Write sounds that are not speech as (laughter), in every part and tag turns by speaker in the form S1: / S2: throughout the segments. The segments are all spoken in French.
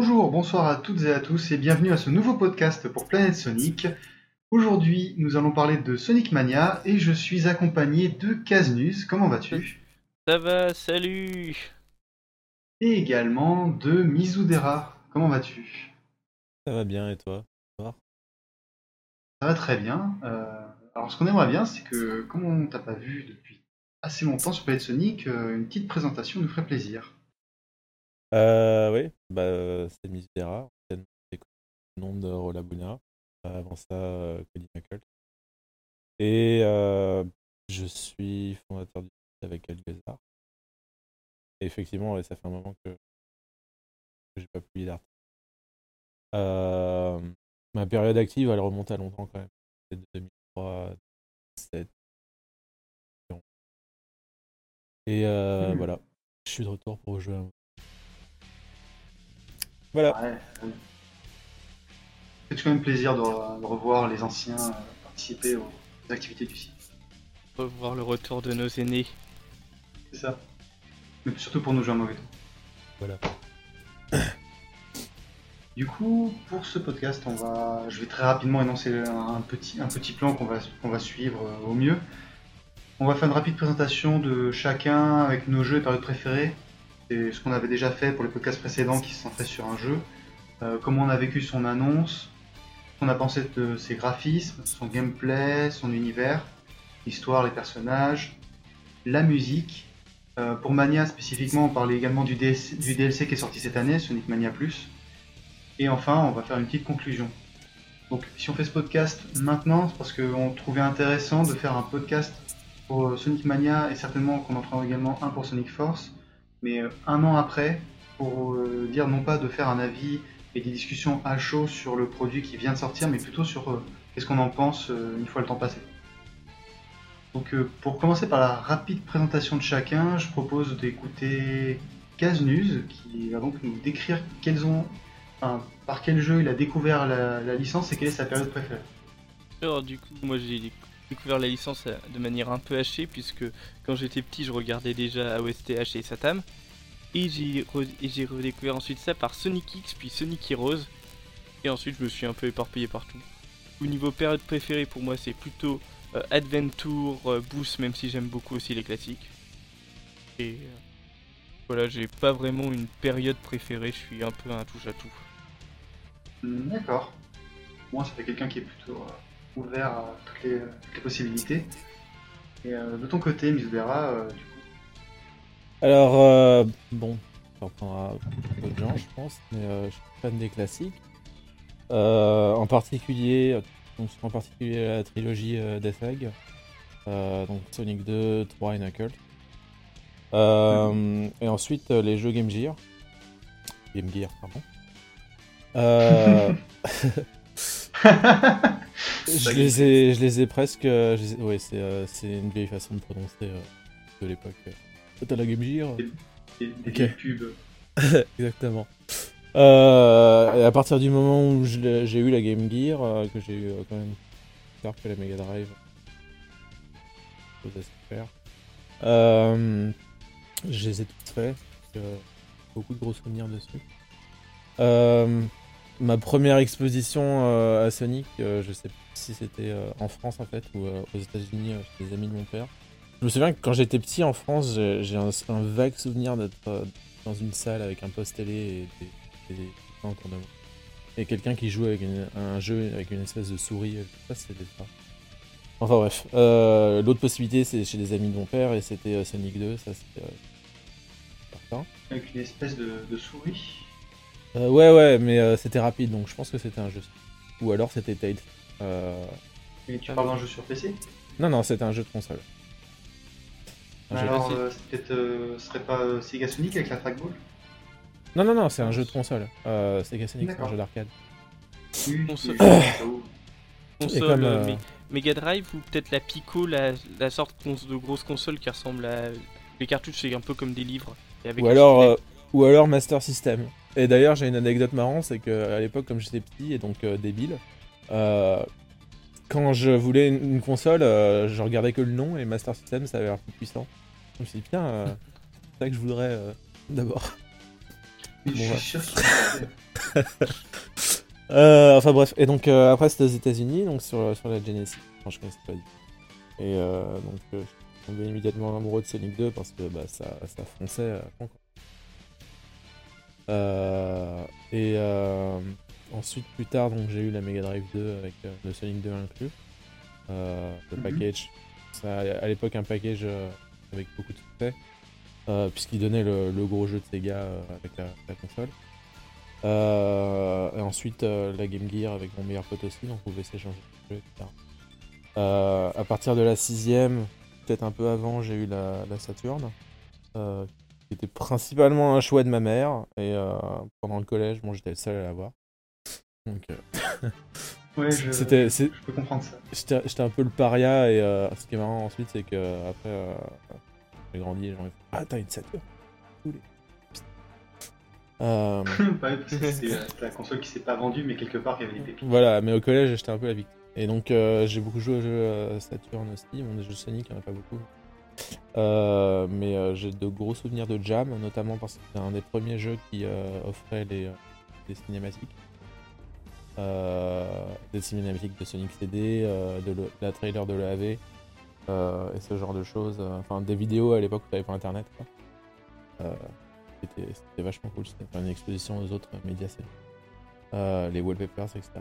S1: Bonjour, bonsoir à toutes et à tous et bienvenue à ce nouveau podcast pour Planète Sonic. Aujourd'hui, nous allons parler de Sonic Mania et je suis accompagné de Kaznus. Comment vas-tu?
S2: Ça va, salut
S1: Et également de Mizudera. Comment vas-tu?
S3: Ça va bien et toi?
S1: Ça va très bien. Euh, alors, ce qu'on aimerait bien, c'est que, comme on t'a pas vu depuis assez longtemps sur Planète Sonic, euh, une petite présentation nous ferait plaisir.
S3: Euh, oui, bah, euh, c'est Misera, le nom de Rolabuna. Avant ça, euh, Cody Knuckles. Et euh, je suis fondateur du site avec Algazar. Et effectivement, ouais, ça fait un moment que, que j'ai pas publié d'article. Euh, ma période active, elle remonte à longtemps quand même. C'est de 2003 2007. Et euh,
S1: Mhm.
S3: voilà, je suis de retour pour jouer un Voilà.
S1: Ouais. fait quand même plaisir de, re- de revoir les anciens euh, participer aux activités du site.
S2: Revoir le retour de nos aînés.
S1: C'est ça. Mais surtout pour nous jouer un mauvais tour.
S3: Voilà. (coughs)
S1: Du coup, pour ce podcast, on va, je vais très rapidement énoncer un petit, un petit plan qu'on va, qu'on va suivre euh, au mieux. On va faire une rapide présentation de chacun avec nos jeux et périodes préférées. C'est ce qu'on avait déjà fait pour les podcasts précédents qui se centraient sur un jeu. Euh, comment on a vécu son annonce, ce qu'on a pensé de ses graphismes, son gameplay, son univers, l'histoire, les personnages, la musique. Euh, pour Mania spécifiquement, on parlait également du DLC, qui est sorti cette année, Sonic Mania Plus. Et enfin, on va faire une petite conclusion. Donc, si on fait ce podcast maintenant, c'est parce qu'on trouvait intéressant de faire un podcast pour Sonic Mania et certainement qu'on en fera également un pour Sonic Force, mais euh, un an après, pour euh, dire non pas de faire un avis et des discussions à chaud sur le produit qui vient de sortir, mais plutôt sur euh, qu'est-ce qu'on en pense une fois le temps passé. Donc, pour commencer par la rapide présentation de chacun, je propose d'écouter Kaznuz, qui va donc nous décrire quels ont, par quel jeu il a découvert la, la licence et quelle est sa période préférée.
S2: Alors du coup, moi j'ai découvert la licence euh, de manière un peu hachée puisque quand j'étais petit, je regardais déjà AOSTH et Satam. Et j'ai j'ai redécouvert ensuite ça par Sonic X puis Sonic Heroes. Et ensuite, je me suis un peu éparpillé partout. Au niveau période préférée pour moi, c'est plutôt euh, Adventure, euh, Boost, même si j'aime beaucoup aussi les classiques. Et voilà, j'ai pas vraiment une période préférée, je suis un peu un touche à tout.
S1: D'accord. Moi, ça fait quelqu'un qui est plutôt ouvert à toutes les, toutes les possibilités. Et euh, de ton côté, Mizudera, euh, du coup,
S3: Alors, euh, bon, ça reprendra beaucoup de gens, je pense, mais euh, je suis fan des classiques. Euh, en particulier, donc, en particulier la trilogie euh, Death Egg, euh, donc Sonic 2, 3 et Knuckles. Euh, Et ensuite, les jeux Game Gear. Game Gear, pardon. Euh, (laughs) (laughs) je, les ai, je les ai presque. euh, je les ai- ouais, c'est euh, c'est une vieille façon de prononcer euh, de l'époque. T'as la Game Gear?
S1: Des, des pubs. (laughs)
S3: Exactement. Euh, et à partir du moment où j'ai eu la Game Gear, euh, que j'ai eu euh, quand même plus tard que la Mega Drive. Euh, je les ai toutes faites, beaucoup de gros souvenirs dessus. Ma première exposition euh, à Sonic, euh, je sais plus si c'était euh, en France en fait ou euh, aux États-Unis chez des amis de mon père. Je me souviens que quand j'étais petit en France, j'ai un, vague souvenir d'être dans une salle avec un poste télé et des, des gens autour de moi. Et quelqu'un qui jouait avec un jeu avec une espèce de souris. Je sais pas si c'était ça. Enfin bref. L'autre possibilité, c'est chez des amis de mon père et c'était Sonic 2. Ça, c'était certain.
S1: Avec une espèce de souris.
S3: Euh, ouais, ouais, mais euh, c'était rapide donc je pense que c'était un jeu. Ou alors c'était Tales. Euh,
S1: Et tu parles d'un jeu sur PC
S3: Non, non, c'était un jeu de console. Un
S1: Alors, euh, c'est peut-être, euh, ce serait pas euh, Sega Sonic avec la trackball?
S3: Non, non, non, c'est un jeu de console. Euh, Sega Sonic, c'est un jeu d'arcade.
S1: Oui,
S2: Console. Console,
S3: comme,
S2: mais- Mega Drive ou peut-être la Pico, la, la sorte de grosse console qui ressemble à. Les cartouches, c'est un peu comme des livres. et avec
S3: Ou alors, euh, ou alors Master System. Et d'ailleurs, j'ai une anecdote marrante, c'est que à l'époque, comme j'étais petit et donc euh, débile, euh, quand je voulais une, une console, euh, je regardais que le nom et Master System, ça avait l'air plus puissant. Je me suis dit, putain, euh, c'est ça que je voudrais d'abord. (laughs)
S1: Je suis sûr (laughs)
S3: enfin bref, et donc après c'était aux États-Unis, donc sur, sur la Genesis. Enfin, je connaissais pas du tout. Et donc je suis tombé immédiatement amoureux de Sonic 2 parce que bah, ça, ça fonçait à fond, quoi. Et euh, ensuite, plus tard, donc j'ai eu la Mega Drive 2 avec euh, le Sonic 2 inclus. Euh, le
S1: Mhm.
S3: package, ça, à l'époque un package euh, avec beaucoup de succès, euh, puisqu'il donnait le, le gros jeu de Sega euh, avec la, la console. Euh, et ensuite euh, la Game Gear avec mon meilleur pote aussi, donc on pouvait s'échanger de jeux, etc. Euh, à partir de la sixième, peut-être un peu avant, j'ai eu la, la Saturn, euh, était principalement un choix de ma mère. Et euh, pendant le collège, bon, j'étais le seul à l'avoir. Donc euh,
S1: Ouais, je,
S3: c'était,
S1: je peux comprendre ça.
S3: j'étais, j'étais un peu le paria. Et euh, ce qui est marrant ensuite, c'est que après, euh, j'ai grandi et gens ils font Ah, t'as une Saturn. (laughs) Euh,
S1: c'est la console qui s'est pas vendue, mais quelque part il y avait des pépites.
S3: Voilà, mais au collège, j'étais un peu la victime. Et donc, j'ai beaucoup joué aux jeux Saturn aussi. Bon, des jeux Sonic, il n'y en a pas beaucoup. Euh, mais euh, j'ai de gros souvenirs de Jam, notamment parce que c'était un des premiers jeux qui euh, offrait les, des cinématiques. Des cinématiques de Sonic CD, de la trailer de euh, et ce genre de choses. Enfin, des vidéos à l'époque où t'avais pas internet. c'était vachement cool. C'était une exposition aux autres médias les wallpapers, etc.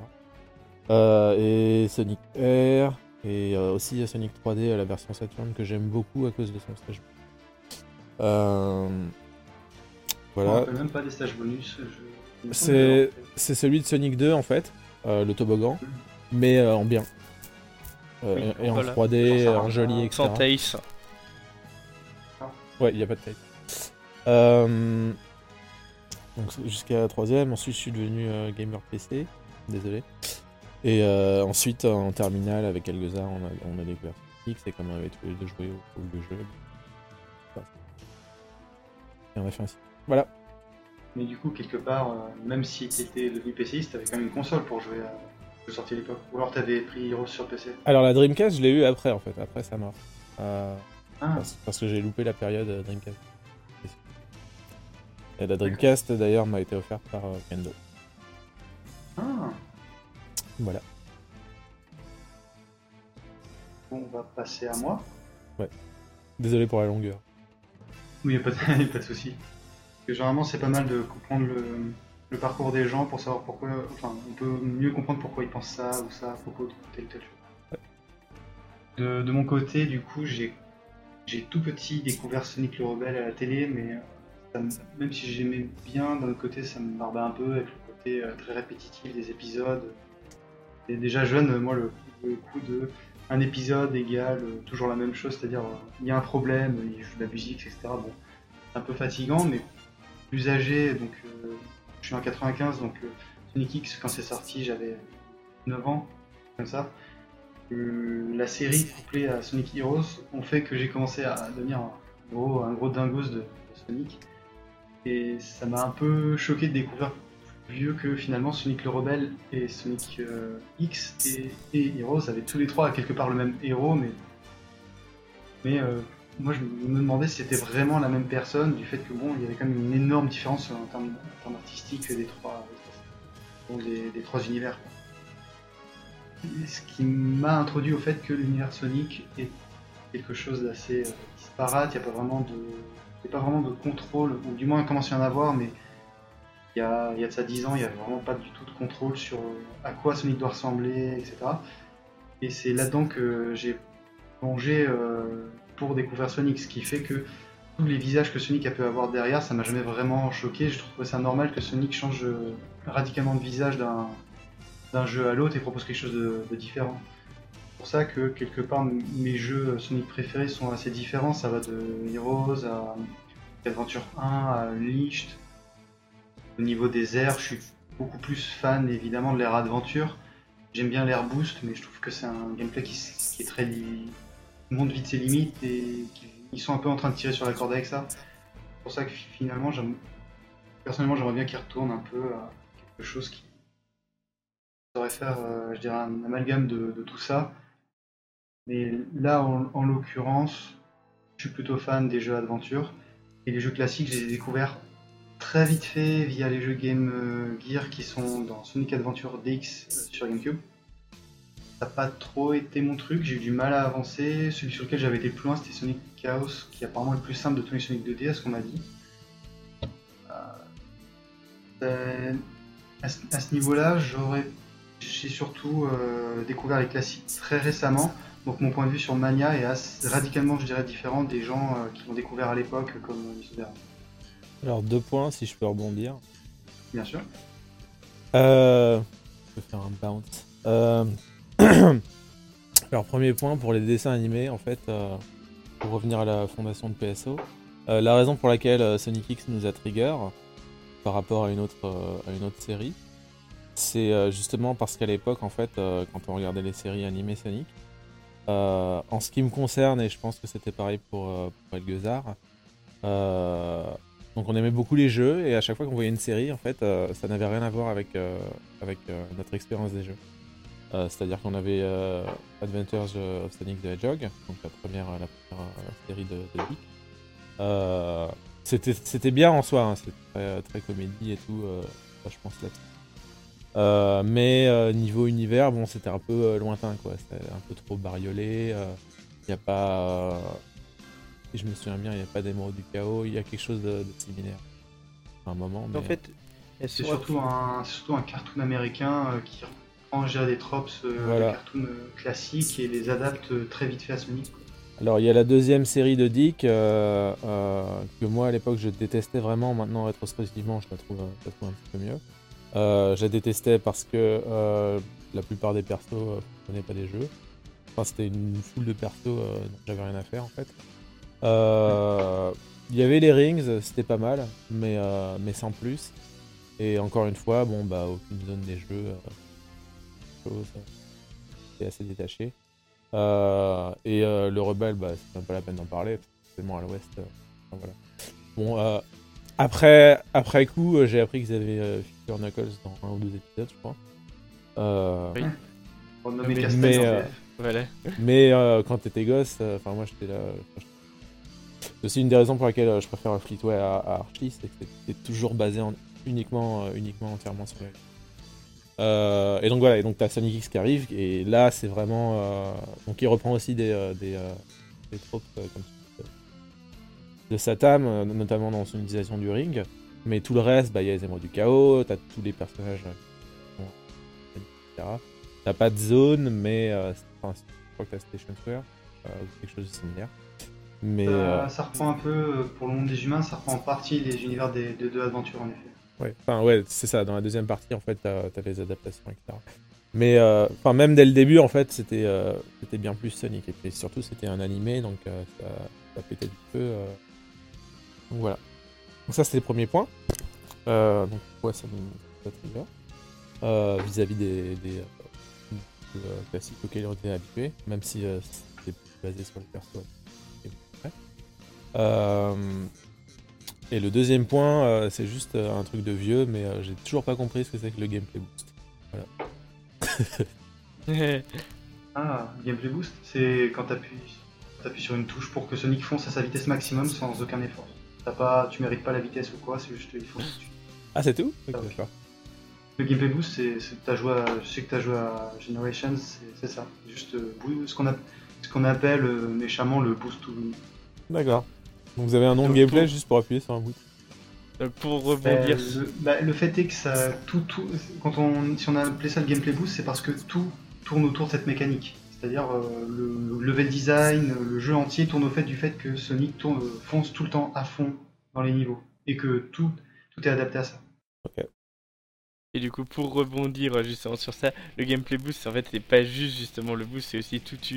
S3: Et Sonic Air, et euh, aussi Sonic 3D, la version Saturn, que j'aime beaucoup à cause de son stage. Euh,
S1: On
S3: voilà,
S1: rappelle même pas des stages bonus. je-
S3: C'est- celui de Sonic 2 en fait, euh, le toboggan, mais euh, en bien. Euh,
S1: Oui,
S3: et, et en
S2: voilà.
S3: 3D,
S1: Sans ça,
S3: en joli, etc.
S2: Sans Tace.
S3: Ouais, il n'y a pas de taille. Euh, jusqu'à la troisième. Ensuite, je suis devenu euh, gamer PC. Désolé. Et euh, ensuite, en terminale, avec Elgeza, on a, on a découvert X et comme on avait tous les deux joué au, au vieux jeu. Et on a fait ainsi. Voilà.
S1: Mais du coup, quelque part, euh, même si t'étais devenu PCiste, t'avais quand même une console pour jouer à jeux sortis à l'époque. Ou alors t'avais pris Heroes sur PC.
S3: Alors, la Dreamcast, je l'ai eu après, en fait, après sa mort. Euh,
S1: Ah,
S3: parce, parce que j'ai loupé la période euh, Dreamcast. Et la Dreamcast, d'ailleurs, m'a été offerte par euh, Kendo.
S1: ah.
S3: Voilà.
S1: Bon, on va passer à moi.
S3: Désolé pour la longueur.
S1: Oui, y a pas de, (laughs) y a pas de souci. Généralement, c'est pas mal de comprendre le, le parcours des gens pour savoir pourquoi. Enfin, on peut mieux comprendre pourquoi ils pensent ça ou ça à propos de tel ou. De, de mon côté, du coup, j'ai tout petit découvert Sonic le Rebelle à la télé, mais euh, ça me- même si j'aimais bien, d'un autre côté, ça me barbait un peu avec le côté euh, très répétitif des épisodes. Et déjà jeune, moi, le, coup de un épisode égale euh, toujours la même chose, c'est-à-dire euh, il y a un problème, il joue de la musique, etc. Bon, un peu fatigant, mais plus âgé, donc euh, je suis en 95, donc Sonic X, quand c'est sorti, j'avais 9 ans, comme ça. La série couplée à Sonic Heroes ont fait que j'ai commencé à devenir un gros, un gros dingos de Sonic. Et ça m'a un peu choqué de découvrir vieux que finalement Sonic le Rebelle et Sonic euh, X et, et Heroes avaient tous les trois quelque part le même héros, mais, mais euh, moi je me demandais si c'était vraiment la même personne, du fait que bon, il y avait quand même une énorme différence en termes, artistiques des trois, des, trois univers. ce qui m'a introduit au fait que l'univers Sonic est quelque chose d'assez euh, disparate, il n'y a pas vraiment de, pas vraiment de contrôle, ou du moins il commence à y en avoir, mais il y a, de ça 10 ans, il n'y a vraiment pas du tout de contrôle sur euh, à quoi Sonic doit ressembler, etc. Et c'est là-dedans que j'ai plongé euh, pour découvrir Sonic, ce qui fait que tous les visages que Sonic a pu avoir derrière, ça m'a jamais vraiment choqué. Je trouvais ça normal que Sonic change euh, radicalement de visage d'un jeu à l'autre et propose quelque chose de, différent. C'est pour ça que quelque part mes jeux Sonic préférés sont assez différents. Ça va de Heroes à Adventure 1 à Unleashed. Au niveau des airs, je suis beaucoup plus fan évidemment de l'ère Adventure. J'aime bien l'air boost, mais je trouve que c'est un gameplay qui, est très montre vite ses limites et ils sont un peu en train de tirer sur la corde avec ça. C'est pour ça que fi- finalement, personnellement, j'aimerais bien qu'ils retournent un peu à quelque chose qui saurait faire, euh, je dirais, un amalgame de, tout ça. Mais là, en, en l'occurrence, je suis plutôt fan des jeux aventure. Et les jeux classiques, je les ai découverts très vite fait via les jeux Game euh, Gear qui sont dans Sonic Adventure DX euh, sur GameCube. Ça n'a pas trop été mon truc, j'ai eu du mal à avancer. Celui sur lequel j'avais été plus loin, c'était Sonic Chaos, qui est apparemment le plus simple de tous les Sonic 2D, à ce qu'on m'a dit. Euh, à ce, à ce niveau-là, j'ai surtout euh, découvert les classiques très récemment. Donc mon point de vue sur Mania est assez- radicalement, je dirais, différent des gens qui l'ont découvert à l'époque, comme Isodera.
S3: Alors, deux points si je peux rebondir.
S1: Bien sûr.
S3: Euh, je vais faire un bounce. Euh, (clears throat) Alors, premier point pour les dessins animés, en fait, euh, pour revenir à la fondation de PSO. la raison pour laquelle Sonic X nous a trigger par rapport à une autre, à une autre série, c'est justement parce qu'à l'époque, en fait, quand on regardait les séries animées Sonic, en ce qui me concerne, et je pense que c'était pareil pour, pour Elgezar, donc on aimait beaucoup les jeux et à chaque fois qu'on voyait une série, en fait, euh, ça n'avait rien à voir avec, euh, euh, notre expérience des jeux. C'est-à-dire qu'on avait Adventures of Sonic the Hedgehog, donc la première, série de, de C'était bien en soi, hein, c'était très, comédie et tout, ça, je pense. Euh, mais niveau univers, bon, c'était un peu lointain, quoi. C'était un peu trop bariolé. Il n'y a pas. Si je me souviens bien, il n'y a pas d'émeraude du chaos. Il y a quelque chose de, de similaire. À un moment. Mais...
S2: En fait,
S1: C'est surtout un, c'est surtout un cartoon américain euh, qui reprend je dirais, des tropes euh,
S3: Voilà.
S1: des cartoons euh, classiques et les adapte euh, très vite fait à Sonic. quoi.
S3: Alors, il y a la deuxième série de Dick euh, euh, que moi à l'époque je détestais vraiment. Maintenant, rétrospectivement, je la trouve, je la trouve un petit peu mieux. Euh, je la détestais parce que euh, la plupart des persos euh, ne prenaient pas des jeux. Enfin, c'était une foule de persos euh, dont j'avais rien à faire en fait. Euh, Il y avait les rings, c'était pas mal, mais, euh, mais sans plus. Et encore une fois, bon, bah, aucune zone des jeux. Euh, chose, euh, c'était assez détaché. Euh, et euh, le rebelle, bah, c'est même pas la peine d'en parler, c'est tellement à l'ouest. euh, voilà. Bon, euh, après, après coup, j'ai appris qu'ils avaient euh, Feature Knuckles dans un ou deux épisodes, je crois. Euh,
S2: Oui.
S1: Pour nommer
S2: Mais-
S3: mais, euh, mais euh, quand t'étais gosse, euh, enfin moi j'étais là. quand C'est aussi une des raisons pour laquelle euh, je préfère Fleetway à, Archie, c'est que c'était toujours basé en, uniquement, euh, uniquement entièrement sur. Euh, et donc voilà, et donc t'as Sonic X qui arrive, et là c'est vraiment. donc il reprend aussi des, euh, des, des tropes comme ça, de- de Satam, notamment dans son utilisation du ring. Mais tout le reste, bah, il y a les émeraudes du chaos, t'as tous les personnages. T'as pas de zone, mais c'est- je crois que t'as Station Square, ou quelque chose de similaire. Mais euh,
S1: ça reprend un peu, euh, pour le monde des humains, ça reprend en partie les univers des, des deux aventures en effet.
S3: Ouais, enfin ouais, c'est ça. Dans la deuxième partie, en fait, t'as as les adaptations, etc. Mais euh, enfin, même dès le début, en fait, c'était euh, c'était bien plus Sonic. Et puis surtout, c'était un animé, donc ça, ça pétait du feu. euh. Donc voilà. Donc ça, c'était le premier point. Donc ouais, ça me ça trigger. Vis-à-vis des, des euh, classiques auxquels on était habitué, même si c'était basé sur le perso. Et. Euh, et le deuxième point, euh, c'est juste euh, un truc de vieux, mais euh, j'ai toujours pas compris ce que c'est que le gameplay boost. (laughs)
S1: Ah, Gameplay Boost, c'est quand t'appuies appuies sur une touche pour que Sonic fonce à sa vitesse maximum sans aucun effort. T'as pas, tu mérites pas la vitesse ou quoi, c'est juste il faut.
S3: Ah, c'est tout
S1: Ah. Le gameplay boost, c'est que t'as joué à, je sais que t'as joué à Generations, c'est c'est ça. Juste euh, ce qu'on appelle euh, méchamment le boost to.
S3: D'accord. Donc vous avez un nom de gameplay
S1: pour-
S3: juste pour appuyer sur un bouton.
S2: Euh, Pour
S1: Bah,
S2: rebondir.
S1: le, bah, le fait est que ça, tout, tout, quand on, si on a appelé ça le gameplay boost, c'est parce que tout tourne autour de cette mécanique. C'est-à-dire euh, le, le level design, le jeu entier tourne au fait du fait que Sonic tourne, euh, fonce tout le temps à fond dans les niveaux et que tout, tout est adapté à ça.
S2: Et du coup, pour rebondir euh, justement sur ça, le gameplay boost, en fait, c'est pas juste justement le boost, c'est aussi toute,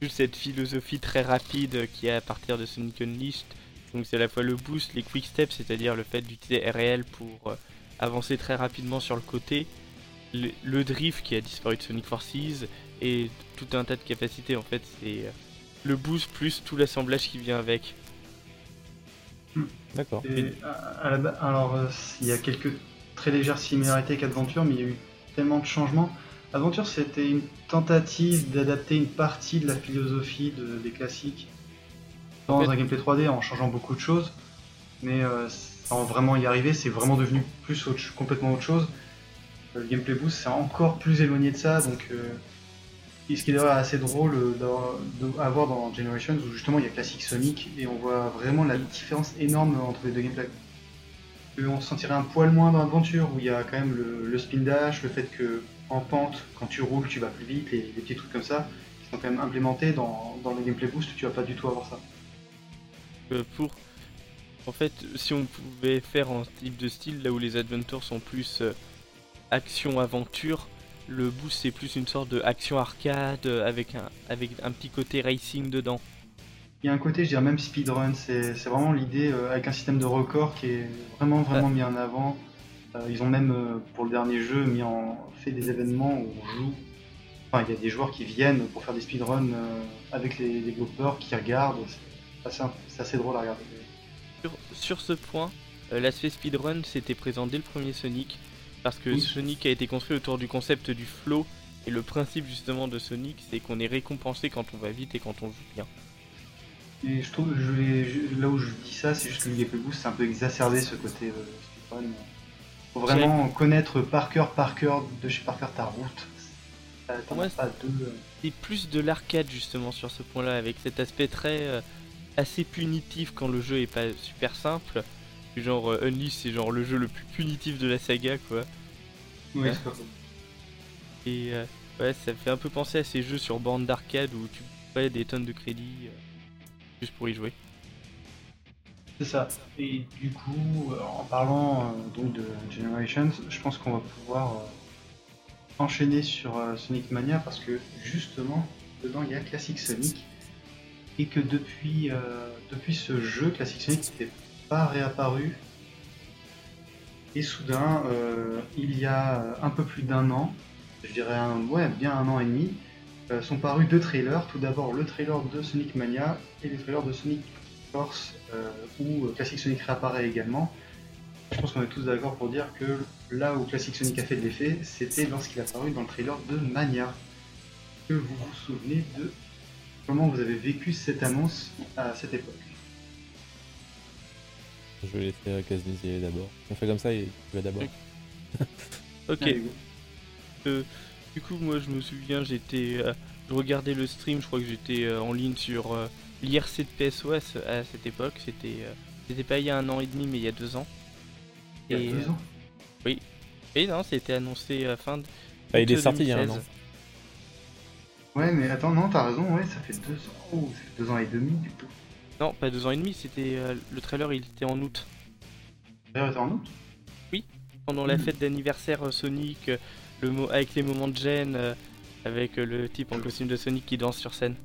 S2: toute cette philosophie très rapide qu'il y a à partir de Sonic Unleashed. Donc c'est à la fois le boost, les quick steps, c'est-à-dire le fait d'utiliser RL pour euh, avancer très rapidement sur le côté, le, le drift qui a disparu de Sonic Forces, et tout un tas de capacités, en fait, c'est euh, le boost plus tout l'assemblage qui vient avec.
S3: D'accord.
S1: La ba- alors, euh, il y a quelques très légères similarités avec Adventure, mais il y a eu tellement de changements. Adventure, c'était une tentative d'adapter une partie de la philosophie de- des classiques dans un gameplay 3D en changeant beaucoup de choses. mais euh, sans vraiment y arriver, c'est vraiment devenu plus autre- complètement autre chose. Euh, Le gameplay boost, c'est encore plus éloigné de ça, donc euh, ce qui est d'ailleurs assez drôle à voir dans Generations, où justement il y a classique Sonic, et on voit vraiment la différence énorme entre les deux gameplays. On se sentirait un poil moins dans l'aventure, où il y a quand même le, le spin dash, le fait que en pente, quand tu roules, tu vas plus vite, et des petits trucs comme ça, qui sont quand même implémentés dans, dans le gameplay boost, tu vas pas du tout avoir ça.
S2: Euh, pour. En fait, si on pouvait faire un type de style là où les adventures sont plus euh, action-aventure, le boost c'est plus une sorte de action arcade euh, avec un, avec un petit côté racing dedans.
S1: Il y a un côté, je dirais même speedrun, c'est vraiment l'idée euh, avec un système de record qui est vraiment vraiment mis en avant. Euh, ils ont même euh, pour le dernier jeu mis en fait des événements où on joue. Enfin, il y a des joueurs qui viennent pour faire des speedruns euh, avec les développeurs qui regardent. C'est assez, drôle à regarder.
S2: Sur, sur ce point, l'aspect speedrun c'était présent dès le premier Sonic, parce que
S1: Oui.
S2: Sonic a été construit autour du concept du flow, et le principe justement de Sonic c'est qu'on est récompensé quand on va vite et quand on joue bien.
S1: Et je trouve, je là où je dis ça, c'est juste que le gameplay boost, c'est un peu exacerbé ce côté euh, speedrun. Faut vraiment connaître par cœur, par cœur, de chez par cœur ta route. T'en
S2: Ouais,
S1: as pas deux. euh,
S2: C'est plus de l'arcade justement sur ce point-là, avec cet aspect très euh, assez punitif quand le jeu est pas super simple. Genre euh, Unleash c'est genre le jeu le plus punitif de la saga quoi.
S1: Oui,
S2: Ouais.
S1: c'est pas faux.
S2: Et euh, ouais ça me fait un peu penser à ces jeux sur borne d'arcade où tu payes des tonnes de crédits euh, juste pour y jouer.
S1: C'est ça. Et du coup, euh, en parlant euh, donc de Generations, je pense qu'on va pouvoir euh, enchaîner sur Sonic Mania parce que justement, dedans il y a Classic Sonic et que depuis, depuis ce jeu, Classic Sonic n'était pas réapparu. Et soudain, il y a un peu plus d'un an, je dirais un, ouais, bien un an et demi, sont parus deux trailers. Tout d'abord le trailer de Sonic Mania et le trailer de Sonic Force euh, où euh, Classic Sonic réapparaît également. Je pense qu'on est tous d'accord pour dire que là où Classic Sonic a fait de l'effet, c'était lorsqu'il est apparu dans le trailer de Mania. Que vous vous souvenez de comment vous avez vécu cette annonce à cette époque?
S3: Je vais laisser euh, Kaznizier d'abord. On fait comme ça et tu vas d'abord.
S2: Ok. (laughs)
S1: Allez.
S2: Euh, du coup, moi, je me souviens, j'étais, euh, je regardais le stream. Je crois que j'étais euh, en ligne sur euh, l'IRC de PSOS à cette époque. C'était, euh, c'était pas il y a un an et demi, mais il y a deux ans.
S1: Il y a
S2: Et,
S1: deux ans.
S2: Et non, c'était annoncé à fin de.
S3: Bah, il est sorti il y a un
S2: 2016.
S3: an.
S1: Ouais, mais attends, non, t'as raison, ouais, ça fait deux ans. Oh, ça fait deux ans et demi du coup.
S2: Non, pas deux ans et demi. C'était euh, le trailer. Il était en août.
S1: D'ailleurs, était en août
S2: pendant la
S1: Mhm.
S2: fête d'anniversaire euh, Sonic, euh, le mo- avec les moments de gêne, euh, avec euh, le type en costume de Sonic qui danse sur scène.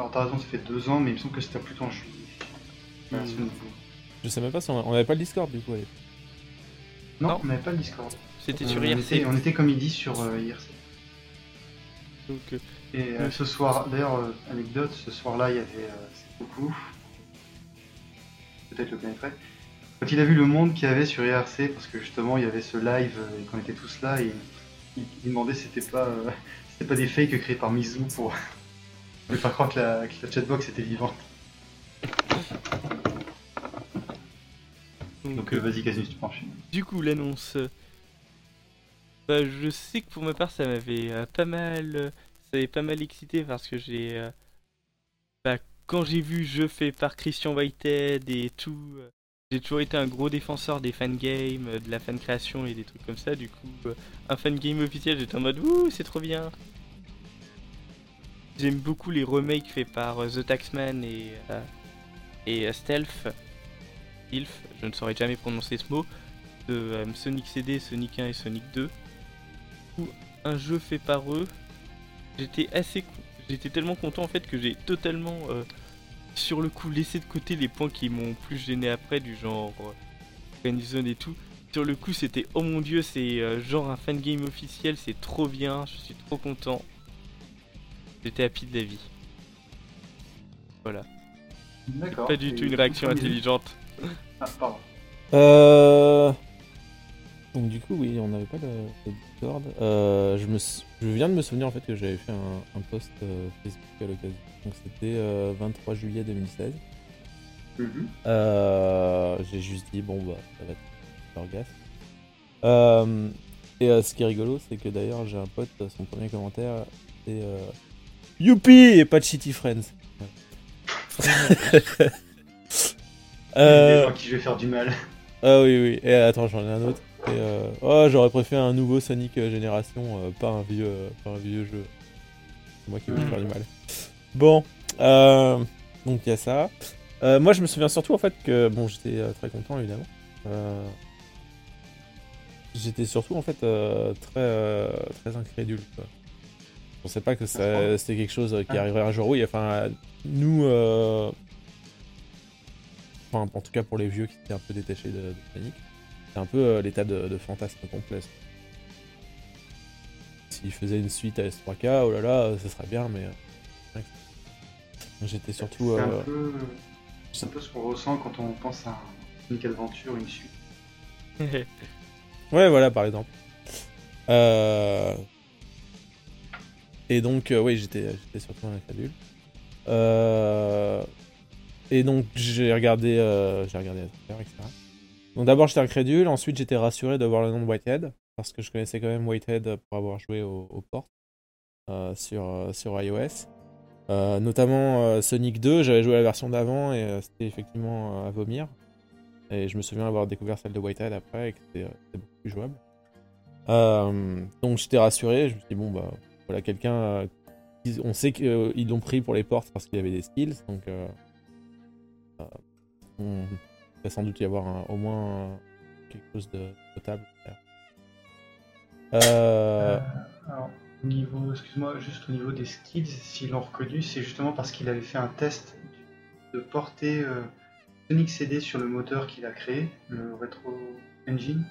S1: Alors, t'as raison, ça fait deux ans, mais il me semble que c'était plutôt en juillet.
S2: Hmm.
S3: Je sais même pas si on, on avait pas le Discord du coup.
S1: Non,
S2: Non.
S1: on n'avait pas le Discord.
S2: C'était
S1: Euh,
S2: sur
S1: on,
S2: IRC.
S1: était, on était comme il dit sur euh, IRC.
S2: Donc, euh,
S1: Et euh,
S2: Oui.
S1: ce soir, d'ailleurs, euh, anecdote, ce soir-là, il y avait euh, beaucoup. Peut-être le connaîtrait. Quand il a vu le monde qu'il y avait sur IRC, parce que justement il y avait ce live euh, et qu'on était tous là, et il, il demandait si c'était pas, euh, (laughs) si c'était pas des fakes créés par Mizu pour ne pas croire que la, que la chatbox était vivante.
S2: donc,
S1: Donc euh, vas-y, Casus, tu enchaîner.
S2: Du coup, l'annonce. bah, je sais que pour ma part, ça m'avait euh, pas mal, euh, ça m'avait pas mal excité parce que j'ai, euh, bah, quand j'ai vu jeu fait par Christian Whitehead et tout, j'ai toujours été un gros défenseur des fangames, de la fan création et des trucs comme ça. Du coup, un fangame officiel, j'étais en mode ouh, c'est trop bien. J'aime beaucoup les remakes faits par euh, The Taxman et euh, et euh, Stealth. Ilf, je ne saurais jamais prononcer ce mot de euh, Sonic CD, Sonic 1 et Sonic 2. Ou un jeu fait par eux. J'étais assez, j'étais tellement content en fait que j'ai totalement sur le coup laissé de côté les points qui m'ont plus gêné après du genre Zone et tout. Sur le coup c'était oh mon dieu c'est genre un fan game officiel, c'est trop bien, je suis trop content. J'étais happy de la vie. Voilà.
S1: D'accord.
S2: Pas du tout une réaction intelligente.
S1: Ah, pardon.
S3: Euh... Donc du coup oui, on n'avait pas le, le Discord. Euh, je, me... je viens de me souvenir en fait que j'avais fait un, un post euh, Facebook à l'occasion. Donc c'était euh, 23 juillet 2016.
S1: Mhm.
S3: Euh, j'ai juste dit, bon, bah, ça va être orgasme. Euh, et euh, ce qui est rigolo, c'est que d'ailleurs, j'ai un pote, son premier commentaire, c'est euh, Youpi et pas de Shitty Friends. (laughs) Euh,
S1: gens qui je vais faire du mal.
S3: ah oui, oui. Et attends, j'en ai un autre. Et, euh, oh, j'aurais préféré un nouveau Sonic euh, Génération, euh, pas, un vieux, pas un vieux jeu. C'est moi qui vais faire du mal. Bon, donc il y a ça. Moi, je me souviens surtout en fait que, bon, j'étais très content évidemment. J'étais surtout en fait très, très incrédule. Quoi. Je pensais pas que ça-
S1: Ah.
S3: c'était quelque chose euh, qui
S1: Ah.
S3: arriverait un jour. Oui, enfin, nous, euh, enfin, en tout cas pour les vieux qui étaient un peu détachés de, de Sonic, c'est un peu euh, l'état de, de fantasme complet. S'ils faisaient une suite à S3K, oh là là, ce serait bien, mais. ouais. J'étais surtout.
S1: C'est
S3: euh,
S1: un, peu... c'est un peu ce qu'on ressent quand on pense à un Sonic Adventure, une suite. (laughs)
S3: Ouais, voilà, par exemple. Euh, Et donc, euh, oui, j'étais surtout un. Euh... Et donc, j'ai regardé, euh, j'ai regardé etc. Donc, d'abord, j'étais incrédule. Ensuite, j'étais rassuré de voir le nom de Whitehead. Parce que je connaissais quand même Whitehead pour avoir joué au, au port euh, sur, euh, sur iOS. Notamment Sonic 2, j'avais joué la version d'avant et c'était effectivement à vomir. Et je me souviens avoir découvert celle de Whitehead après et que c'était beaucoup plus jouable. Donc j'étais rassuré, je me suis dit, bon, bah voilà, quelqu'un. euh, on sait qu'ils l'ont pris pour les portes parce qu'il avait des skills, donc. Euh, euh, il va sans doute y avoir au moins quelque chose de potable. Euh,
S1: alors, au niveau, excuse-moi, juste au niveau des skills, s'ils l'ont reconnu, c'est justement parce qu'il avait fait un test de porter euh, Sonic CD sur le moteur qu'il a créé, le Retro Engine.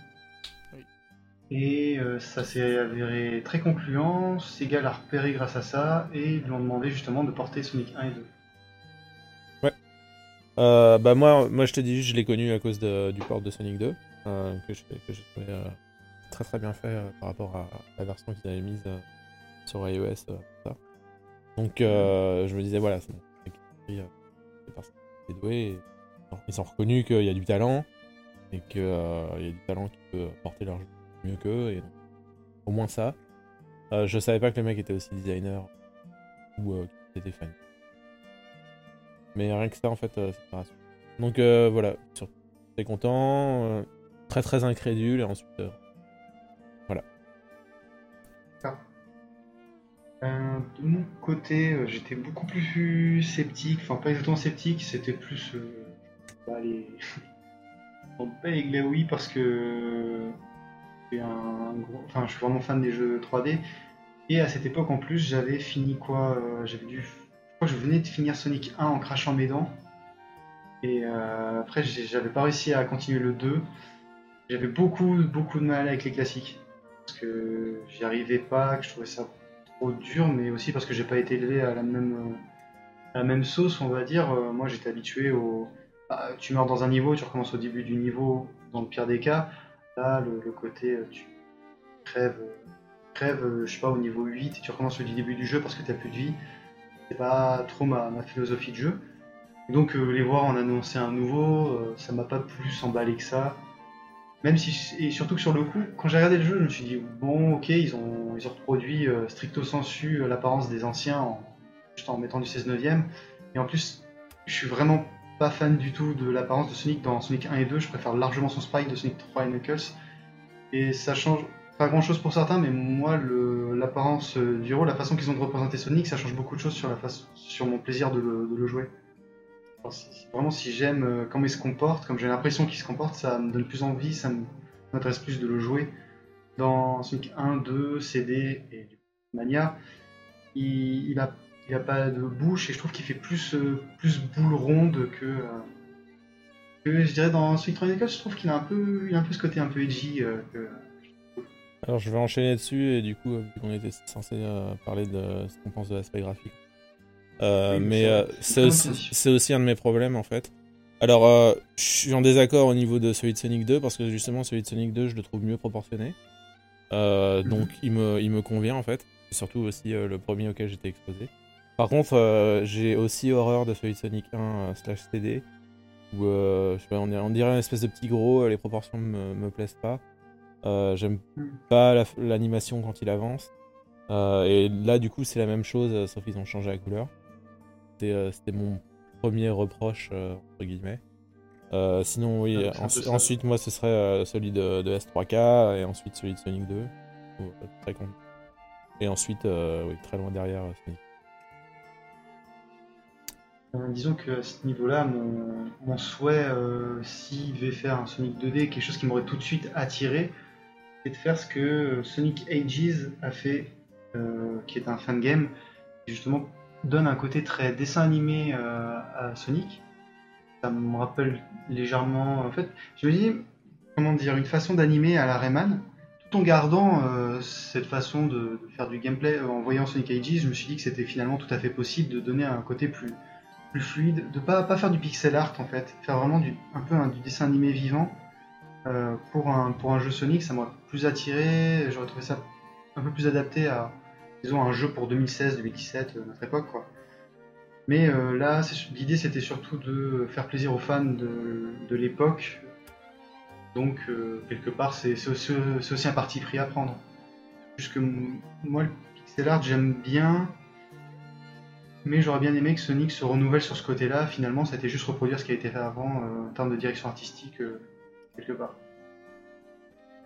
S1: Et euh, ça s'est avéré très concluant. Sega l'a repéré grâce à ça et ils lui ont demandé justement de porter Sonic 1 et 2.
S3: Euh, bah moi, moi je te dis je l'ai connu à cause du port de Sonic 2, euh, que j'ai trouvé très très bien fait par rapport à la version qu'ils avaient mise sur iOS. Donc je me disais, voilà, c'est bon, c'est doué. et ils ont reconnu qu'il y a du talent, et qu'il y a du talent qui peut porter leur jeu mieux qu'eux, et au moins ça. Euh, je savais pas que le mec était aussi designer, ou euh, qu'il était fan. Mais rien que ça, en fait, euh, c'est pas rassurant. Donc euh, voilà, j'étais content, euh, très très incrédule, et ensuite. euh,
S1: Euh, de mon côté, euh, j'étais beaucoup plus sceptique, enfin pas exactement sceptique, c'était plus euh, bah, les... (laughs) pas les parce que je suis vraiment fan des jeux 3D. Et à cette époque en plus, j'avais fini quoi euh, J'avais dû, je crois que je venais de finir Sonic 1 en crachant mes dents. Et euh, après, j'avais pas réussi à continuer le 2. J'avais beaucoup beaucoup de mal avec les classiques parce que j'y arrivais pas, que je trouvais ça trop dur, mais aussi parce que j'ai pas été élevé à la même, euh, sauce, on va dire. Euh, moi, j'étais habitué au. bah, tu meurs dans un niveau, tu recommences au début du niveau, dans le pire des cas. Le, côté, euh, tu crèves, crèves euh, je sais pas, au niveau 8 et tu recommences au début du jeu parce que t'as plus de vie. C'est pas trop ma, philosophie de jeu. Donc, euh, les voir en annoncer un nouveau, ça m'a pas plus emballé que ça. Même si, et surtout que sur le coup, quand j'ai regardé le jeu, je me suis dit, bon, ok, ils ont, ils ont reproduit stricto sensu l'apparence des anciens en, juste en mettant du 16 neuvième. Et en plus, je suis vraiment pas fan du tout de l'apparence de Sonic dans Sonic 1 et 2. Je préfère largement son sprite de Sonic 3 et Knuckles. Et ça change pas grand chose pour certains, mais moi, l'apparence euh, du héros, la façon qu'ils ont de représenter Sonic, ça change beaucoup de choses sur, la face, sur mon plaisir de le, jouer. Vraiment, si j'aime euh, comment il se comporte, comme j'ai l'impression qu'il se comporte, ça me donne plus envie, ça m'intéresse plus de le jouer. Dans Sonic 1, 2, CD et Mania, il, il a, il a pas de bouche et je trouve qu'il fait plus, euh, plus boule ronde que, euh, que je dirais dans Sonic 3 et Knuckles, je trouve qu'il a un peu, il a un peu ce côté un peu edgy. euh, que-
S3: Alors je vais enchaîner dessus, et du coup, vu qu'on était censé parler de ce qu'on pense de l'aspect graphique.
S1: Oui,
S3: mais
S1: c'est-
S3: euh, aussi, c'est aussi un de mes problèmes en fait. Alors, je suis en désaccord au niveau de celui de Sonic 2 parce que justement, celui de Sonic 2, je le trouve mieux proportionné. Euh,
S1: Mhm.
S3: Donc, il me, il me convient en fait. C'est surtout aussi le premier auquel j'étais exposé. Par contre, euh, j'ai aussi horreur de celui de Sonic 1 euh, slash CD Ou euh, je sais pas, on dirait, on dirait une espèce de petit gros, les proportions me, me plaisent pas. J'aime
S1: Mm.
S3: pas la- l'animation quand il avance. Et là, du coup, c'est la même chose, sauf qu'ils ont changé la couleur. C'était mon premier reproche, entre guillemets. Euh, sinon, oui,
S1: Ah,
S3: ensuite, moi, ce serait euh, celui de, de S3K, et ensuite celui de Sonic 2. Oh, euh, très con. Et ensuite, euh, oui, très loin derrière, Sonic.
S1: Euh, disons que à ce niveau-là, mon, souhait, euh, s'il devait faire un Sonic 2D, quelque chose qui m'aurait tout de suite attiré, c'est de faire ce que Sonic Ages a fait, euh, qui est un fan game, qui justement donne un côté très dessin animé à Sonic. Ça me rappelle légèrement, en fait, je me dis, comment dire, une façon d'animer à la Rayman, tout en gardant cette façon de, de faire du gameplay. En voyant Sonic Ages, je me suis dit que c'était finalement tout à fait possible de donner un côté plus plus fluide, de pas, pas faire du pixel art en fait, faire vraiment du, un peu du dessin animé vivant. Euh, pour, un, pour un jeu Sonic, ça m'aurait plus attiré, j'aurais trouvé ça un peu plus adapté à, disons, un jeu pour 2016-2017, euh, notre époque quoi. Mais euh, là, l'idée c'était surtout de faire plaisir aux fans de, de l'époque, donc quelque part c'est aussi, aussi un parti pris à prendre. Puisque moi le pixel art j'aime bien, mais j'aurais bien aimé que Sonic se renouvelle sur ce côté-là. Finalement, été juste reproduire ce qui a été fait avant euh, en termes de direction artistique, euh, quelque part.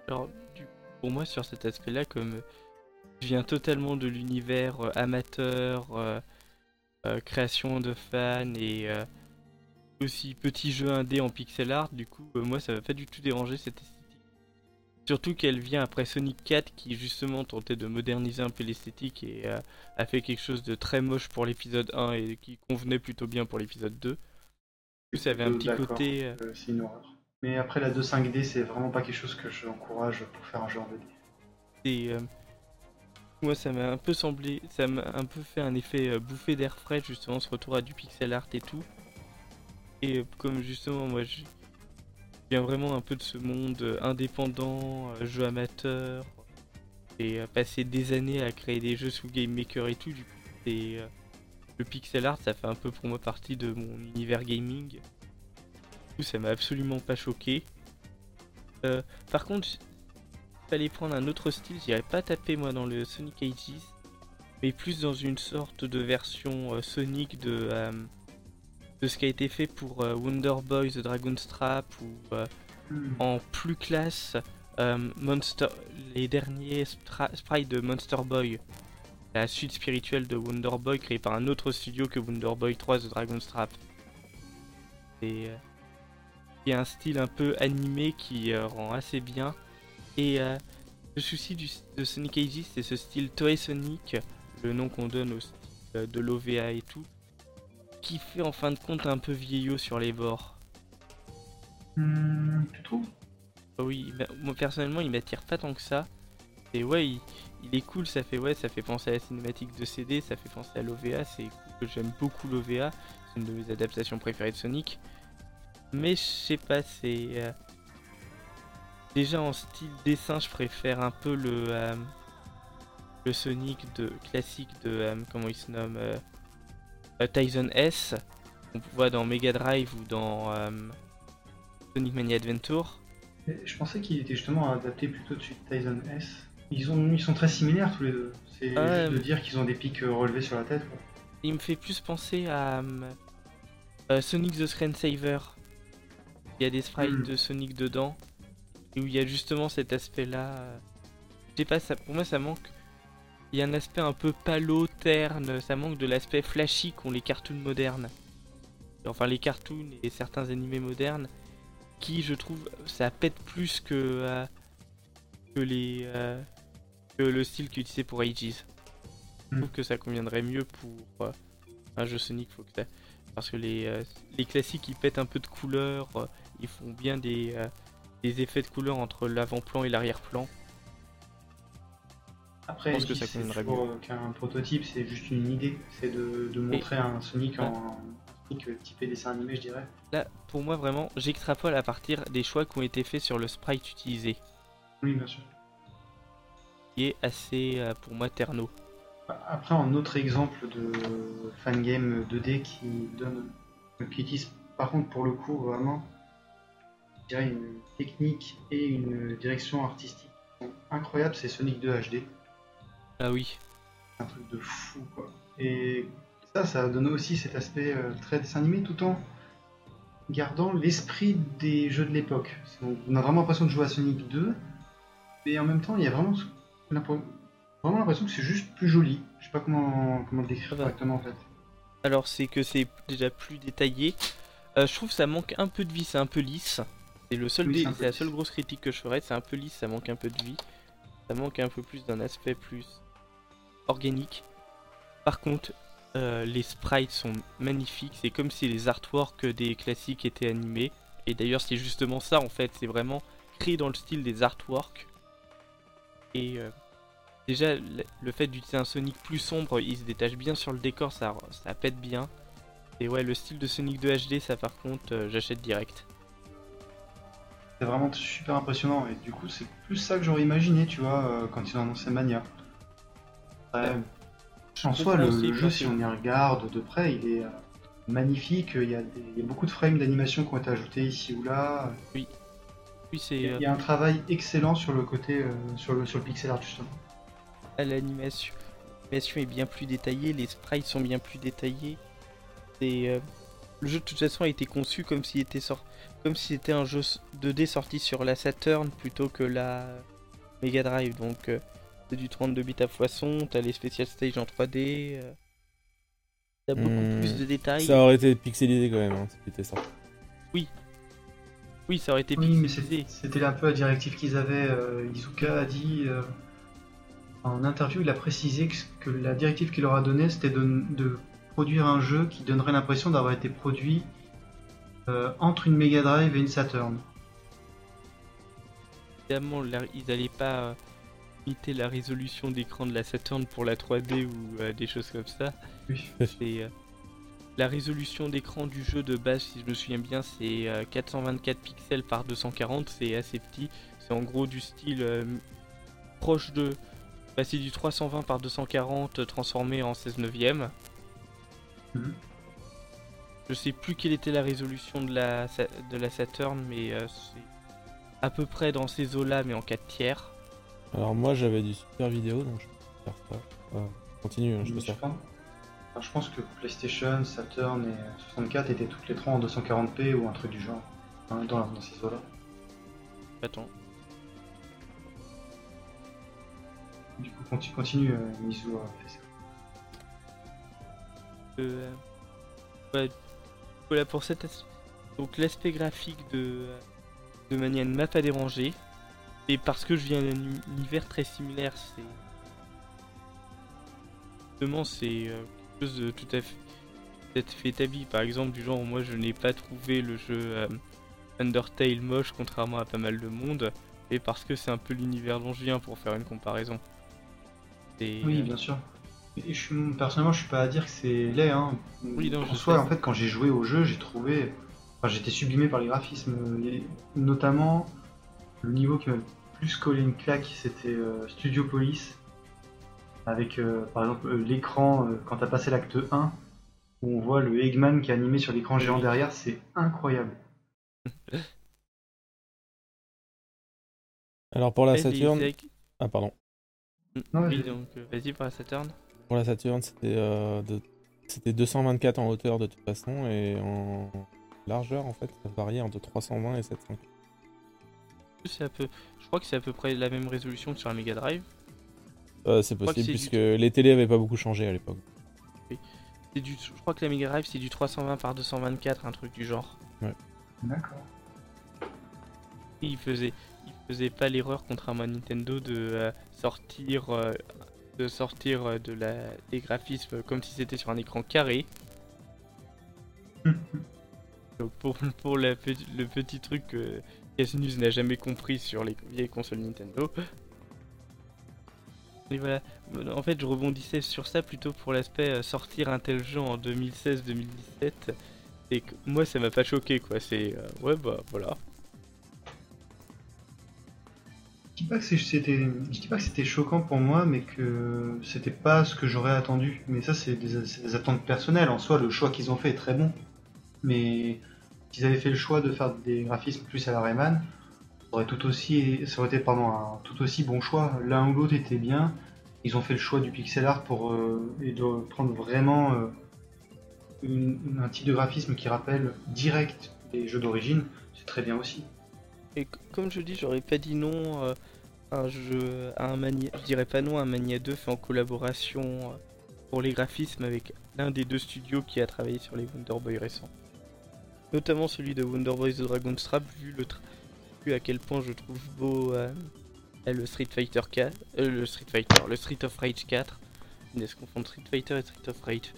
S2: Alors, du- pour moi, sur cet aspect-là, comme euh, je viens totalement de l'univers amateur, création de fans et aussi petit jeu indé en pixel art, du coup, moi, ça m'a pas du tout dérangé cette. Surtout qu'elle vient après Sonic 4 qui justement tentait de moderniser un peu l'esthétique et euh, a fait quelque chose de très moche pour l'épisode 1 et qui convenait plutôt bien pour l'épisode 2. Du coup, ça avait un petit côté... euh,
S1: Euh, c'est une horreur. Mais après, la 2.5D, c'est vraiment pas quelque chose que j'encourage pour faire un jeu en 2D.
S2: Et euh, moi, ça m'a un peu semblé, ça m'a un peu fait un effet bouffée d'air frais, justement, ce retour à du pixel art et tout. Et comme justement, moi, je viens vraiment un peu de ce monde euh, indépendant, euh, jeu amateur, et euh, passer des années à créer des jeux sous Game Maker et tout, du coup, c'est, le pixel art, ça fait un peu pour moi partie de mon univers gaming. Du coup, ça m'a absolument pas choqué. Par contre, fallait prendre un autre style, j'irais pas taper moi dans le Sonic Ages, mais plus dans une sorte de version Sonic de, de ce qui a été fait pour euh, Wonder Boy The Dragon's Trap ou euh, en plus classe euh, Monster, les derniers sprites de Monster Boy, la suite spirituelle de Wonder Boy créée par un autre studio que Wonder Boy 3 The Dragon's Trap. Et il y a un style un peu animé qui euh, rend assez bien. Et euh, le souci du, de Sonic Ages, c'est ce style Toei Sonic, le nom qu'on donne au style de l'OVA et tout, qui fait en fin de compte un peu vieillot sur les bords.
S1: Hmm, tu trouves?
S2: Ah Oui, bah, moi personnellement, il m'attire pas tant que ça. Et ouais, il, il est cool, ça fait ouais, ça fait penser à la cinématique de CD, ça fait penser à l'OVA, c'est cool que j'aime beaucoup l'OVA, c'est une de mes adaptations préférées de Sonic. Mais je sais pas, c'est euh, déjà en style dessin, je préfère un peu le euh, le Sonic de classique de euh, comment il se nomme Tyson S qu'on voit dans Mega Drive ou dans euh, Sonic Mania Adventure.
S1: Je pensais qu'il était justement adapté plutôt dessus de Tyson S. Ils, ont, ils sont très similaires tous les deux. C'est
S2: Ah
S1: de dire qu'ils ont des pics euh, relevés sur la tête. quoi.
S2: Il me fait plus penser à euh, euh, Sonic the Screensaver. Il y a des sprites
S1: Hmm.
S2: de Sonic dedans. Et où il y a justement cet aspect-là. euh, Je sais pas, ça, pour moi ça manque. Il y a un aspect un peu palo, terne. Ça manque de l'aspect flashy qu'ont les cartoons modernes. Enfin, les cartoons et certains animés modernes. Qui, je trouve, ça pète plus que, euh, que, les, euh, que le style qu'utilisé pour Ages. Je trouve que ça conviendrait mieux pour euh, un jeu Sonic. Faut que ça... Parce que les, les classiques ils pètent un peu de couleur, ils font bien des, des effets de couleur entre l'avant-plan et l'arrière-plan.
S1: Après,
S2: Je pense que
S1: Aegis,
S2: ça
S1: c'est
S2: conviendrait
S1: toujours, euh, qu'un prototype, c'est juste une idée. C'est de, de montrer un Sonic en un Sonic euh, typé dessin animé, je dirais.
S2: Là, pour moi, vraiment, j'extrapole à partir des choix qui ont été faits sur le sprite utilisé,
S1: Oui, bien sûr.
S2: qui est assez, euh, pour moi, terno.
S1: Après, un autre exemple de fangame 2D qui donne, qui utilise par contre, pour le coup, vraiment, je dirais une technique et une direction artistique incroyables, c'est Sonic 2 HD.
S2: Ah oui.
S1: un truc de fou quoi. Et ça, ça donne aussi cet aspect euh, très dessin animé tout en gardant l'esprit des jeux de l'époque. On a vraiment l'impression de jouer à Sonic 2, mais en même temps, il y a vraiment, vraiment l'impression que c'est juste plus joli. Je sais pas comment, comment le décrire
S2: va.
S1: correctement en fait.
S2: Alors c'est que c'est déjà plus détaillé. Euh, je trouve que ça manque un peu de vie, c'est un peu lisse. C'est le seul
S1: Oui,
S2: dé-
S1: c'est
S2: la seule grosse critique que je ferais, c'est un peu lisse, ça manque un peu de vie. Ça manque un peu plus d'un aspect plus organique. Par contre, euh, les sprites sont magnifiques, c'est comme si les artworks des classiques étaient animés. Et d'ailleurs c'est justement ça en fait, c'est vraiment créé dans le style des artworks. Et euh, déjà le- fait d'utiliser un Sonic plus sombre, il se détache bien sur le décor, ça, pète bien. Et ouais, le style de Sonic 2 HD, ça par contre, euh, j'achète direct.
S1: C'est vraiment super impressionnant et du coup, c'est plus ça que j'aurais imaginé, tu vois, quand ils ont annoncé Mania. Ouais. En soi, le,
S2: aussi
S1: le jeu, si on y regarde de près, il est euh, magnifique. Il y, a des- il y a beaucoup de frames d'animation qui ont été ajoutés ici ou là.
S2: Oui,
S1: Il
S2: c'est
S1: y a-
S2: euh,
S1: il y a un travail excellent sur le côté, euh, sur, le, sur le pixel art justement.
S2: l'animation. L'animation est bien plus détaillée, les sprites sont bien plus détaillés. Et euh, le jeu de toute façon a été conçu comme s'il était comme si c'était un jeu s- 2D sorti sur la Saturn plutôt que la Mega Drive. Donc euh, c'est du 32 bits à foison, t'as les special stage en 3D. euh, T'as beaucoup
S3: Hmm,
S2: plus de détails.
S3: Ça aurait été pixelisé quand même, hein, c'était ça.
S2: Oui, ça aurait été
S1: Oui, mais
S2: pixelisé.
S1: c'était un peu la directive qu'ils avaient. euh, Izuka a dit euh, en interview, il a précisé que, que la directive qu'il leur a donnée, c'était de, de produire un jeu qui donnerait l'impression d'avoir été produit euh, entre une Mega Drive et une Saturn.
S2: Évidemment, ils n'allaient pas euh, imiter la résolution d'écran de la Saturn pour la 3D ou euh, des choses comme ça.
S1: Oui.
S2: C'est euh, la résolution d'écran du jeu de base, si je me souviens bien, c'est euh, 424 pixels par 240, c'est assez petit. C'est en gros du style euh, proche de. Bah, c'est du 320 par 240 euh, transformé en 16 neuvième.
S1: Mhm.
S2: Je sais plus quelle était la résolution de la, de la Saturn, mais euh, c'est à peu près dans ces eaux-là, mais en 4 tiers.
S3: Alors moi j'avais du super vidéo, donc je peux faire ça. Ah, continue, hein, je peux faire.
S1: je pense que PlayStation, Saturn et 64 étaient toutes les trois en 240p ou un truc du genre. hein, dans, dans ces eaux-là.
S2: Attends.
S1: Du coup, continue, continue euh, Mizu fait ça.
S2: Euh, ouais, voilà pour cet as- donc l'aspect graphique de de manière ne m'a pas dérangé et parce que je viens d'un uni- univers très similaire c'est justement c'est euh, quelque chose de tout à fait tout à fait établi par exemple du genre moi je n'ai pas trouvé le jeu euh, Undertale moche contrairement à pas mal de monde et parce que c'est un peu l'univers dont je viens pour faire une comparaison Et,
S1: Oui,
S2: euh,
S1: bien sûr. Et je suis, personnellement, je suis pas à dire que c'est laid. Hein.
S2: Oui, non,
S1: en soi,
S2: sais.
S1: en fait, quand j'ai joué au jeu, j'ai trouvé. Enfin, j'étais sublimé par les graphismes. Notamment, le niveau qui m'a le plus collé une claque, c'était euh, Studio Police. Avec, euh, par exemple, euh, l'écran, euh, quand t'as passé l'acte 1, où on voit le Eggman qui est animé sur l'écran géant derrière, c'est incroyable. (laughs)
S3: Alors pour la
S2: et les
S3: Saturn.
S2: Easter eggs-
S3: Ah pardon.
S1: Non,
S2: oui
S1: vas-y.
S2: donc vas-y pour la Saturn
S3: Pour la Saturn, c'était euh, de... c'était 224 en hauteur de toute façon et en largeur en fait, ça variait entre 320 et 750.
S2: C'est à peu... Je crois que c'est à peu près la même résolution que sur la Mega Drive.
S3: Euh, c'est possible
S2: du-
S3: puisque les télés avaient pas beaucoup changé à l'époque.
S2: C'est du... Je crois que la Mega Drive c'est du 320 par 224, un truc du genre.
S1: D'accord.
S2: Et il faisait, il faisait pas l'erreur contrairement à Nintendo de euh, sortir, euh, de sortir de la... des graphismes comme si c'était sur un écran carré. (laughs) Donc pour, pour la le petit truc que Casnus n'a jamais compris sur les vieilles consoles Nintendo. Et voilà, en fait je rebondissais sur ça plutôt pour l'aspect euh, sortir un tel jeu en 2016-2017. Et que moi ça m'a pas choqué quoi, c'est euh, ouais bah voilà.
S1: Je dis pas que c'était, dis pas que c'était choquant pour moi, mais que c'était pas ce que j'aurais attendu. Mais ça, c'est des, des attentes personnelles. En soi, le choix qu'ils ont fait est très bon. Mais s'ils avaient fait le choix de faire des graphismes plus à la Rayman, ça aurait tout aussi, été un tout aussi bon choix. L'un ou l'autre était bien. Ils ont fait le choix du pixel art pour euh, et de prendre vraiment euh, un type de graphisme qui rappelle direct les jeux d'origine. C'est très bien aussi.
S2: Et comme je dis, j'aurais pas dit non euh, à un jeu, à un Mania, je dirais pas non à un Mania 2 fait en collaboration euh, pour les graphismes avec l'un des deux studios qui a travaillé sur les Wonder Boy récents. Notamment celui de Wonder Boy The Dragon Strap, vu, le tra- vu à quel point je trouve beau euh, le Street Fighter 4, euh, le Street Fighter, le Street of Rage 4. Laisse confondre Street Fighter et Street of Rage?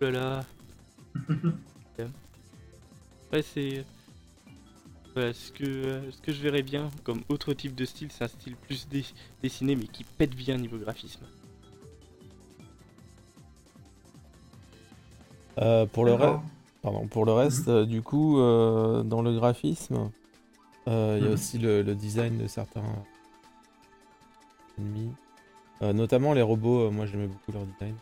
S2: Oh là là. (laughs) Ouais, c'est. Voilà, ce que, euh, ce que je verrais bien comme autre type de style, c'est un style plus dé- dessiné mais qui pète bien niveau graphisme.
S3: Euh, pour le reste. Pardon, pour le reste, euh, du coup, euh, dans le graphisme, euh, il y a
S1: Mhm.
S3: aussi le, le design de certains ennemis. Euh, notamment les robots, euh, moi j'aimais beaucoup leur design.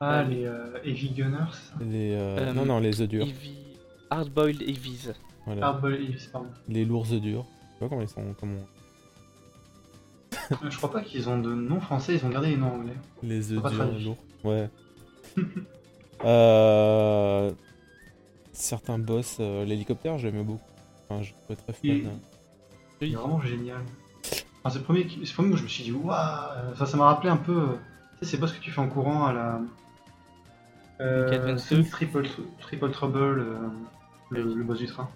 S1: Ah, les euh, Heavy Gunners.
S3: Les, non, non, les œufs durs.
S2: Eevee- Hardboiled Eevees.
S3: Voilà.
S1: Hardball Heavies, pardon.
S3: Les lourds œufs durs. Je sais pas comment ils sont. Comment... (laughs)
S1: Je crois pas qu'ils ont de nom français, ils ont gardé les noms anglais.
S3: Les œufs durs lourds. Ouais. (laughs) euh... Certains boss, euh, l'hélicoptère, j'aimais beaucoup. Enfin, je trouvais très fun.
S1: C'est vraiment génial. Enfin, c'est le premier, qui- c'est le premier où je me suis dit, waouh, ça, ça m'a rappelé un peu, euh, tu sais, ces boss que tu fais en courant à la. Euh, Triple, Triple Trouble, euh, le,
S2: Oui.
S1: le boss du train.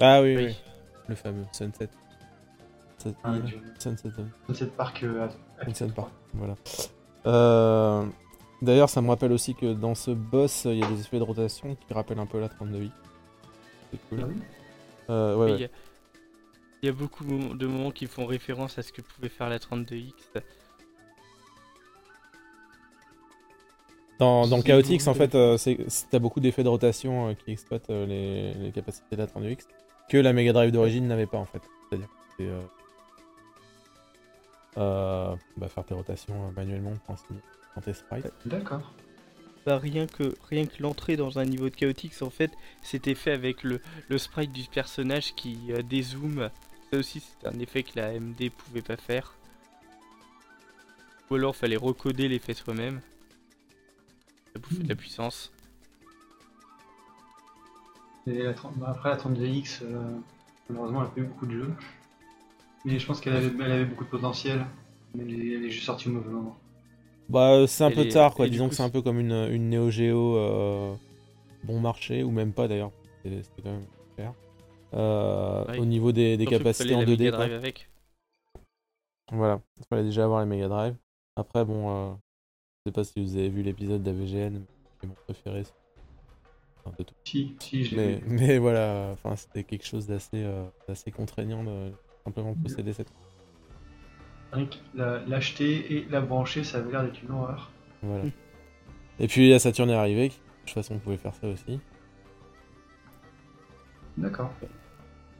S3: Ah oui,
S2: Oui.
S3: oui. Le fameux Sunset. Sunset,
S1: Ah,
S3: Sunset
S1: Park euh, à-
S3: Sunset Park. Voilà. Euh, D'ailleurs, ça me rappelle aussi que dans ce boss, il y a des effets de rotation qui rappellent un peu la 32i. C'est cool.
S1: Ah oui
S3: Euh, ouais,
S2: Oui,
S3: ouais.
S2: Il y, a- il y a beaucoup de moments qui font référence à ce que pouvait faire la 32X.
S3: Dans, Chaotix, en fait, euh, t'as beaucoup d'effets de rotation euh, qui exploitent euh, les, les capacités de la 32X que la Mega Drive d'origine n'avait pas en fait. C'est-à-dire que c'est, euh, euh, bah, faire tes rotations euh, manuellement quand, c'est- quand t'es sprite.
S1: D'accord.
S2: Bah, rien que rien que l'entrée dans un niveau de Chaotix, en fait, c'était fait avec le, le sprite du personnage qui euh, dézoome. Ça aussi, c'est un effet que la AMD pouvait pas faire. Ou alors, fallait recoder l'effet soi-même. Ça bouffait de la puissance.
S1: Et la 30 bah, après, la 32X, euh, malheureusement, elle a pas eu beaucoup de jeux. Mais je pense qu'elle avait, elle avait beaucoup de potentiel. Mais elle est, elle est juste sortie au mauvais moment.
S3: Bah, c'est un
S2: Et
S3: peu
S2: les-
S3: tard quoi.
S2: et
S3: Disons
S2: coup,
S3: que c'est un peu comme une, une Neo Geo euh, bon marché, ou même pas d'ailleurs. C'était quand même cher. Euh,
S2: Ouais.
S3: Au niveau des, des capacités
S2: fallait
S3: en
S2: la
S3: 2D.
S2: Mega
S3: quoi.
S2: Drive avec.
S3: Voilà, il fallait déjà avoir les Mega Drive. Après, bon, euh, je sais pas si vous avez vu l'épisode d'AVGN, c'est mon préféré. c'est- enfin, de tout.
S1: Si, si, je l'ai
S3: Mais,
S1: vu.
S3: mais voilà, enfin, c'était quelque chose d'assez euh, d'assez contraignant de simplement posséder cette.
S1: Rien que la- L'acheter et la brancher, ça avait l'air d'être une horreur.
S3: Voilà. Et puis la Saturn est arrivée, de toute façon, on pouvait faire ça aussi.
S1: D'accord.
S2: Vous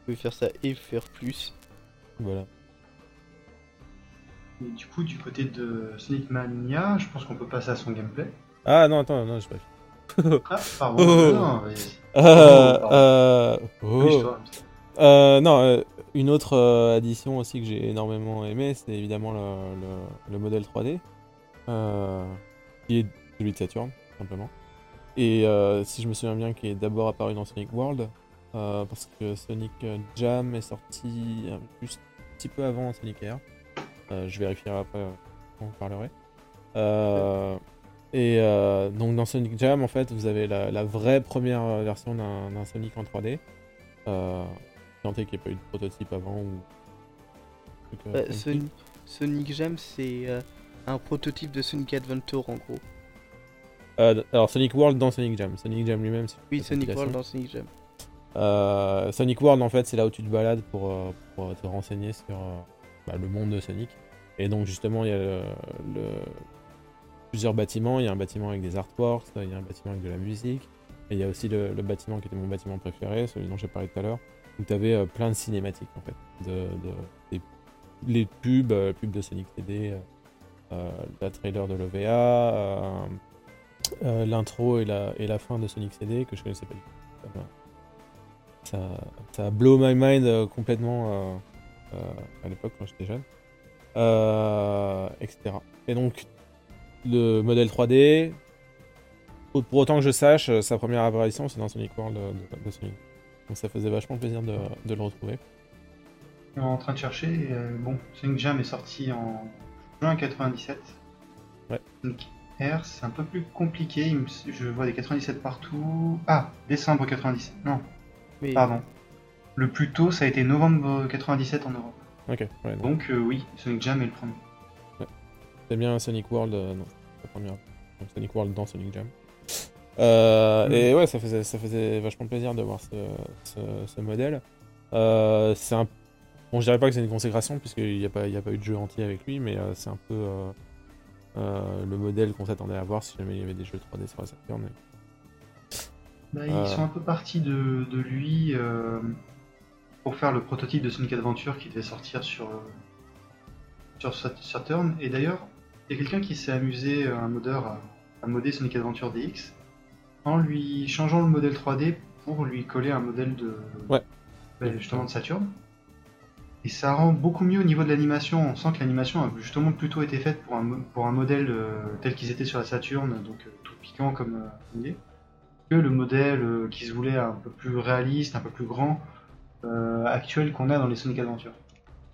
S2: pouvez faire ça et faire plus.
S3: Voilà.
S1: Et du coup, du côté de Sonic Mania, je pense qu'on peut passer à son gameplay.
S3: Ah non, attends, non, j'ai pas.
S1: Ah, pardon.
S3: Oh.
S1: Non, mais...
S3: Euh,
S1: pardon.
S3: euh, oh. Euh, non, euh, une autre euh, addition aussi que j'ai énormément aimé, c'est évidemment le, le- le modèle 3D, euh, qui est celui de Saturn, simplement. Et si je me souviens bien, qui est d'abord apparu dans Sonic World, parce que Sonic Jam est sorti juste un petit peu avant Sonic Air. Je vérifierai après quand on parlerai. Euh, et donc dans Sonic Jam, en fait, vous avez la, la vraie première version d'un Sonic en 3D. Euh, tant est qu'il n'y ait pas eu de prototype avant ou. truc, euh,
S2: Bah. Sonic, Sonic Jam, c'est euh, un prototype de Sonic Adventure en gros.
S3: Euh, alors Sonic World dans Sonic Jam. Sonic Jam lui-même, c'est
S2: Oui, Sonic. World dans Sonic Jam.
S3: Euh, Sonic World, en fait, c'est là où tu te balades pour, pour te renseigner sur bah, le monde de Sonic. Et donc, justement, il y a le, le- plusieurs bâtiments. Il y a un bâtiment avec des artworks, il y a un bâtiment avec de la musique. Et il y a aussi le, le bâtiment qui était mon bâtiment préféré, celui dont j'ai parlé tout à l'heure, où tu avais plein de cinématiques, en fait. Les pubs, euh, pubs de Sonic CD, euh, euh, la trailer de l'OVA, euh, euh, l'intro et la, fin de Sonic CD, que je connaissais pas du tout. Ça ça, blow my mind euh, complètement euh, euh, à l'époque quand j'étais jeune, Euh, etc. Et donc, le modèle 3D, pour autant que je sache, euh, sa première apparition, c'est dans Sonic World euh, de Sonic. Donc ça faisait vachement plaisir de, de le retrouver.
S1: En train de chercher, euh, bon, Sonic Jam est sorti en juin 97.
S3: Ouais.
S1: Sonic Air, c'est un peu plus compliqué. me Je vois des 97 partout. Ah, décembre 97. Non,
S2: Mais
S1: pardon. Le plus tôt, ça a été novembre 97 en Europe.
S3: Ok, ouais, donc
S1: Donc euh, oui, Sonic Jam est le premier.
S3: c'est bien Sonic World, euh, non, la première. Donc Sonic World dans Sonic Jam. Euh,
S1: Mm.
S3: Et ouais, ça faisait, ça faisait vachement plaisir de voir ce, ce, ce modèle. Euh, c'est un... Bon, je dirais pas que c'est une consécration, puisqu'il n'y a, pas- il y a pas eu de jeu entier avec lui, mais euh, c'est un peu euh, euh, le modèle qu'on s'attendait à voir si jamais il y avait des jeux 3D sur la Saturn.
S1: Bah,
S3: Euh.
S1: Ils sont un peu partis de, de lui euh, pour faire le prototype de Sonic Adventure qui devait sortir sur, sur Sat- Saturn. Et d'ailleurs, il y a quelqu'un qui s'est amusé, un modeur, à, à modder Sonic Adventure DX en lui changeant le modèle 3D pour lui coller un modèle de
S3: Ouais.
S1: justement de Saturn. Et ça rend beaucoup mieux au niveau de l'animation. On sent que l'animation a justement plutôt été faite pour un, pour un modèle euh, tel qu'ils étaient sur la Saturn, donc euh, tout piquant comme euh, on dit que le modèle euh, qui se voulait un peu plus réaliste, un peu plus grand, actuel qu'on a dans les Sonic Adventure,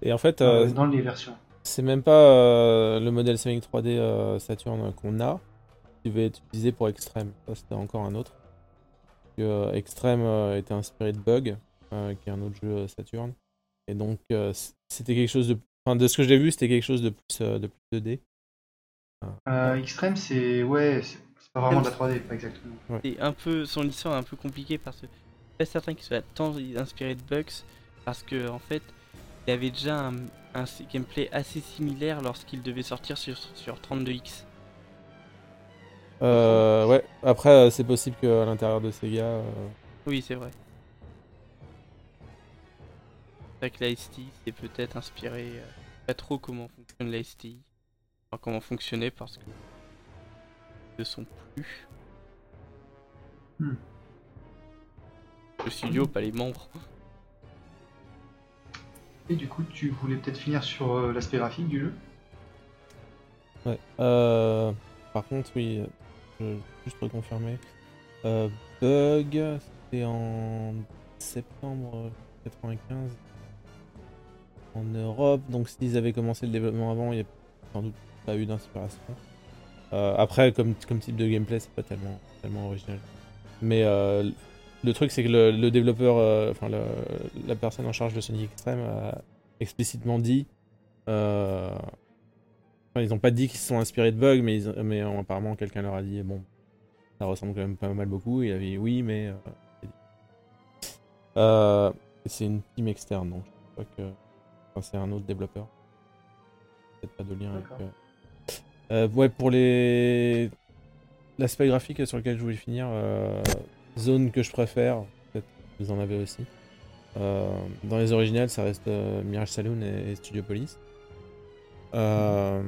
S3: Et en fait,
S1: dans les versions.
S3: c'est même pas le modèle Sonic 3D euh, Saturn qu'on a qui va être utilisé pour Extreme. Ça, c'était encore un autre. Que, euh, Extreme euh, était inspiré de Bug, euh, qui est un autre jeu Saturn. Et donc, euh, c'était quelque chose de. Enfin, de ce que j'ai vu, c'était quelque chose de plus, euh, de plus 2D.
S1: Euh, Extreme, c'est ouais, c'est pas vraiment de la 3D, pas exactement.
S2: c'est un peu son histoire est un peu compliquée parce que je suis pas certain qu'il soit tant inspiré de Bugs parce que en fait il avait déjà un, un gameplay assez similaire lorsqu'il devait sortir sur, sur 32X.
S3: Euh, ouais, après, euh, c'est possible qu'à l'intérieur de Sega. euh,
S2: Oui, c'est vrai. C'est vrai que la ST c'est peut-être inspiré euh, pas trop comment fonctionne la ST. Enfin, comment fonctionnait parce que ils ne sont plus.
S1: Hmm.
S2: Le studio, pas les membres.
S1: Et du coup, tu voulais peut-être finir sur euh, l'aspect graphique du jeu?
S3: Ouais. Euh, par contre, oui, je juste reconfirmer. Euh, Bug, c'était en septembre 95 en Europe. Donc, s'ils avaient commencé le développement avant, il n'y a sans doute pas eu d'inspiration. Euh, après, comme, type de gameplay, c'est pas tellement, tellement original. Mais euh, le truc, c'est que le, développeur, enfin, la personne en charge de Sonic Extreme a explicitement dit. Enfin, ils n'ont pas dit qu'ils se sont inspirés de bugs, mais, ils- mais euh, apparemment quelqu'un leur a dit bon, ça ressemble quand même pas mal beaucoup. Et il a dit oui, mais. euh, c'est. Euh, c'est une team externe, donc je crois que. Enfin, c'est un autre développeur. Peut-être pas de lien avec. Euh, euh, ouais, pour les. L'aspect graphique sur lequel je voulais finir, zone que je préfère, peut-être que vous en avez aussi. Dans les originales, ça reste Mirage Saloon et, et Studio Police. Euh,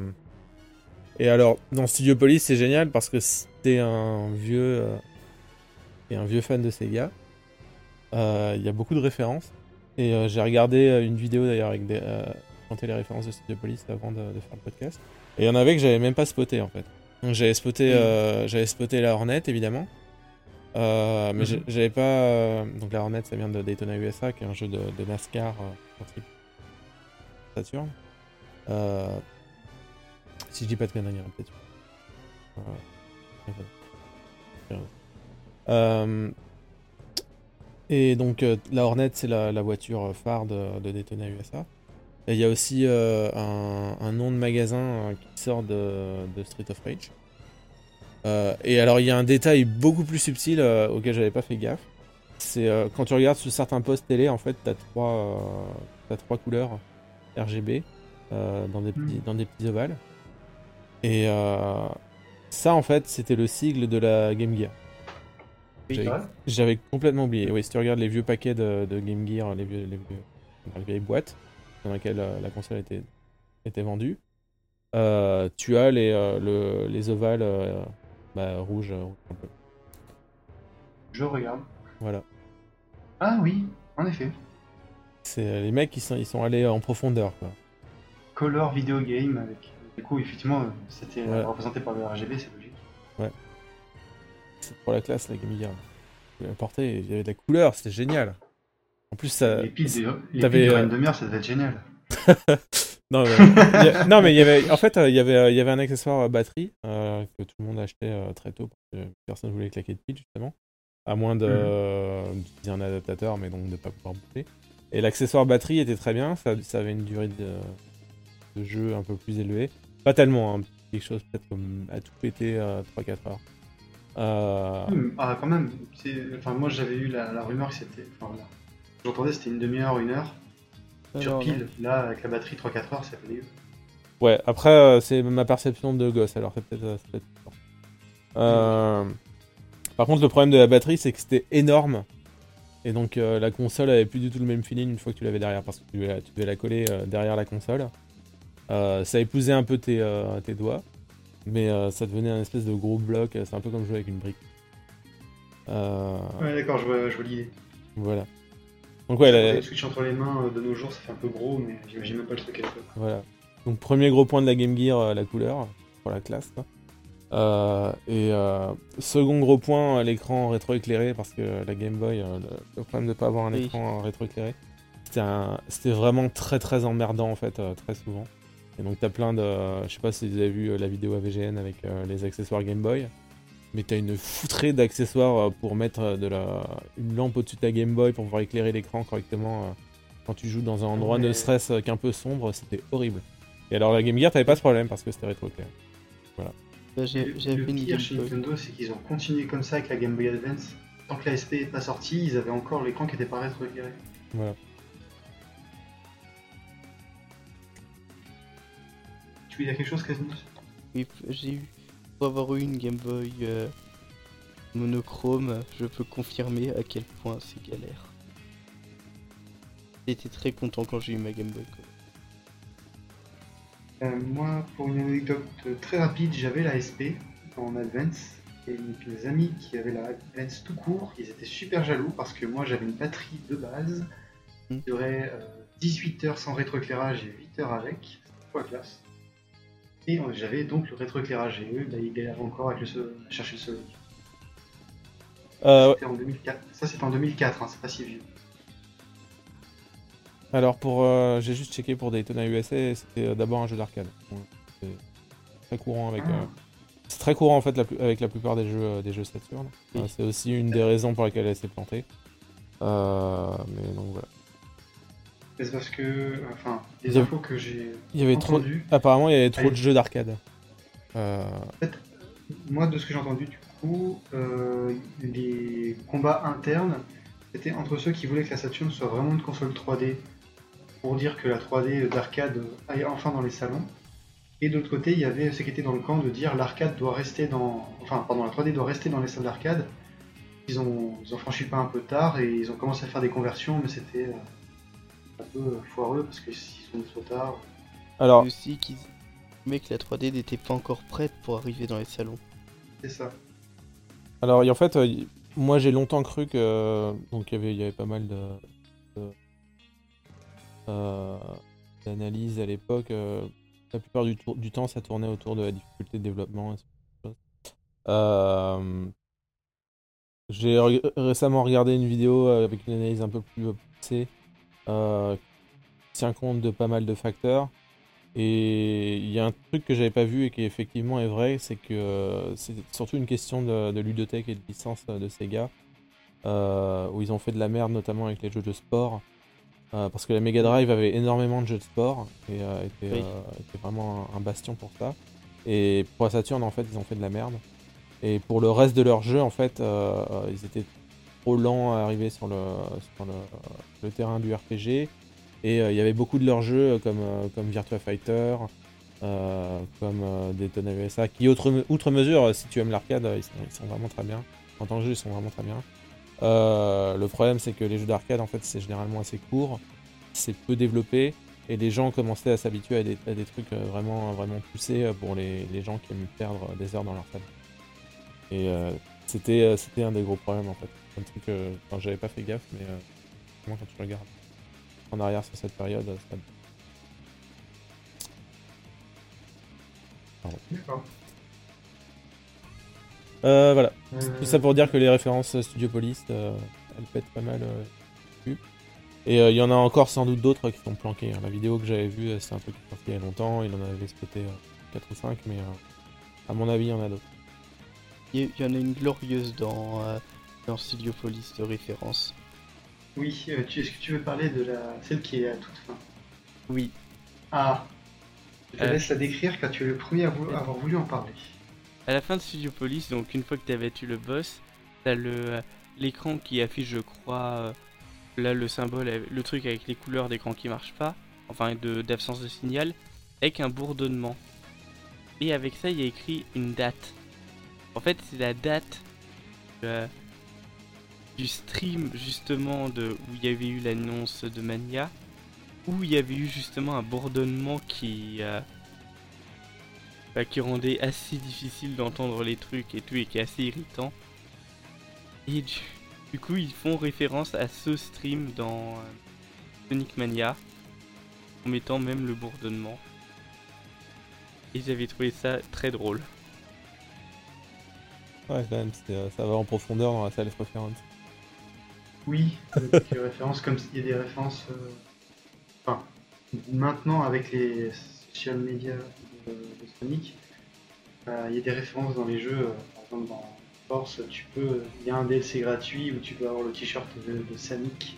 S3: et alors, dans Studio Police, c'est génial parce que si t'es un vieux, euh, et un vieux fan de Sega, euh, il y a beaucoup de références. Et euh, j'ai regardé une vidéo d'ailleurs avec des, présenter les références de Studio Police avant de, de faire le podcast. Et il y en avait que j'avais même pas spoté en fait. Donc j'avais spoté, euh, j'avais spoté la Hornet évidemment. Euh, mais
S1: Mhm.
S3: j'ai- j'avais pas. euh, donc la Hornet, ça vient de Daytona USA, qui est un jeu de, de NASCAR euh, pour type Saturn. Euh, si je dis pas de conneries, hein, peut-être. Euh, et donc euh, la Hornet, c'est la, voiture phare de, de Daytona USA. Et il y a aussi euh, un, nom de magasin qui sort de, Street of Rage. Et alors il y a un détail beaucoup plus subtil auquel j'avais pas fait gaffe. C'est quand tu regardes sur certains postes télé, en fait, t'as trois, t'as trois couleurs RGB dans, des petits, dans des petits ovales. Et euh, ça, en fait, c'était le sigle de la Game Gear. J'avais- complètement oublié. Oui, si tu regardes les vieux paquets de, de Game Gear, les, vieux, les, vieux- enfin, les vieilles boîtes dans lesquelles euh, la console était, était vendue, euh, tu as les, euh, le- les ovales euh, bah, rouges, euh.
S1: Je regarde.
S3: Voilà.
S1: Ah oui, en effet.
S3: C'est les mecs qui sont, ils sont allés en profondeur, quoi.
S1: Color Video Game avec. Du coup, effectivement, euh, c'était
S3: Ouais.
S1: représenté par le RGB, c'est logique.
S3: C'est pour la classe, la Game Gear. Apporté, il y avait de la couleur, c'était génial. En plus, ça.
S1: les piles de, piles de
S3: euh,
S1: Reine ça devait être génial. (laughs)
S3: Non, mais, a- non, mais il y avait, en fait, euh, il y avait, il y avait un accessoire batterie euh, que tout le monde achetait euh, très tôt parce que personne ne voulait claquer de pile justement, à moins de, d'utiliser un adaptateur, mais donc de pas pouvoir bouger. Et l'accessoire batterie était très bien, ça, ça avait une durée de, de jeu un peu plus élevée, pas tellement, hein, quelque chose peut-être comme à tout péter 3-4 heures. Euh,
S1: Ah, quand même. Enfin, moi, j'avais eu la, la rumeur que c'était. Enfin, voilà. J'entendais c'était une demi-heure, une heure. sur
S2: Alors,
S1: pile. Là, avec la batterie 3-4 heures, ça fait dégueu.
S3: Ouais, après, euh, c'est ma perception de gosse, alors c'est peut-être. euh. Euh, Par contre, le problème de la batterie, c'est que c'était énorme. Et donc, euh, la console avait plus du tout le même feeling une fois que tu l'avais derrière, parce que tu devais la, tu devais la coller euh, derrière la console. Euh, ça épousait un peu tes, euh, tes doigts, mais euh, ça devenait un espèce de gros bloc. C'est un peu comme jouer avec une brique. Euh,
S1: Ouais, d'accord, je vois, je vois l'idée.
S3: Voilà. Donc, ouais, la-
S1: Le Switch entre les mains de nos jours, ça fait un peu gros, mais j'imagine même pas le truc à l'époque.
S3: Voilà. Donc premier gros point de la Game Gear, la couleur, pour la classe. quoi. Euh, et euh, second gros point, l'écran rétroéclairé, parce que la Game Boy, euh, le, le problème de ne pas avoir un
S2: Oui.
S3: écran rétroéclairé, c'était vraiment très très emmerdant en fait, euh, très souvent. Et donc t'as plein de... je sais pas si vous avez vu euh, la vidéo AVGN avec euh, les accessoires Game Boy, mais t'as une foutrée d'accessoires euh, pour mettre de la, une lampe au-dessus de ta Game Boy pour pouvoir éclairer l'écran correctement. quand tu joues dans un endroit ne
S1: Ouais.
S3: serait-ce qu'un peu sombre, c'était horrible. Et alors la Game Gear, t'avais pas ce problème parce que c'était rétroéclairé.
S2: bah, j'ai-
S1: Le-
S2: J'avais
S1: le
S2: une
S1: pire chez. Nintendo, c'est qu'ils ont continué comme ça avec la Game Boy Advance. Tant que la SP n'est pas sortie, ils avaient encore l'écran qui était pas rétroéclairé.
S3: Voilà.
S1: Tu veux dire quelque chose, Casmus
S2: Oui, j'ai eu. Pour avoir eu une Game Boy euh, monochrome, je peux confirmer à quel point c'est galère. J'étais très content quand j'ai eu ma Game Boy. quoi.
S1: Euh, moi, pour une anecdote euh, très rapide, j'avais la SP en Advance. Et les amis qui avaient la Advance tout court, ils étaient super jaloux parce que moi j'avais une batterie de base
S2: Hmm.
S1: qui durait euh, 18 heures sans rétroéclairage et 8 heures avec. Quoi classe Et j'avais donc le rétroéclairage et eux, bah, ils galèrent encore avec le so- à chercher le soleil.
S3: Euh,
S1: C'était en 2004. Ça c'était en 2004, hein, c'est pas si vieux.
S3: alors pour, euh, j'ai juste checké pour Daytona USA, c'était euh, d'abord un jeu d'arcade. C'est très courant avec.
S1: Ah.
S3: euh, c'est très courant en fait la avec la plupart des jeux des jeux Saturn.
S2: Oui.
S3: Euh, c'est aussi une des raisons pour lesquelles elle s'est plantée. Euh, mais donc voilà.
S1: C'est parce que, enfin, les infos que j'ai
S3: Il y avait trop. Apparemment, il y avait trop de jeux d'arcade. Euh,
S1: Moi, de ce que j'ai entendu, du coup, euh, les combats internes, c'était entre ceux qui voulaient que la Saturn soit vraiment une console 3D, pour dire que la 3D d'arcade aille enfin dans les salons. Et de l'autre côté, il y avait ceux qui étaient dans le camp de dire l'arcade doit rester dans. Enfin, pardon, la 3D doit rester dans les salles d'arcade. Ils ont, ils ont franchi pas un peu tard et ils ont commencé à faire des conversions, mais c'était euh, un peu foireux parce que s'ils sont trop tard.
S3: Alors,
S2: aussi qu'ils. Mais que la 3D n'était pas encore prête pour arriver dans les salons.
S1: C'est ça.
S3: Alors, et en fait, euh, moi j'ai longtemps cru que euh, donc il y avait, il y avait pas mal de, de- euh, d'analyses à l'époque. euh, la plupart du, tour- du temps, ça tournait autour de la difficulté de développement. et ce genre de choses. Euh, j'ai récemment regardé une vidéo avec une analyse un peu plus poussée euh, qui tient compte de pas mal de facteurs. Et il y a un truc que j'avais pas vu et qui effectivement est vrai, c'est que euh, c'est surtout une question de, de ludothèque et de licence euh, de Sega, euh, où ils ont fait de la merde notamment avec les jeux de sport, euh, parce que la Mega Drive avait énormément de jeux de sport et euh, était,
S2: Oui.
S3: était vraiment un, un bastion pour ça. Et pour la Saturn, en fait, ils ont fait de la merde. Et pour le reste de leur jeu, en fait, ils étaient trop lents à arriver sur le, terrain du RPG. Et euh, il y avait beaucoup de leurs jeux comme, euh, Virtua Fighter, euh, comme euh, Daytona USA, qui, outre, mesure, si tu aimes l'arcade, ils sont, vraiment très bien. En tant que jeu, ils sont vraiment très bien. Euh, le problème, c'est que les jeux d'arcade, en fait, c'est généralement assez court, c'est peu développé, et les gens commençaient à s'habituer à des, trucs vraiment, vraiment poussés pour les, les gens qui aiment perdre des heures dans leur salle. Et c'était un des gros problèmes, en fait. Un truc que enfin, j'avais pas fait gaffe, mais euh, quand tu regardes en arrière sur cette période, ça...
S1: D'accord.
S3: Euh, voilà.
S1: Euh,
S3: Tout ça pour dire que les références Studiopolis, euh, elles pètent pas mal. euh. Et euh, il y en a encore sans doute d'autres qui sont planqués. hein. La vidéo que j'avais vue, euh, c'est un truc qui est sorti il y a longtemps. Il en avait spoté 4 ou 5, mais euh, à mon avis, il y en a d'autres.
S2: Il y, il y en a une glorieuse dans, euh, dans Studiopolis de référence.
S1: Oui, euh, tu- est-ce que tu veux parler de la celle qui est à toute fin
S2: Oui,
S1: Ah Je te
S2: Euh.
S1: laisse la décrire car tu es le premier à vou- à avoir voulu en parler.
S2: à la fin de Studiopolis, donc une fois que tu as battu le boss, t'as le euh, l'écran qui affiche, je crois, euh, là le symbole, euh, le truc avec les couleurs d'écran qui marche pas, enfin de d'absence de signal, avec un bourdonnement. Et avec ça, il y a écrit une date. En fait, c'est la date euh, du stream justement de où il y avait eu l'annonce de Mania, où il y avait eu justement un bourdonnement qui euh, bah, rendait assez difficile d'entendre les trucs et tout et qui est assez irritant. Et du, coup, ils font référence à ce stream dans euh, Sonic Mania en mettant même le bourdonnement. Et j'avais trouvé ça très drôle.
S3: Ouais, quand même, euh, ça va en profondeur dans la salle.
S1: Oui, avec des (laughs) références comme il y a des références. euh, Enfin, maintenant avec les social media de, de Sonic, euh, il y a des références dans les jeux. euh, par exemple, dans Force, tu peux. Il y a un DLC gratuit où tu peux avoir le t-shirt de, de Sonic.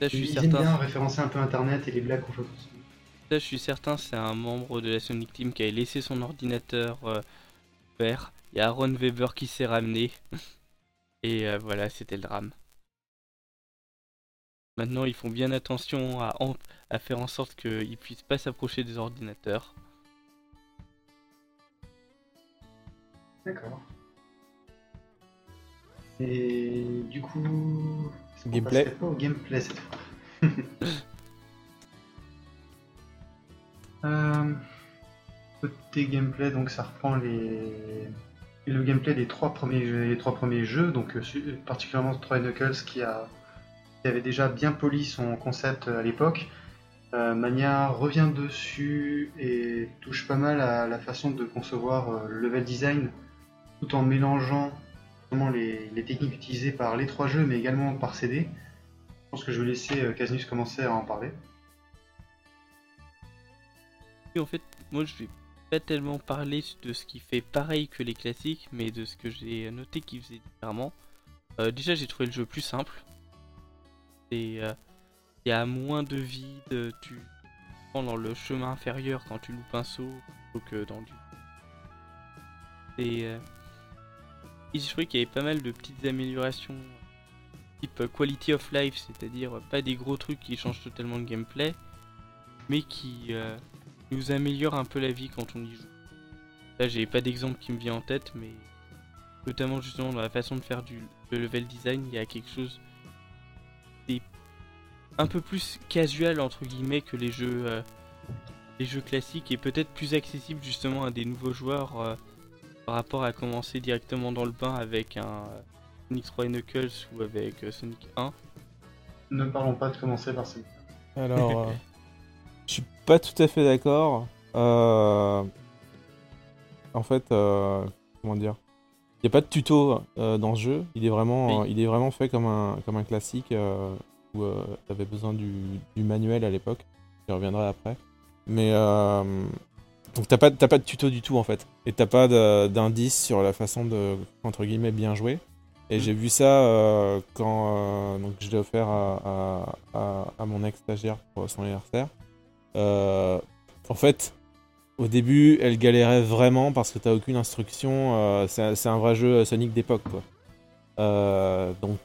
S2: Ça, je suis
S1: Ils aiment
S2: certain.
S1: bien référencer un peu Internet et les blagues qu'on fait.
S2: Ça, je suis certain, c'est un membre de la Sonic Team qui avait laissé son ordinateur ouvert. Il y a Aaron Weber qui s'est ramené. (laughs) Et euh, voilà, c'était le drame. Maintenant, ils font bien attention à, en- à faire en sorte qu'ils puissent pas s'approcher des ordinateurs.
S1: D'accord. Et du coup.
S3: Gameplay.
S1: pas au gameplay cette fois. (laughs) euh, côté gameplay, donc ça reprend les. Le gameplay des trois premiers jeux, les trois premiers jeux, donc euh, particulièrement Troy Knuckles qui, a, avait déjà bien poli son concept à l'époque. Euh, Mania revient dessus et touche pas mal à la façon de concevoir euh, le level design tout en mélangeant les, les techniques utilisées par les trois jeux, mais également par CD. Je pense que je vais laisser euh, Casnus commencer à en parler.
S2: En fait, moi je vais pas tellement parler de ce qui fait pareil que les classiques, mais de ce que j'ai noté qui faisait différemment. Euh, déjà, j'ai trouvé le jeu plus simple. Euh, il y a moins de vide, tu prends dans le chemin inférieur quand tu loupes un saut, plutôt que dans du. Et, euh, et je trouvais qu'il y avait pas mal de petites améliorations type quality of life, c'est-à-dire pas des gros trucs qui changent totalement le gameplay, mais qui nous améliorent un peu la vie quand on y joue. Là, j'ai pas d'exemple qui me vient en tête, mais notamment justement dans la façon de faire du le level design, il y a quelque chose des un peu plus casual entre guillemets que les jeux euh, les jeux classiques et peut-être plus accessible justement à des nouveaux joueurs euh, par rapport à commencer directement dans le bain avec un euh, Sonic 3 et Knuckles ou avec euh, Sonic 1.
S1: Ne parlons pas de commencer par ce.
S3: Alors, euh, (laughs) je suis pas tout à fait d'accord. Euh, En fait, euh, comment dire? Il n'y a pas de tuto euh, dans ce jeu. Il est vraiment,
S2: Oui.
S3: il est vraiment fait comme un, comme un classique où tu avais besoin du, du manuel à l'époque. J'y reviendrai après. Mais donc t'as pas, t'as pas de tuto du tout en fait. Et t'as pas d'indice sur la façon de, entre guillemets, bien jouer. Et j'ai vu ça euh, quand euh, donc je l'ai offert à, à, à- à mon ex-stagiaire pour son anniversaire. Euh, en fait, au début, elle galérait vraiment parce que t'as aucune instruction. euh, c'est un- vrai jeu Sonic d'époque, quoi. Euh, donc,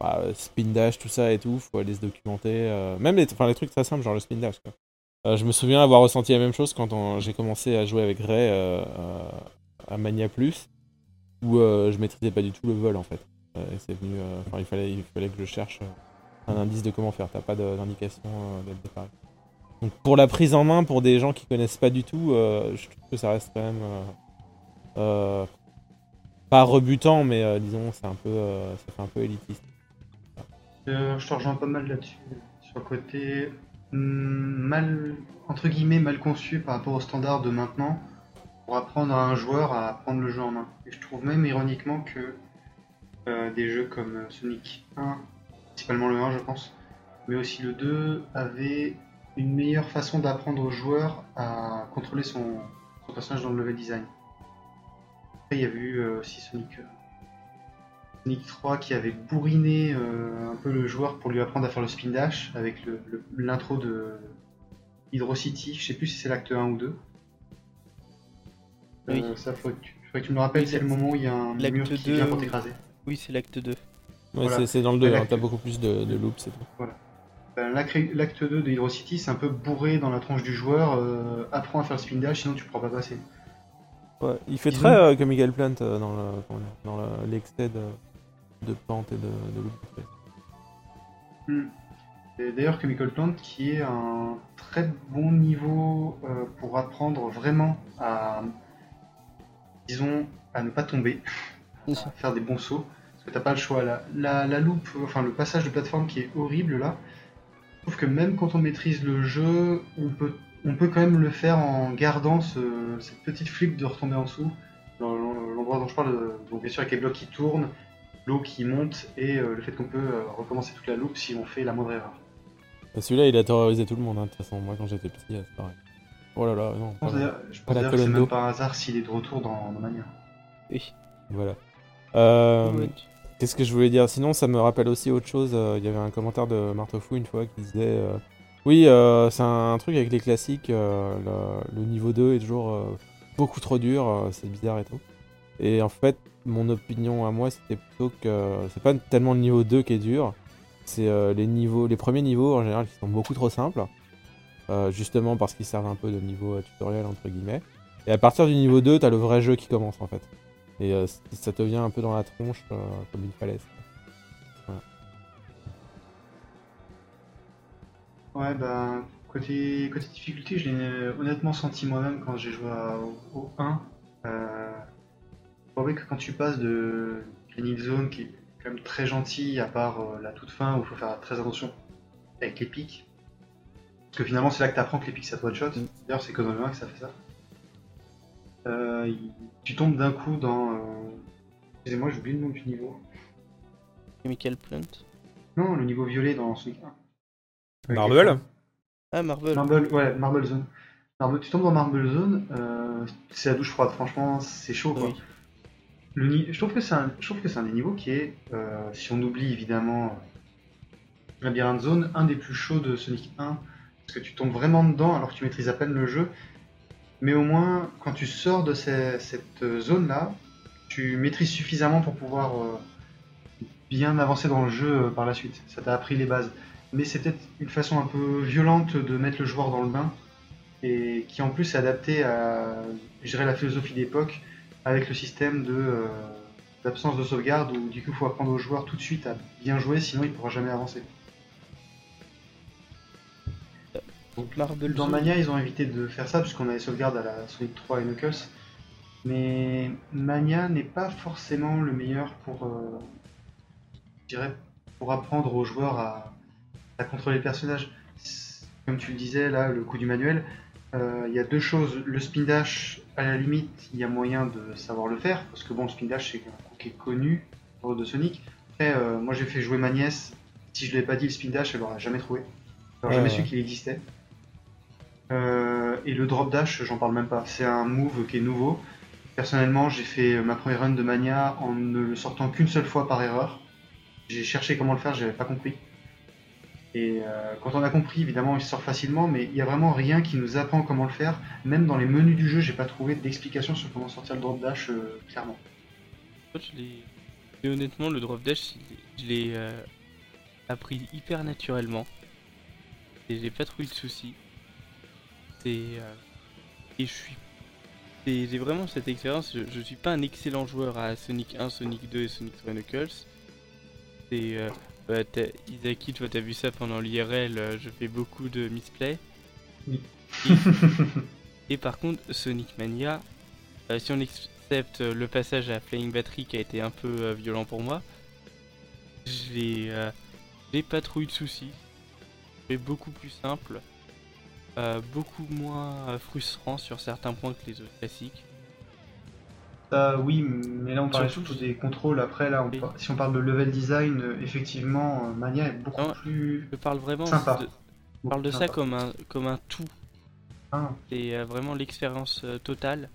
S3: bah, spin dash, tout ça et tout, faut aller se documenter. même les, trucs très simples, genre le spin dash, je me souviens avoir ressenti la même chose quand j'ai commencé à jouer avec Ray à Mania Plus, où je maîtrisais pas du tout le vol en fait. Il fallait, que je cherche un indice de comment faire. T'as pas d'indication dès le départ. Donc pour la prise en main, pour des gens qui connaissent pas du tout, euh, je trouve que ça reste quand même euh, euh, pas rebutant, mais disons c'est un peu, ça fait un peu élitiste.
S1: Je te rejoins pas mal là-dessus. Sur le côté hum, mal, entre guillemets, mal conçu par rapport aux standards de maintenant pour apprendre à un joueur à prendre le jeu en main. Et je trouve même ironiquement que des jeux comme Sonic 1, principalement le 1 je pense, mais aussi le 2, avaient une meilleure façon d'apprendre aux joueurs à contrôler son, son personnage dans le level design. Après il y a eu euh, aussi Sonic, euh, Sonic 3 qui avait bourriné euh, un peu le joueur pour lui apprendre à faire le spin dash avec l'intro de Hydro City, je sais plus si c'est l'acte 1 ou 2.
S2: Oui.
S1: Euh, ça faudrait que, tu, faudrait que tu me rappelles, c'est le moment où il y a un mur qui
S2: 2,
S1: vient pour t'écraser.
S2: Oui, c'est l'acte 2.
S3: Ouais,
S1: Voilà.
S3: c'est- dans le 2,
S1: Ouais,
S3: hein, t'as beaucoup plus de, de loops, c'est tout.
S1: Ben, L'acte l'acte 2 de Hydro City, c'est un peu bourré dans la tronche du joueur. euh, apprends à faire le spin dash, sinon tu pourras pas passer.
S3: Ouais, il fait
S1: Disons-
S3: très euh, Chemical Plant euh, dans le- comment dire, dans le- l'excès de, de pente et de, de loops.
S1: Et D'ailleurs, Chemical Plant qui est un très bon niveau euh, pour apprendre vraiment à, disons, à ne pas tomber, à faire des bons sauts, parce que t'as pas le choix. La, la, la loupe, enfin le passage de plateforme qui est horrible là, trouve que même quand on maîtrise le jeu, on peut, on peut quand même le faire en gardant ce- cette petite flip de retomber en dessous. Dans L'endroit dont je parle, euh, donc bien sûr avec les blocs qui tournent, l'eau qui monte et euh, le fait qu'on peut euh, recommencer toute la loupe si on fait la moindre erreur.
S3: Et Celui-là, il a terrorisé tout le monde, hein, de toute façon. Moi, quand j'étais petit, c'est pareil. Oh là là, non.
S1: Je pense
S3: pas-
S1: d'ailleurs je
S3: pas
S1: pense
S3: la
S1: d'ailleurs que c'est même un hasard s'il est de retour dans, dans Mania.
S2: Oui.
S3: Voilà. Euh, Qu'est-ce que je voulais dire? Sinon, ça me rappelle aussi autre chose. euh, Il y avait un commentaire de Martefou une fois qui disait euh, Oui, euh, c'est un truc avec les classiques. le, niveau 2 est toujours beaucoup trop dur. c'est bizarre et tout. Et en fait, mon opinion à moi, c'était plutôt que c'est pas tellement le niveau 2 qui est dur. C'est les niveaux, les premiers niveaux en général qui sont beaucoup trop simples. justement parce qu'ils servent un peu de niveau tutoriel entre guillemets. Et à partir du niveau 2, t'as le vrai jeu qui commence en fait. Et euh, ça te vient un peu dans la tronche euh, comme une falaise.
S1: Ouais, bah, côté, côté difficulté, je l'ai honnêtement senti moi-même quand j'ai joué à- au, au 1. Euh, trouvais que quand tu passes de Clinic Zone, qui est quand même très gentil, à part euh, la toute fin où il faut faire très attention avec les pics, parce que finalement c'est là que tu apprends que les pics ça te one-shot. D'ailleurs, c'est que dans le 1 que ça fait ça. Euh, tu tombes d'un coup dans. euh, Excusez-moi, j'ai oublié le nom du niveau.
S2: Chemical Plant.
S1: Non, le niveau violet dans Sonic 1. Avec les
S3: Marble
S2: Ah, Marvel.
S1: Marble, ouais, Marble Zone. Marble- tu tombes dans Marble Zone, euh, c'est la douche froide, franchement, c'est chaud quoi.
S2: Oui.
S1: Le ni- je, trouve que c'est un... je trouve que c'est un des niveaux qui est, euh, si on oublie évidemment Labyrinthe Zone, un des plus chauds de Sonic 1, parce que tu tombes vraiment dedans alors que tu maîtrises à peine le jeu. Mais au moins, quand tu sors de cette zone là, tu maîtrises suffisamment pour pouvoir euh, bien avancer dans le jeu euh, par la suite. Ça t'a appris les bases mais c'est peut-être une façon un peu violente de mettre le joueur dans le bain et qui en plus est adaptée à la philosophie d'époque avec le système euh, d'absence de sauvegarde où du coup il faut apprendre au joueur tout de suite à bien jouer sinon il pourra jamais avancer.
S2: Marble
S1: Dans
S2: Zone.
S1: Mania ils ont évité de faire ça puisqu'on a les sauvegardes à la Sonic 3 et Knuckles mais Mania n'est pas forcément le meilleur pour euh, je dirais pour apprendre aux joueurs à, à contrôler le personnage. C'est- Comme tu le disais là, le coup du manuel, euh, il y a deux choses. Le spin dash, à la limite, il y a moyen de savoir le faire, parce que bon, le spin dash c'est un coup qui est connu de Sonic. Après, euh, moi j'ai fait jouer ma nièce. Si je lui ai pas dit le spin dash, elle l'aurait jamais trouvé. Elle aurait
S3: Ouais,
S1: jamais
S3: ouais.
S1: su qu'il existait. Euh, et le drop dash, j'en parle même pas. C'est un move qui est nouveau. Personnellement, j'ai fait ma première run de Mania en ne le sortant qu'une seule fois par erreur. J'ai cherché comment le faire, j'avais pas compris. Et euh, quand on a compris, évidemment, il sort facilement, mais il n'y a vraiment rien qui nous apprend comment le faire. Même dans les menus du jeu, j'ai pas trouvé d'explication sur comment sortir le drop dash euh, clairement.
S2: Et honnêtement, le drop dash, je l'ai- appris hyper naturellement. Et j'ai pas trouvé de soucis. Euh, Et je suis. et J'ai vraiment cette expérience. Je, je suis pas un excellent joueur à Sonic 1, Sonic 2 et Sonic 3 Knuckles. C'est. euh, bah, Isaki, toi, t'as vu ça pendant l'IRL. euh, je fais beaucoup de misplay.
S1: Oui.
S2: Et, et par contre, Sonic Mania, euh, si on accepte euh, le passage à Flying Battery qui a été un peu violent pour moi, j'ai pas trop eu de soucis. C'est beaucoup plus simple, euh, beaucoup moins frustrant sur certains points que les autres classiques.
S1: Ça, oui, mais là on parlait
S2: Surtout-
S1: des contrôles. Après, là, on par- si on parle de level design, euh, effectivement, euh, Mania est beaucoup
S2: Non.
S1: plus.
S2: Je parle vraiment
S1: Sympa.
S2: de, je parle de ça comme un, comme un tout.
S1: Ah,
S2: C'est vraiment l'expérience totale.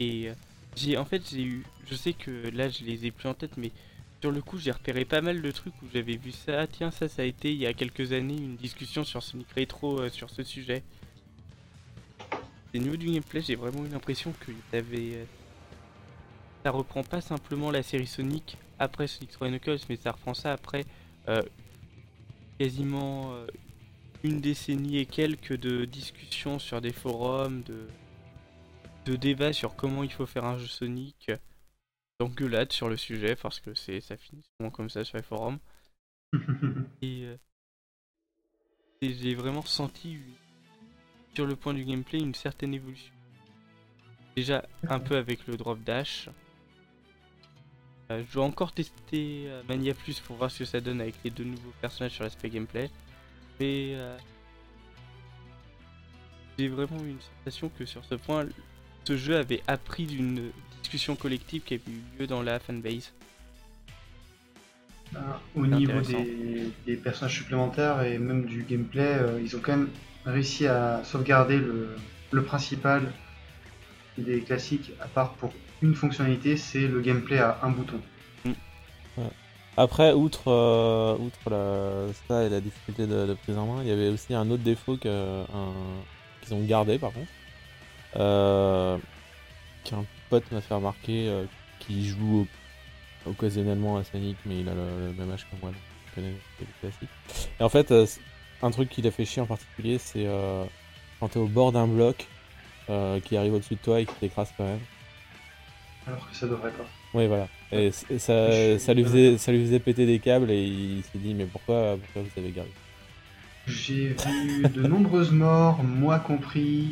S2: Et j'ai en fait j'ai eu, je sais que là je les ai plus en tête, mais sur le coup j'ai repéré pas mal de trucs où j'avais vu ça. Ah, tiens ça ça a été il y a quelques années une discussion sur Sonic Retro euh, sur ce sujet. Et au niveau du gameplay j'ai vraiment eu l'impression que euh, ça reprend pas simplement la série Sonic après Sonic 3 Knuckles, mais ça reprend ça après euh, quasiment une décennie et quelques de discussions sur des forums, de, de débats sur comment il faut faire un jeu Sonic, d'engueulades sur le sujet, parce que c'est ça finit souvent comme ça sur les forums. (laughs) Et, euh, et j'ai vraiment senti sur le point du gameplay une certaine évolution. Déjà un peu avec le drop dash. Euh, je dois encore tester euh, Mania Plus pour voir ce que ça donne avec les deux nouveaux personnages sur l'aspect gameplay. Mais euh, j'ai vraiment eu une sensation que sur ce point, ce jeu avait appris d'une discussion collective qui a eu lieu dans la fanbase.
S1: Ah, Au niveau des, des personnages supplémentaires et même du gameplay, euh, ils ont quand même réussi à sauvegarder le, le principal des classiques, à part pour une fonctionnalité, c'est le gameplay à un bouton.
S3: Après, outre, euh, outre la, ça et la difficulté de, de prise en main, il y avait aussi un autre défaut un- qu'ils ont gardé par contre. Euh, qu'un pote m'a fait remarquer euh, qui joue au- occasionnellement à Sonic, mais il a le, le même âge que moi, donc il connaît les classiques. Et en fait, euh, un truc qui l'a fait chier en particulier, c'est euh, quand t'es au bord d'un bloc euh, qui arrive au-dessus de toi et qui t'écrase quand même.
S1: Alors que ça devrait pas.
S3: Oui, voilà. Et,
S1: Je
S3: ça,
S1: suis
S3: ça, lui faisait, ça lui faisait péter des câbles et il s'est dit mais pourquoi, pourquoi vous avez gardé
S1: J'ai vu de nombreuses morts, moi compris,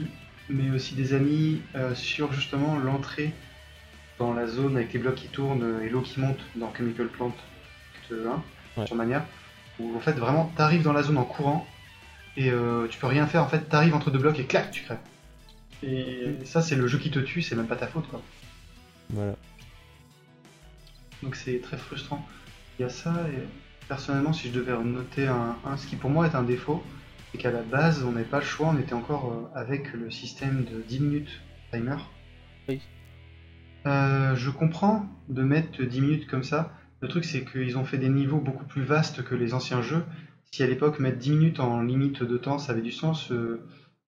S1: mais aussi des amis, euh, sur justement l'entrée dans la zone avec les blocs qui tournent et l'eau qui monte dans Chemical Plant Act 1
S3: Ouais.
S1: sur Mania, où en fait vraiment t'arrives dans la zone en courant et euh, tu peux rien faire, en fait t'arrives entre deux blocs et clac, tu crèves. Et ça c'est le jeu qui te tue, c'est même pas ta faute quoi.
S3: Voilà.
S1: Donc c'est très frustrant. Il y a ça, et personnellement, si je devais noter un, un- ce qui pour moi est un défaut, c'est qu'à la base, on n'avait pas le choix, on était encore euh, avec le système de 10 minutes timer.
S2: Oui.
S1: Euh, je comprends de mettre 10 minutes comme ça. Le truc, c'est qu'ils ont fait des niveaux beaucoup plus vastes que les anciens jeux. Si à l'époque, mettre 10 minutes en limite de temps, ça avait du sens, euh,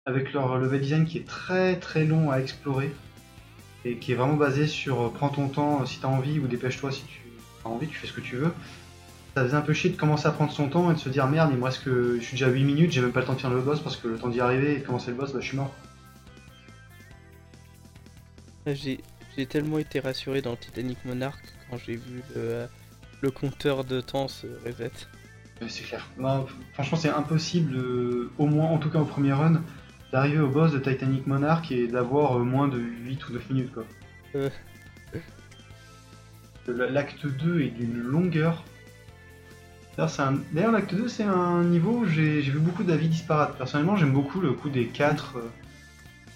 S1: avec leur level design qui est très très long à explorer, et qui est vraiment basé sur euh, prends ton temps si t'as envie ou dépêche-toi si tu as envie, tu fais ce que tu veux. Ça faisait un peu chier de commencer à prendre son temps et de se dire merde, il me reste que je suis déjà à 8 minutes, j'ai même pas le temps de faire le boss parce que le temps d'y arriver et de commencer le boss, bah je suis mort.
S2: J'ai j'ai tellement été rassuré dans Titanic Monarch quand j'ai vu le, le compteur de temps se reset.
S1: C'est clair. Non, franchement, c'est impossible, euh, au moins, en tout cas au premier run, d'arriver au boss de Titanic Monarch et d'avoir euh, moins de 8 ou 9 minutes quoi.
S2: Euh.
S1: L'acte 2 est d'une longueur. D'ailleurs, c'est un- D'ailleurs, l'acte 2, c'est un niveau où j'ai vu beaucoup d'avis disparates. Personnellement, j'aime beaucoup le coup des 4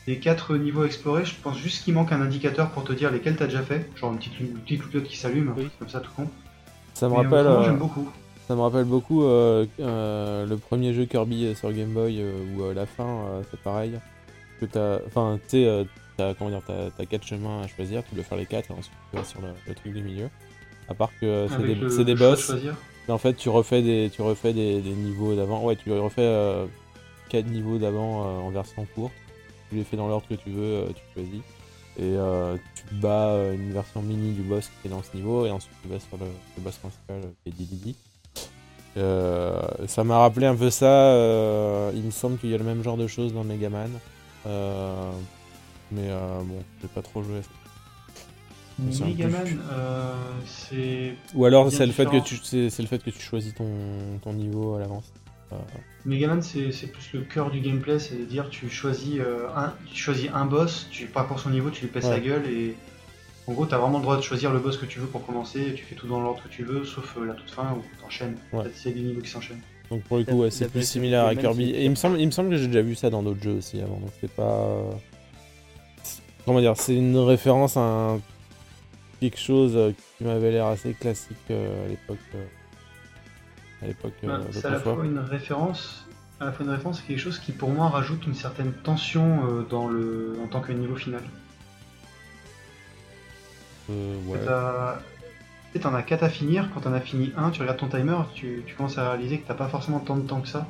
S1: des quatre niveaux à explorer. Je pense juste qu'il manque un indicateur pour te dire lesquels t'as déjà fait. Genre une petite, une petite clope qui s'allume,
S2: Oui.
S1: comme ça tout con.
S3: Ça me
S1: Mais
S3: rappelle, euh,
S1: j'aime beaucoup.
S3: ça me rappelle beaucoup euh, euh, le premier jeu Kirby euh, sur Game Boy euh, où euh, la fin euh, c'est pareil. Que t'as, enfin, tu sais, euh, t'as comment dire, t'as, quatre chemins à choisir, tu dois faire les quatre et ensuite tu vas sur le, le truc du milieu. À part que euh, c'est des,
S1: le
S3: boss. En fait, tu refais des, tu refais des, des niveaux d'avant. Ouais, tu refais euh, 4 niveaux d'avant euh, en version courte. Tu les fais dans l'ordre que tu veux, euh, tu choisis. Et euh, tu bats euh, une version mini du boss qui est dans ce niveau. Et ensuite, tu vas sur le, boss principal euh, qui est Dididi. Euh, ça m'a rappelé un peu ça. euh, il me semble qu'il y a le même genre de choses dans Megaman. Euh, mais euh, bon, j'ai pas trop joué à ça.
S1: Megaman, euh, c'est.
S3: Ou alors c'est le fait que tu c'est, c'est le fait que tu choisis ton, ton niveau à l'avance. Euh,
S1: Megaman, c'est c'est plus le cœur du gameplay, c'est-à-dire tu choisis, euh, un, tu choisis un boss, tu pars pour son niveau, tu lui pèses
S3: Ouais.
S1: la gueule et En gros, t'as vraiment le droit de choisir le boss que tu veux pour commencer, tu fais tout dans l'ordre que tu veux, sauf euh, la toute fin où t'enchaînes.
S3: Ouais.
S1: Peut-être s'il y a des niveaux qui s'enchaînent.
S3: Donc pour le coup, ouais, c'est plus similaire à Kirby. Et il me semble, il me semble que j'ai déjà vu ça dans d'autres jeux aussi avant. Donc c'est pas. Comment dire C'est une référence à un- quelque chose euh, qui m'avait l'air assez classique euh, à l'époque. euh, À l'époque
S1: Ouais, c'est à la fois une référence, à la fois une référence, c'est quelque chose qui pour moi rajoute une certaine tension dans le, en tant que niveau final.
S3: Euh, ouais.
S1: T'en as 4 à finir, quand t'en as fini un, tu regardes ton timer, tu, tu commences à réaliser que t'as pas forcément tant de temps que ça.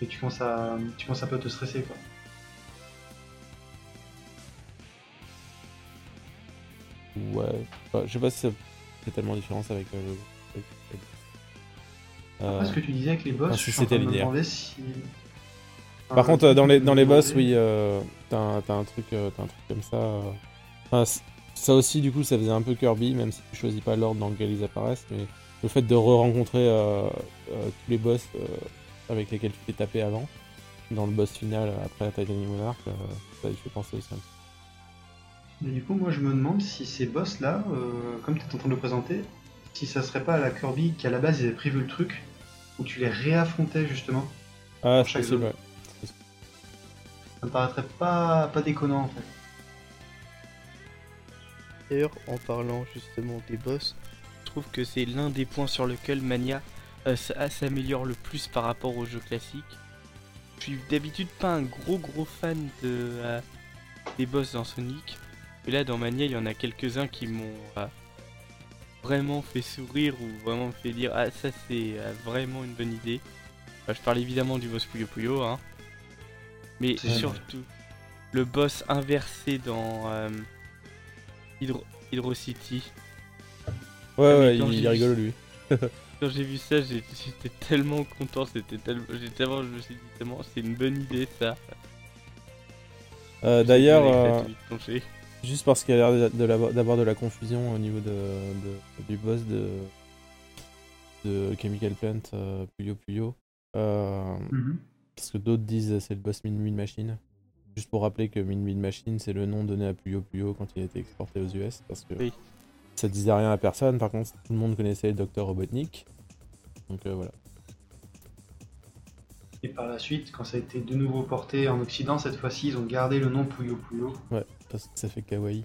S1: Et tu commences à, tu commences un peu à te stresser quoi.
S3: Ouais. Enfin, je sais pas si ça fait tellement différence avec euh, le. avec- Euh,
S1: Après ce que tu disais avec les boss,
S3: ah, si
S1: je suis en
S3: c'était
S1: train de me
S3: linéaire.
S1: demander si...
S3: Par contre, euh, dans les, dans les boss, oui, euh, t'as un, t'as un truc, euh, t'as un truc comme ça. euh. Enfin, ça aussi, du coup, ça faisait un peu Kirby, même si tu choisis pas l'ordre dans lequel ils apparaissent. Mais le fait de re-rencontrer euh, euh, tous les boss euh, avec lesquels tu t'es tapé avant, dans le boss final euh, après Titanic Monarch, euh, ça y fait penser aussi un petit
S1: Mais du coup, moi je me demande si ces boss là, comme tu es en train de le présenter, si ça serait pas à la Kirby qui à la base ils avaient prévu le truc, où tu les réaffrontais justement.
S3: Ah,
S1: Pour
S3: c'est
S1: chaque
S3: possible,
S1: zone.
S3: ouais.
S1: Ça me paraîtrait pas, pas déconnant en fait.
S2: D'ailleurs, en parlant justement des boss, je trouve que c'est l'un des points sur lequel Mania euh, ah, s'améliore le plus par rapport aux jeux classiques. Je suis d'habitude pas un gros gros fan de, euh, des boss dans Sonic, mais là dans Mania il y en a quelques-uns qui m'ont euh, vraiment fait sourire ou vraiment fait dire ah ça c'est euh, vraiment une bonne idée. Enfin, je parle évidemment du boss Puyo Puyo, hein. mais surtout le boss inversé dans euh, Hydro, Hydro City.
S3: Ouais,
S2: Ah,
S3: ouais, il, rigole lui. (laughs)
S2: Quand j'ai vu ça, j'étais tellement content, c'était tellement, j'étais tellement, je me suis dit tellement, c'est une bonne idée ça.
S3: Euh, D'ailleurs, euh. Juste parce qu'il y a l'air d'avoir de la confusion au niveau de, de- du boss de, de Chemical Plant, euh, Puyo Puyo. Euh, Parce que d'autres disent c'est le boss Min Min Machine. Juste pour rappeler que Min Min Machine, c'est le nom donné à Puyo Puyo quand il a été exporté aux US. Parce que
S2: Oui.
S3: ça disait rien à personne. Par contre, tout le monde connaissait le Dr Robotnik. Donc euh, voilà.
S1: Et par la suite, quand ça a été de nouveau porté en Occident, cette fois-ci ils ont gardé le nom Puyo Puyo.
S3: Ouais, parce que ça fait kawaii.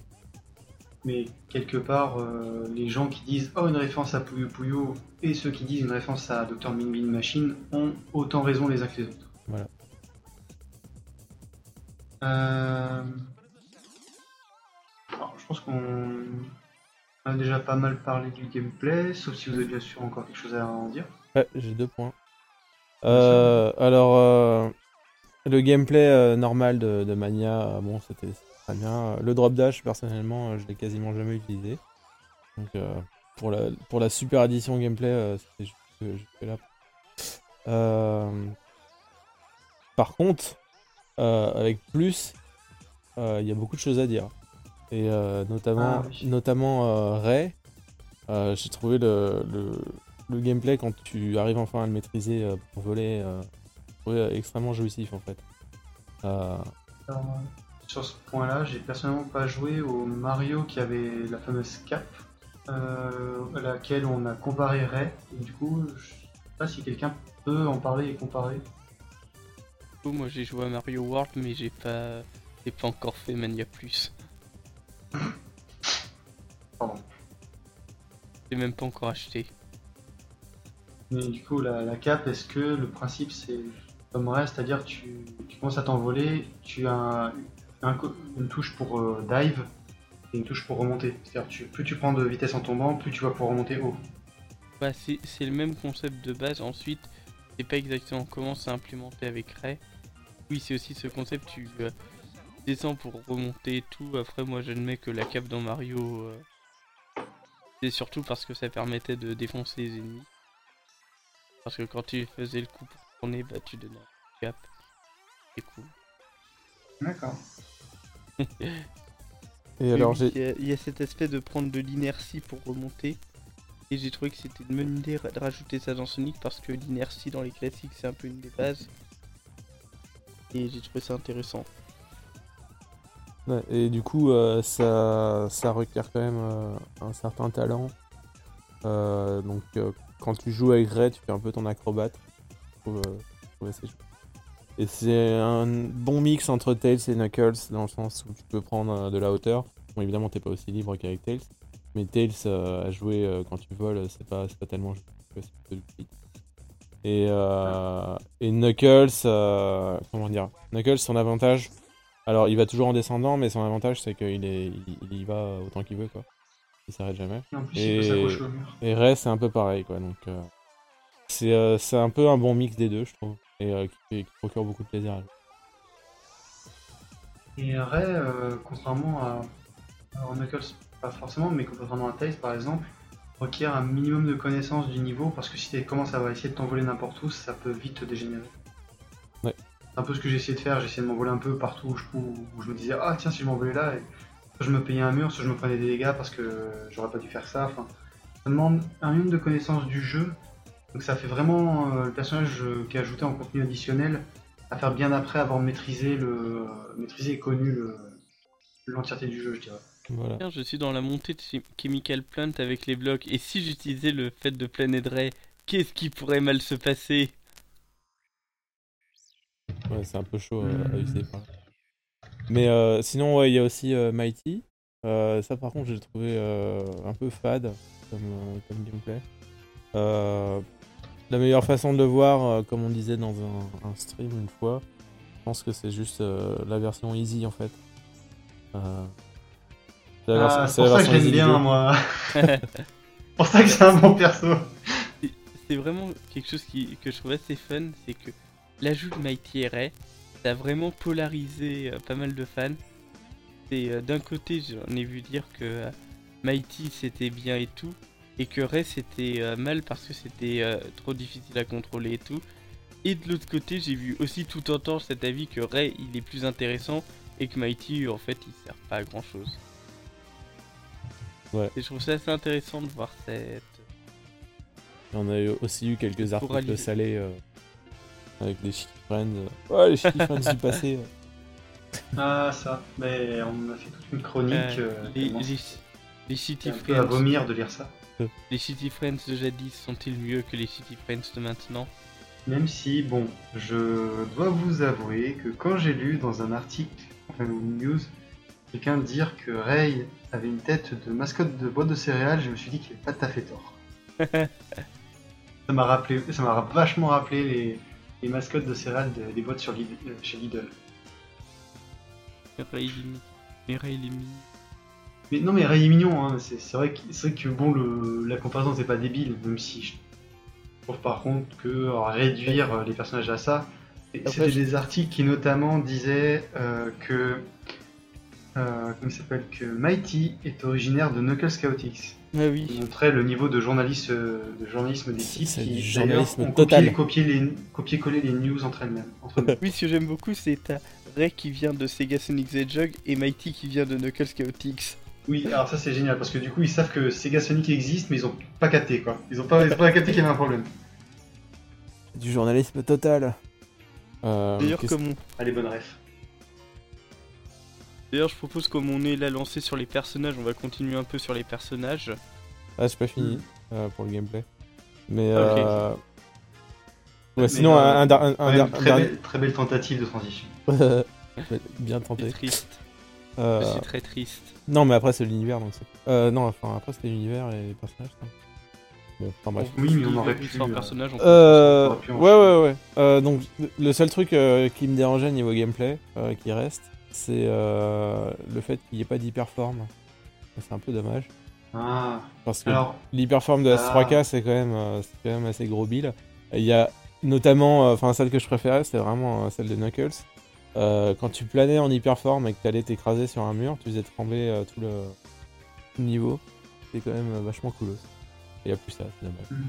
S1: Mais quelque part, euh, les gens qui disent oh une référence à Puyo Puyo et ceux qui disent une référence à Dr Min Min Machine ont autant raison les uns que les autres.
S3: Voilà.
S1: Euh, alors, je pense qu'on a déjà pas mal parlé du gameplay, sauf si vous avez bien sûr encore quelque chose à en dire.
S3: Ouais, j'ai deux points. Euh, alors, le gameplay normal de, de Mania, bon, c'était très bien. Le drop dash, personnellement, euh, je l'ai quasiment jamais utilisé. Donc, euh, pour, la, pour la super édition gameplay, euh, c'était juste que j'ai fait là. Par contre, avec plus, il y a beaucoup de choses à dire. Et notamment,
S1: Ah oui.
S3: notamment Ray, j'ai trouvé le, le, le gameplay quand tu arrives enfin à le maîtriser euh, pour voler, euh, extrêmement jouissif en fait. Euh,
S1: sur ce point-là, j'ai personnellement pas joué au Mario qui avait la fameuse cape, euh, à laquelle on a comparé Ray. Et du coup, je sais pas si quelqu'un peut en parler et comparer.
S2: Du coup, moi j'ai joué à Mario World, mais j'ai pas, j'ai pas encore fait Mania Plus. (coughs)
S1: Pardon.
S2: J'ai même pas encore acheté.
S1: Mais du coup, la, la cape, est-ce que le principe c'est comme Ray, c'est-à-dire tu, tu commences à t'envoler, tu as un- une touche pour euh, dive et une touche pour remonter. C'est-à-dire tu, plus tu prends de vitesse en tombant, plus tu vas pouvoir remonter haut.
S2: Bah, c'est le même concept de base. Ensuite, c'est pas exactement comment c'est implémenté avec Ray. Oui, c'est aussi ce concept, tu euh, descends pour remonter et tout. Après, moi j'admets que la cape dans Mario, euh, c'est surtout parce que ça permettait de défoncer les ennemis. Parce que quand tu faisais le coup pour tourner, bah tu donnais un cap. C'est cool.
S1: D'accord.
S3: Et alors
S2: oui,
S3: j'ai.
S2: il y, a- il y a cet aspect de prendre de l'inertie pour remonter. Et j'ai trouvé que c'était une bonne idée de rajouter ça dans Sonic parce que l'inertie dans les classiques c'est un peu une des bases. Et j'ai trouvé ça intéressant.
S3: Ouais, et du coup, euh, ça, ça requiert quand même euh, un certain talent. Euh, donc, quand tu joues avec Ray, tu fais un peu ton acrobate. Je trouve, je trouve assez chouette. Et c'est un bon mix entre Tails et Knuckles, dans le sens où tu peux prendre euh, de la hauteur. Bon, évidemment, t'es pas aussi libre qu'avec Tails. Mais Tails, euh, à jouer euh, quand tu voles, c'est pas, pas tellement. Et, euh, et Knuckles, comment dire? Knuckles, son avantage, alors il va toujours en descendant, mais son avantage c'est qu'il est, il, il y va autant qu'il veut, quoi. Il s'arrête jamais.
S1: Et en plus,
S3: Et-
S1: il.
S3: Et Ray, c'est un peu pareil, quoi. Donc, c'est c'est un peu un bon mix des deux, je trouve. Et euh, qui, procure beaucoup de plaisir.
S1: Et Ray, euh, contrairement à. Knuckles, pas forcément, mais contrairement à Tails par exemple, requiert un minimum de connaissance du niveau parce que si tu commences à essayer de t'envoler n'importe où, ça peut vite te dégénérer.
S3: Ouais.
S1: C'est un peu ce que j'ai essayé de faire, j'ai essayé de m'envoler un peu partout où je, où je me disais, ah tiens, si je m'envolais là, et soit je me payais un mur, soit je me prenais des dégâts parce que j'aurais pas dû faire ça. Enfin, ça demande un minimum de connaissance du jeu, donc ça fait vraiment euh, le personnage euh, qui est ajouté en contenu additionnel à faire bien après avoir maîtrisé le maîtrisé et connu le l'entièreté du jeu, je dirais.
S3: Voilà.
S2: Je suis dans la montée de Chem- Chemical Plant avec les blocs, et si j'utilisais le fait de Planet Ray, qu'est-ce qui pourrait mal se passer?
S3: Ouais, c'est un peu chaud euh, à
S1: Hmm.
S3: utiliser. Mais euh, sinon, ouais, il y a aussi euh, Mighty. Euh, ça, par contre, j'ai trouvé euh, un peu fade comme, euh, comme gameplay. La meilleure façon de le voir, euh, comme on disait dans un, un stream une fois, je pense que c'est juste euh, la version easy en fait. Euh, c'est
S1: Ah,
S3: c'est
S1: c'est
S3: la
S1: pour ça que j'aime bien, moi. C'est (laughs) (laughs) pour ça que c'est un bon perso.
S2: C'est vraiment quelque chose qui, que je trouve assez fun, c'est que l'ajout de Mighty Ray, ça a vraiment polarisé euh, pas mal de fans. C'est euh, d'un côté, j'en ai vu dire que euh, Mighty c'était bien et tout, et que Ray c'était euh, mal parce que c'était euh, trop difficile à contrôler et tout. Et de l'autre côté, j'ai vu aussi tout entendre cet avis que Ray il est plus intéressant et que Mighty en fait il sert pas à grand chose.
S3: Ouais.
S2: Et je trouve ça assez intéressant de voir cette.
S3: On a eu- aussi eu quelques articles salés euh, avec les Shitty Friends. Ouais, les Shitty Friends du (laughs) passé.
S1: Ah, ça. Mais on a fait toute une chronique.
S2: Euh,
S1: euh,
S2: les, les,
S1: un peu à
S2: Friends,
S1: vomir de lire ça.
S2: Les City Friends de jadis sont-ils mieux que les City Friends de maintenant?
S1: Même si, bon, je dois vous avouer que quand j'ai lu dans un article, enfin une news, quelqu'un dire que Ray avait une tête de mascotte de boîte de céréales, je me suis dit qu'il avait pas tout à fait tort. (laughs) ça m'a rappelé, ça m'a vachement rappelé les, les mascottes de céréales de- des boîtes sur Lidl- euh, chez Lidl.
S2: Ray. Mais
S1: non, mais Ray est mignon, hein. c'est c'est vrai, que- c'est vrai que bon, le, la comparaison c'est pas débile, même si je trouve par contre que euh, réduire euh, les personnages à ça,
S3: Après,
S1: c'était des articles qui notamment disaient euh, que, euh, comment s'appelle, que Mighty est originaire de Knuckles Chaotix.
S2: Ah
S1: Il
S2: oui.
S1: montrait le niveau de, journaliste, de journalisme des sites
S3: c'est
S1: qui
S3: journalisme
S1: ont
S3: total.
S1: copié, copié les, copié-collé les news entre elles-mêmes. Entre. (laughs)
S2: Oui, ce que j'aime beaucoup, c'est Ray qui vient de Sega Sonic the Hedgehog et Mighty qui vient de Knuckles Chaotix.
S1: Oui, alors ça c'est génial parce que du coup ils savent que Sega Sonic existe mais ils ont pas capté quoi. Ils ont pas, ils ont pas capté qu'il y avait un problème.
S3: Du journalisme total. Euh,
S2: D'ailleurs, comme on...
S1: Allez, bonne ref.
S2: D'ailleurs, je propose comme on est là lancé sur les personnages, on va continuer un peu sur les personnages.
S3: Ah, j'ai pas fini euh, pour le gameplay. Mais.
S2: Ok.
S3: Euh... Ouais,
S1: Mais,
S3: sinon,
S1: euh,
S3: un, un, un,
S1: très,
S3: dernier.
S1: belle, très belle tentative de transition. (laughs)
S3: Bien
S2: C'est
S3: tenté.
S2: triste.
S3: Euh,
S2: C'est très triste.
S3: Non, mais après, c'est l'univers donc c'est. Euh, non, enfin, après, c'était l'univers et les personnages. ça. Bon, enfin bref.
S1: Oui, mais on aurait pu,
S2: sans
S1: euh,
S2: personnage, on
S3: Euh, ouais, ouais, ouais. Euh, donc, le seul truc euh, qui me dérangeait niveau gameplay, euh, qui reste, c'est euh, le fait qu'il n'y ait pas d'hyperforme. C'est un peu dommage.
S1: Ah,
S3: Parce que
S1: alors,
S3: l'hyperforme de
S1: Ah.
S3: S3K, c'est quand, même, euh, c'est quand même assez gros bill. Il y a notamment, euh, enfin, celle que je préférais, c'était vraiment euh, celle de Knuckles. Euh, quand tu planais en hyperforme et que tu allais t'écraser sur un mur, tu faisais trembler euh, tout, le... tout le niveau. C'est quand même euh, vachement cool. Il y a plus ça, c'est dommage.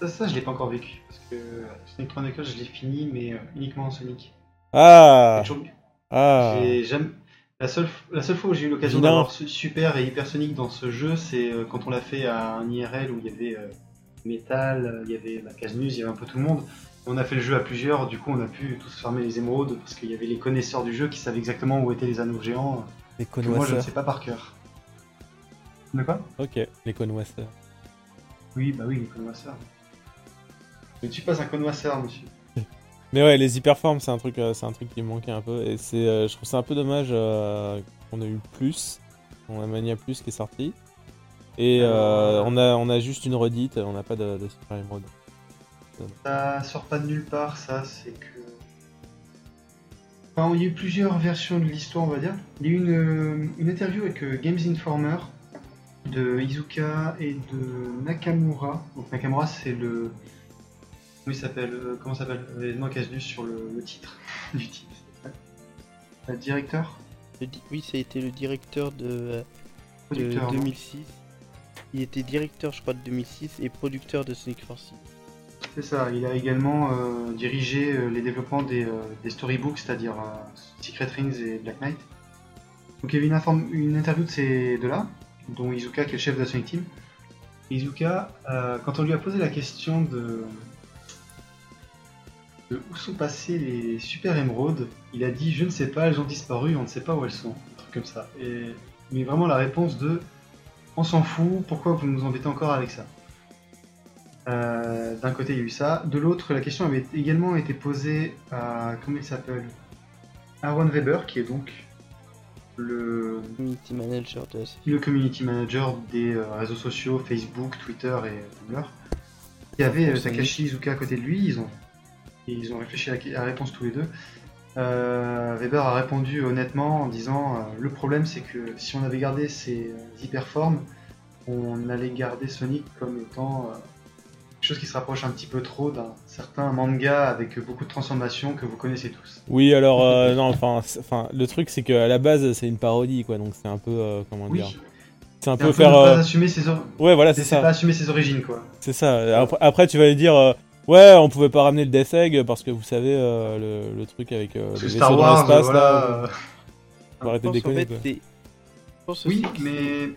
S1: ça, ça je l'ai pas encore vécu parce que euh, Sonic 3 Knuckles je l'ai fini mais euh, uniquement en Sonic.
S3: Ah,
S1: toujours-
S3: ah.
S1: jamais- La seule, la seule fois où j'ai eu l'occasion d'avoir super et hyper Sonic dans ce jeu, c'est euh, quand on l'a fait à un IRL où il y avait euh, Metal, euh, il y avait la Casnus, il y avait un peu tout le monde. On a fait le jeu à plusieurs, du coup on a pu tous farmer les émeraudes parce qu'il y avait les connaisseurs du jeu qui savaient exactement où étaient les anneaux géants
S3: Les
S1: que moi je ne
S3: connoisseurs.
S1: sais pas par cœur. De quoi?
S3: Ok, les connoisseurs.
S1: Oui, bah oui, les connoisseurs. Je ne suis pas un connoisseur, monsieur. (laughs)
S3: Mais ouais, les hyperformes, c'est un truc, euh, c'est un truc qui me manquait un peu. Et c'est, euh, je trouve ça un peu dommage euh, qu'on ait eu plus, on a Mania Plus qui est sorti. Et euh, on a, on a juste une redite, on n'a pas de, de Super Emerald.
S1: Ça sort pas de nulle part, ça, c'est que. Enfin, il y a eu plusieurs versions de l'histoire, on va dire. Il y a eu une, une interview avec euh, Games Informer de Izuka et de Nakamura. Donc Nakamura, c'est le. Comment il s'appelle euh, Comment s'appelle Casnus sur le, le titre (laughs) du titre. Le directeur
S2: Le di- Oui, ça a été le directeur de, euh, de
S1: Producteur. non?
S2: 2006. Il était directeur, je crois, de 2006 et producteur de Sonic Forces.
S1: C'est ça, il a également euh, dirigé euh, les développements des, euh, storybooks, c'est-à-dire Secret Rings et Black Knight. Donc il y avait une, une interview de ces deux-là, dont Izuka qui est le chef de la Sonic Team. Izuka, quand on lui a posé la question de, où sont passées les super émeraudes, il a dit je ne sais pas, elles ont disparu, on ne sait pas où elles sont, un truc comme ça. Mais vraiment la réponse de on s'en fout, pourquoi vous nous embêtez encore avec ça? Euh, D'un côté, il y a eu ça. De l'autre, la question avait également été posée à. Comment il s'appelle? Aaron Weber, qui est donc le,
S2: Community manager de la série.
S1: le community manager des euh, réseaux sociaux Facebook, Twitter et Tumblr. Il y avait euh, Takashi Izuka à côté de lui, ils ont, ils ont réfléchi à la, réponse tous les deux. Euh, Weber a répondu honnêtement en disant euh, le problème c'est que si on avait gardé ces hyperformes, on allait garder Sonic comme étant euh, chose qui se rapproche un petit peu trop d'un certain manga avec beaucoup de transformations que vous connaissez tous.
S3: Oui, alors euh, (laughs) non, enfin, le truc c'est qu'à la base c'est une parodie, quoi. Donc c'est un peu, euh, comment
S1: Oui,
S3: dire, c'est un
S1: c'est
S3: peu
S1: un peu
S3: faire.
S1: ne pas
S3: euh,
S1: assumer ses or-
S3: Ouais, voilà, c'est
S1: c'est pas
S3: ça,
S1: assumer ses origines quoi.
S3: c'est ça. Après, après, tu vas lui dire, euh, ouais, on pouvait pas ramener le Death Egg parce que vous savez euh, le, le truc avec euh,
S1: que
S3: vaisseaux
S1: Star
S3: dans
S1: Wars,
S3: l'espace
S1: voilà,
S3: là.
S1: euh,
S3: Faut arrêter de déconner.
S1: Oui, mais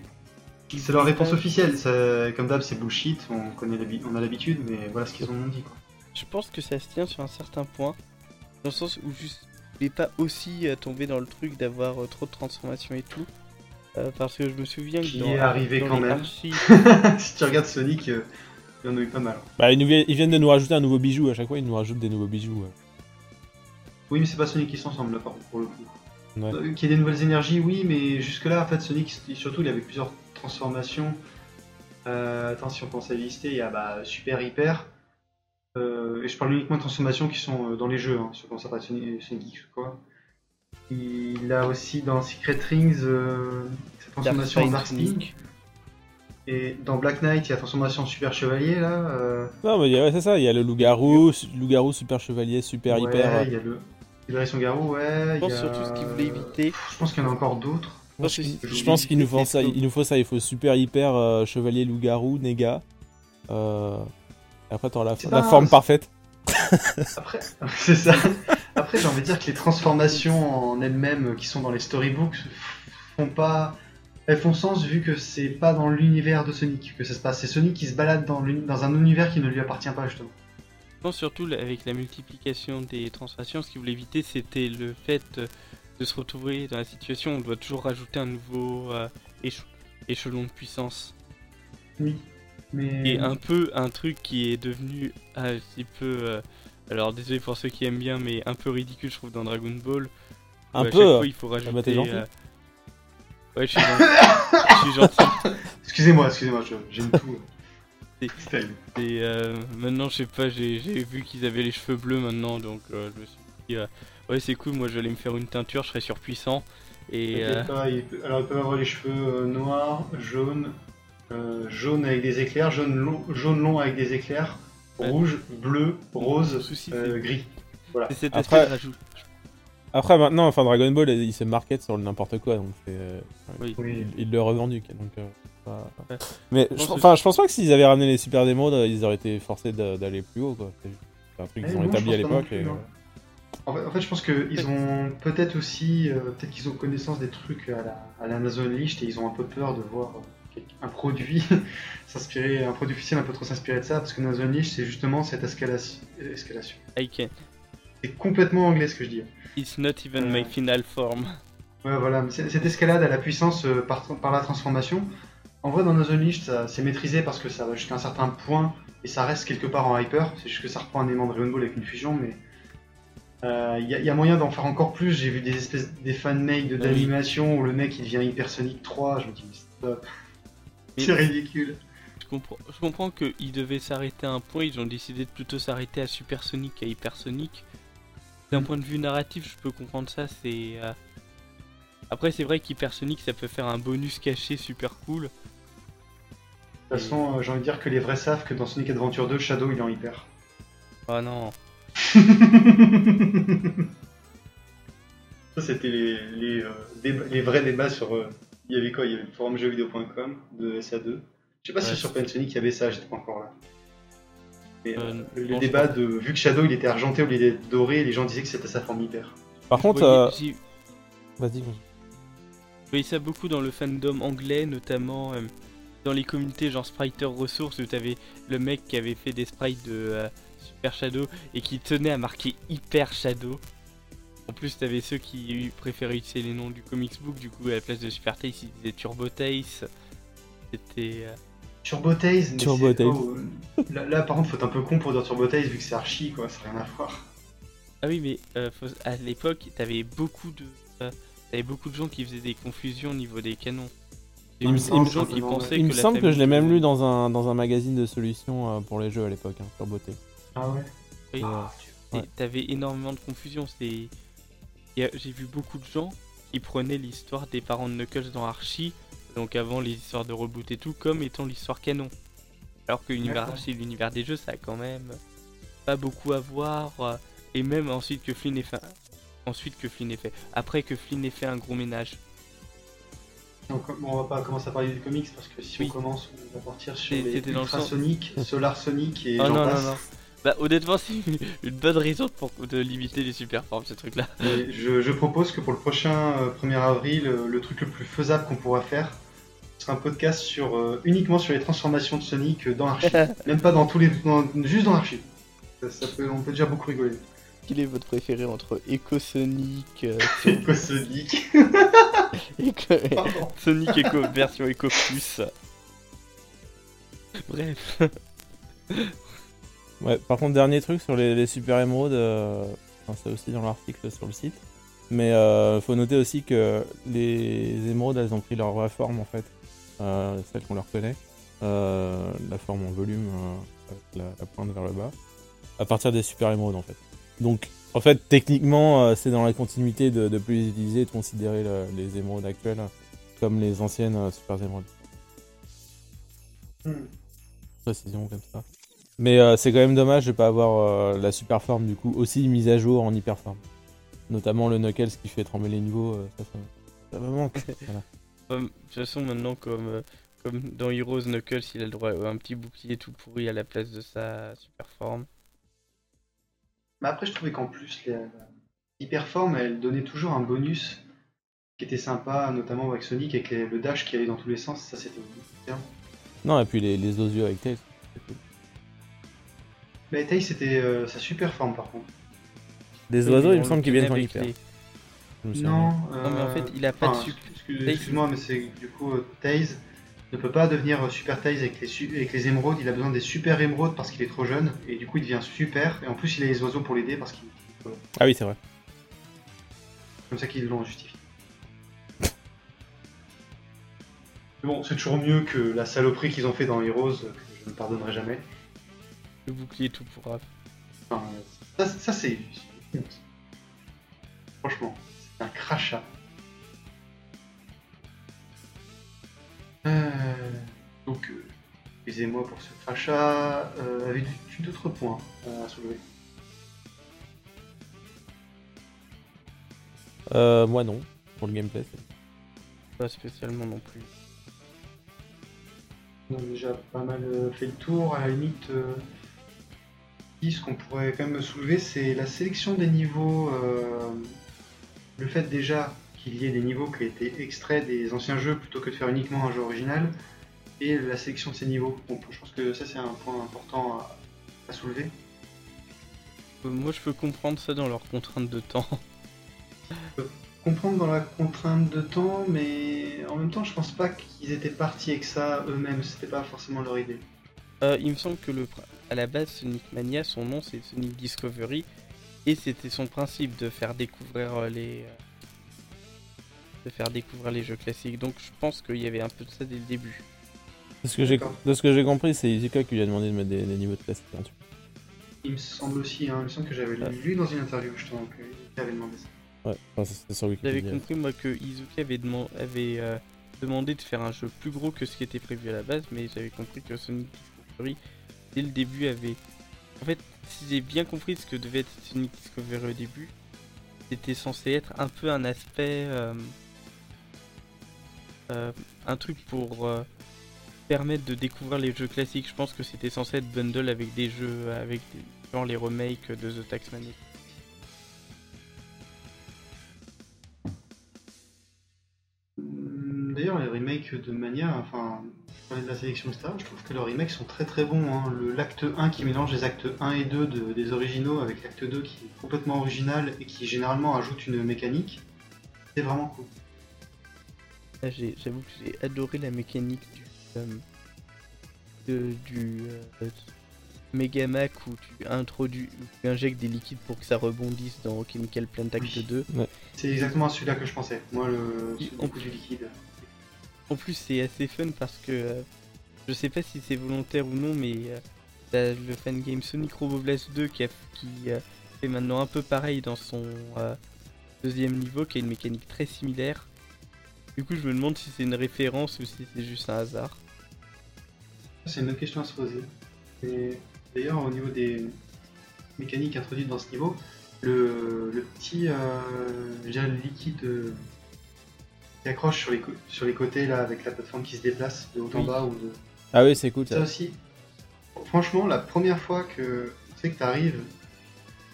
S2: c'est-
S1: c'est leur réponse
S2: pas-
S1: officielle. ça- Comme d'hab, c'est bullshit. On connaît l'habi- on a l'habitude, mais voilà ce qu'ils en ont dit. Quoi.
S2: Je pense que ça se tient sur un certain point, dans le sens où juste, il est pas aussi euh, tombé dans le truc d'avoir euh, trop de transformations et tout. Euh, parce que je me souviens que
S1: Qui
S2: dans,
S1: est arrivé
S2: dans
S1: quand même.
S2: archives- (laughs)
S1: si tu regardes Sonic, euh, il y en a eu pas mal.
S3: Bah, ils, nous ils viennent de nous rajouter un nouveau bijou à chaque fois. Ils nous rajoutent des nouveaux bijoux. ouais.
S1: Oui, mais c'est pas Sonic qui s'ensemble là, par contre, pour le coup.
S3: Ouais.
S1: Euh, Qu'il y ait des nouvelles énergies, oui, mais jusque-là, en fait, Sonic, surtout, il avait plusieurs transformations. Euh, attends, si on pense à lister, il y a bah, Super Hyper. Euh, et je parle uniquement de transformations qui sont euh, dans les jeux, hein, si on pense à pas Sonic, ou quoi. Il a aussi dans Secret Rings euh, sa transformation en Dark. Et dans Black Knight, il y a la transformation en Super Chevalier là. euh,
S3: Non, mais ouais, c'est ça. Il y a le loup-garou, loup-garou, super chevalier, super
S1: ouais,
S3: hyper.
S1: Il y a le Libération Garou, ouais.
S2: Je
S1: il
S2: pense
S1: y a-
S2: surtout ce qu'il voulait éviter.
S1: Je pense qu'il y en a encore d'autres.
S3: Moi, je, pense qu'il nous faut ça. Il nous faut ça. Il faut super hyper euh, chevalier loup-garou néga. Euh, après, t'auras la, la forme parfaite.
S1: Après, (laughs) c'est ça. Après, j'ai envie de dire que les transformations en elles-mêmes qui sont dans les storybooks font pas. Elles font sens vu que c'est pas dans l'univers de Sonic que ça se passe. C'est Sonic qui se balade dans, dans un univers qui ne lui appartient pas, justement.
S2: Je pense surtout avec la multiplication des transformations, ce qu'il voulait éviter, c'était le fait de se retrouver dans la situation où on doit toujours rajouter un nouveau euh, éche- échelon de puissance.
S1: Oui. Mais.
S2: Et un peu un truc qui est devenu un petit peu. euh, alors désolé pour ceux qui aiment bien, mais un peu ridicule, je trouve, dans Dragon Ball. où
S3: Un
S2: à
S3: peu,
S2: chaque fois, il faut rajouter.
S3: bah, gentil.
S2: euh, Ouais, je suis gentil. je suis gentil. (laughs)
S1: Excusez-moi, excusez-moi, j'aime tout.
S2: Et euh, maintenant, je sais pas, j'ai j'ai vu qu'ils avaient les cheveux bleus maintenant, donc euh, je me suis dit, euh, ouais, c'est cool, moi j'allais me faire une teinture, je serais surpuissant. Et euh,
S1: pas, il peut- alors ils peuvent avoir les cheveux euh, noirs, jaunes, euh, jaune avec des éclairs, jaune long, jaune long avec des éclairs,
S2: Ouais.
S1: rouge, bleu,
S2: le
S1: rose,
S2: souci,
S1: euh, gris.
S2: c'est c'est cet
S3: Après-
S2: aspect.
S3: Après, maintenant, enfin, Dragon Ball, il se market sur le n'importe quoi. Donc, c'est. euh,
S2: Oui.
S3: Il il l'a revendu. quoi, Donc, euh, pas-
S2: Ouais.
S3: Mais
S2: Je
S3: enfin, je pense pas que s'ils avaient ramené les super démos, ils auraient été forcés d'aller plus haut. quoi. C'est un truc
S1: Eh
S3: qu'ils ont
S1: non,
S3: établi à l'époque.
S1: plus,
S3: et,
S1: non.
S3: euh,
S1: En fait, en fait, je pense qu'ils ont peut-être aussi, euh, peut-être qu'ils ont connaissance des trucs à la, à la Amazon Unleashed et ils ont un peu peur de voir euh, un produit (laughs) s'inspirer, un produit officiel un peu trop s'inspirer de ça, parce que dans Unleashed, c'est justement cette escalation. escalation.
S2: I can.
S1: C'est complètement anglais ce que je dis.
S2: It's not even my
S1: Ouais.
S2: final form.
S1: Ouais, voilà, cette escalade à la puissance euh, par, par la transformation, en vrai, dans Unleashed, ça- c'est maîtrisé parce que ça va jusqu'à un certain point et ça reste quelque part en hyper. C'est juste que ça reprend un élément de Dragon Ball avec une fusion, mais euh, il y, a- y a moyen d'en faire encore plus. J'ai vu des espèces des fan-made
S2: oui.
S1: d'animation où le mec il devient Hypersonic 3. Je me dis, mais stop, c'est ridicule.
S2: Je comprends, je comprends qu'ils devaient s'arrêter à un point, ils ont décidé de plutôt s'arrêter à Supersonic qu'à Hypersonic. D'un point de vue narratif, je peux comprendre ça, c'est... euh, Après, c'est vrai qu'Hypersonic, ça peut faire un bonus caché super cool.
S1: De toute façon, euh, j'ai envie de dire que les vrais savent que dans Sonic Adventure 2, Shadow il est en hyper.
S2: Oh non.
S1: Ça, c'était les, les, euh, déba- les vrais débats sur. euh, il y avait quoi? Il y avait le forum jeuxvideo.com de SA2. Je sais pas
S2: Ouais.
S1: si sur Panasonic il y avait ça, j'étais pas encore là. Mais, euh,
S2: Euh,
S1: le, le
S2: non, je
S1: débat de. Vu que Shadow il était argenté au lieu d'être doré, les gens disaient que c'était sa forme hyper.
S3: Par contre, euh,
S2: j'ai-
S3: vas-y.
S2: Vous voyez ça beaucoup dans le fandom anglais, notamment euh, dans les communautés genre Spriter Ressources où t'avais le mec qui avait fait des sprites de euh, Shadow et qui tenait à marquer Hyper Shadow. En plus, t'avais ceux qui préféraient utiliser les noms du comics book, du coup, à la place de Super Tails, ils disaient Turbo Tails. C'était. euh,
S1: Turbo Taze, mais
S3: Turbo
S1: oh, là, là, par contre faut être un peu con pour dire Turbo Taze vu que c'est archi quoi, ça n'a rien à voir.
S2: Ah oui, mais euh, faut- à l'époque, t'avais beaucoup de. euh, t'avais beaucoup de gens qui faisaient des confusions au niveau des canons.
S3: Il me- il
S2: qui
S1: semble-
S2: pensaient
S3: Il me
S2: que la
S3: semble que je l'ai même lu dans un, dans un magazine de solutions euh, pour les jeux à l'époque, hein, sur beauté.
S1: Ah ouais
S2: Oui.
S1: Ah,
S2: Et
S3: Ouais.
S2: T'avais énormément de confusion. C'est, a- j'ai vu beaucoup de gens qui prenaient l'histoire des parents de Knuckles dans Archie, donc avant les histoires de reboot et tout, comme étant l'histoire canon. Alors que l'univers. Archie, l'univers des jeux, ça a quand même pas beaucoup à voir. euh, Et même ensuite que Flynn ait fait, ensuite que Flynn ait fait, après que Flynn ait fait un gros ménage.
S1: Donc, on va pas commencer à parler du comics parce que si
S2: Oui.
S1: on commence, on va partir
S2: C'est-
S1: les Ultra Sonic, Solar Sonic et
S2: Oh non, non, non. Bah honnêtement, c'est (laughs) une, bonne raison pour de limiter les super formes, ce truc-là.
S1: Et je, je propose que pour le prochain euh, 1er avril, euh, le truc le plus faisable qu'on pourra faire, ce sera un podcast sur, euh, uniquement sur les transformations de Sonic euh, dans Archie. (laughs) Même pas dans tous les. dans- juste dans Archie. Ça, ça peut, on peut déjà beaucoup rigoler.
S2: Quel est votre préféré entre Echo Sonic, euh, (laughs)
S1: Echo Sonic.
S2: Echo-. Sonic Echo version Echo Plus. Bref,
S3: Ouais, par contre, dernier truc sur les, les super émeraudes, euh, enfin, c'est aussi dans l'article sur le site. Mais euh, faut noter aussi que les émeraudes, elles ont pris leur vraie forme en fait, euh, celle qu'on leur connaît, Euh, la forme en volume, avec la, la pointe vers le bas, à partir des super émeraudes en fait. Donc, en fait, techniquement, c'est dans la continuité de, de plus les utiliser, de considérer le- les émeraudes actuelles comme les anciennes super émeraudes.
S1: Hmm.
S3: précision comme ça. Mais euh, c'est quand même dommage de pas avoir euh, la super forme du coup aussi mise à jour en hyper forme. Notamment le Knuckles qui fait trembler les niveaux, euh, ça, ça, ça me manque. (laughs) Voilà.
S2: De toute façon maintenant comme, comme dans Heroes Knuckles, il a le droit à un petit bouclier tout pourri à la place de sa super forme.
S1: Mais après, je trouvais qu'en plus, la- la Hyperform, elle donnait toujours un bonus qui était sympa, notamment avec Sonic, avec les- le dash qui allait dans tous les sens. Ça, c'était bien.
S3: Non, et puis les, les os yeux avec Tails.
S1: Mais Tails, c'était euh, sa super forme par contre.
S2: Oui,
S3: oiseaux, il me semble
S2: le
S3: qu'ils viennent en hyper. me souviens.
S1: Non,
S2: Non, mais en
S1: euh,
S2: fait, il a pas
S1: enfin, Excuse-moi, mais c'est du coup, euh, Tails ne peut pas devenir euh, super Tails avec les, su- avec les émeraudes. Il a besoin des super émeraudes parce qu'il est trop jeune. Et du coup, il devient super. Et en plus, il a les oiseaux pour l'aider parce qu'il.
S3: Ah oui, c'est vrai.
S1: C'est comme ça qu'ils l'ont justifié. Mais bon, c'est toujours mieux que la saloperie qu'ils ont fait dans Heroes, que je ne pardonnerai jamais.
S2: Le bouclier tout pourra.
S1: Enfin, ça, ça, c'est. Franchement, c'est un crachat. Euh, donc, euh, excusez-moi pour ce crachat. Euh, Avez-tu d'autres points à soulever?
S3: Euh, moi non, pour le gameplay.
S2: Pas spécialement non plus.
S1: On a déjà pas mal euh, fait le tour. À la limite, euh, ce qu'on pourrait quand même soulever, c'est la sélection des niveaux. euh, le fait déjà qu'il y ait des niveaux qui aient été extraits des anciens jeux plutôt que de faire uniquement un jeu original. et la sélection de ses niveaux. Je pense que ça c'est un point important à, à soulever.
S2: Euh, Moi, je peux comprendre ça dans leurs contraintes de temps. (laughs)
S1: Comprendre dans la contrainte de temps, mais en même temps je pense pas qu'ils étaient partis avec ça eux-mêmes, c'était pas forcément leur idée.
S2: Euh, il me semble que le, à la base, Sonic Mania, son nom c'est Sonic Discovery, et c'était son principe de faire découvrir euh, les, euh, de faire découvrir les jeux classiques. Donc, je pense qu'il y avait un peu de ça dès le début.
S3: De ce que j'ai de ce que j'ai compris, c'est Izuka qui lui a demandé de mettre des, des niveaux de classique. hein, tu-
S1: Il me semble aussi, hein, il me semble que j'avais lu dans une interview justement qu'il avait demandé ça.
S3: Ouais, enfin, sur
S2: J'avais compris moi que Izuka avait, deman- avait euh, demandé de faire un jeu plus gros que ce qui était prévu à la base, mais j'avais compris que Sonic Discovery dès le début avait. En fait, si j'ai bien compris ce que devait être Sonic Discovery au début, c'était censé être un peu un aspect, euh, euh, un truc pour euh, permettre de découvrir les jeux classiques. Je pense que c'était censé être bundle avec des jeux, avec des, genre les remakes de The Taxman.
S1: D'ailleurs, les remakes de Mania, enfin, parlais de la sélection, etc., je trouve que leurs remakes sont très très bons. hein. Le- L'acte 1 qui mélange les actes 1 et 2 de- des originaux avec l'acte 2 qui est complètement original et qui généralement ajoute une mécanique, c'est vraiment cool.
S2: Ah, J'avoue que j'ai adoré la mécanique du, euh, de- du euh, Megamac où tu introduis, où tu injectes des liquides pour que ça rebondisse dans Chemical Plant Act
S1: Oui.
S2: 2.
S1: C'est exactement à celui-là que je pensais. Moi, le du coup du liquide.
S2: En plus, c'est assez fun parce que euh, je sais pas si c'est volontaire ou non, mais euh, le fan game Sonic Robo Blast 2 qui, euh, fait maintenant un peu pareil dans son euh, deuxième niveau, qui a une mécanique très similaire. Du coup, je me demande si c'est une référence ou si c'est juste un hasard.
S1: C'est une autre question à se poser. D'ailleurs, au niveau des mécaniques introduites dans ce niveau, le, le petit le liquide qui accroche sur les, sur les côtés là avec la plateforme qui se déplace de haut en bas ou de.
S3: Ah oui, c'est cool
S1: Ça
S3: ça.
S1: aussi, franchement, la première fois que tu sais que t'arrives,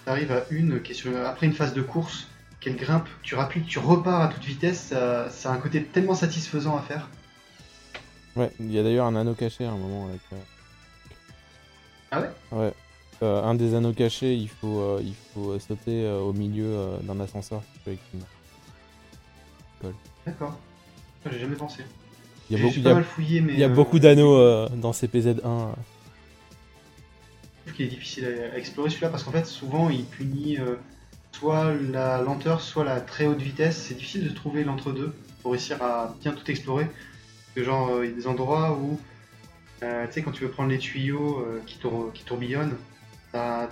S1: t'arrives à une qui est sur, après une phase de course, qu'elle grimpe, tu rappuies, tu repars à toute vitesse, ça, ça a un côté tellement satisfaisant à faire.
S3: Ouais, il y a d'ailleurs un anneau caché à un moment. Avec, euh,
S1: Ah ouais?
S3: Ouais. Euh, un des anneaux cachés, il faut, euh, il faut euh, sauter au milieu d'un ascenseur. avec une-
S1: D'accord. J'ai jamais pensé.
S3: Il y a beaucoup,
S1: j'ai
S3: il y
S1: pas
S3: a-
S1: mal fouillé, mais
S3: il y a
S1: euh,
S3: beaucoup d'anneaux euh, dans CPZ1. euh.
S1: Je trouve qu'il est difficile à, à explorer celui-là parce qu'en fait, souvent, il punit euh, soit la lenteur, soit la très haute vitesse. C'est difficile de trouver l'entre-deux pour réussir à bien tout explorer. Parce que, genre, euh, il y a des endroits où, euh, tu sais, quand tu veux prendre les tuyaux euh, qui, tour- qui tourbillonnent, t'as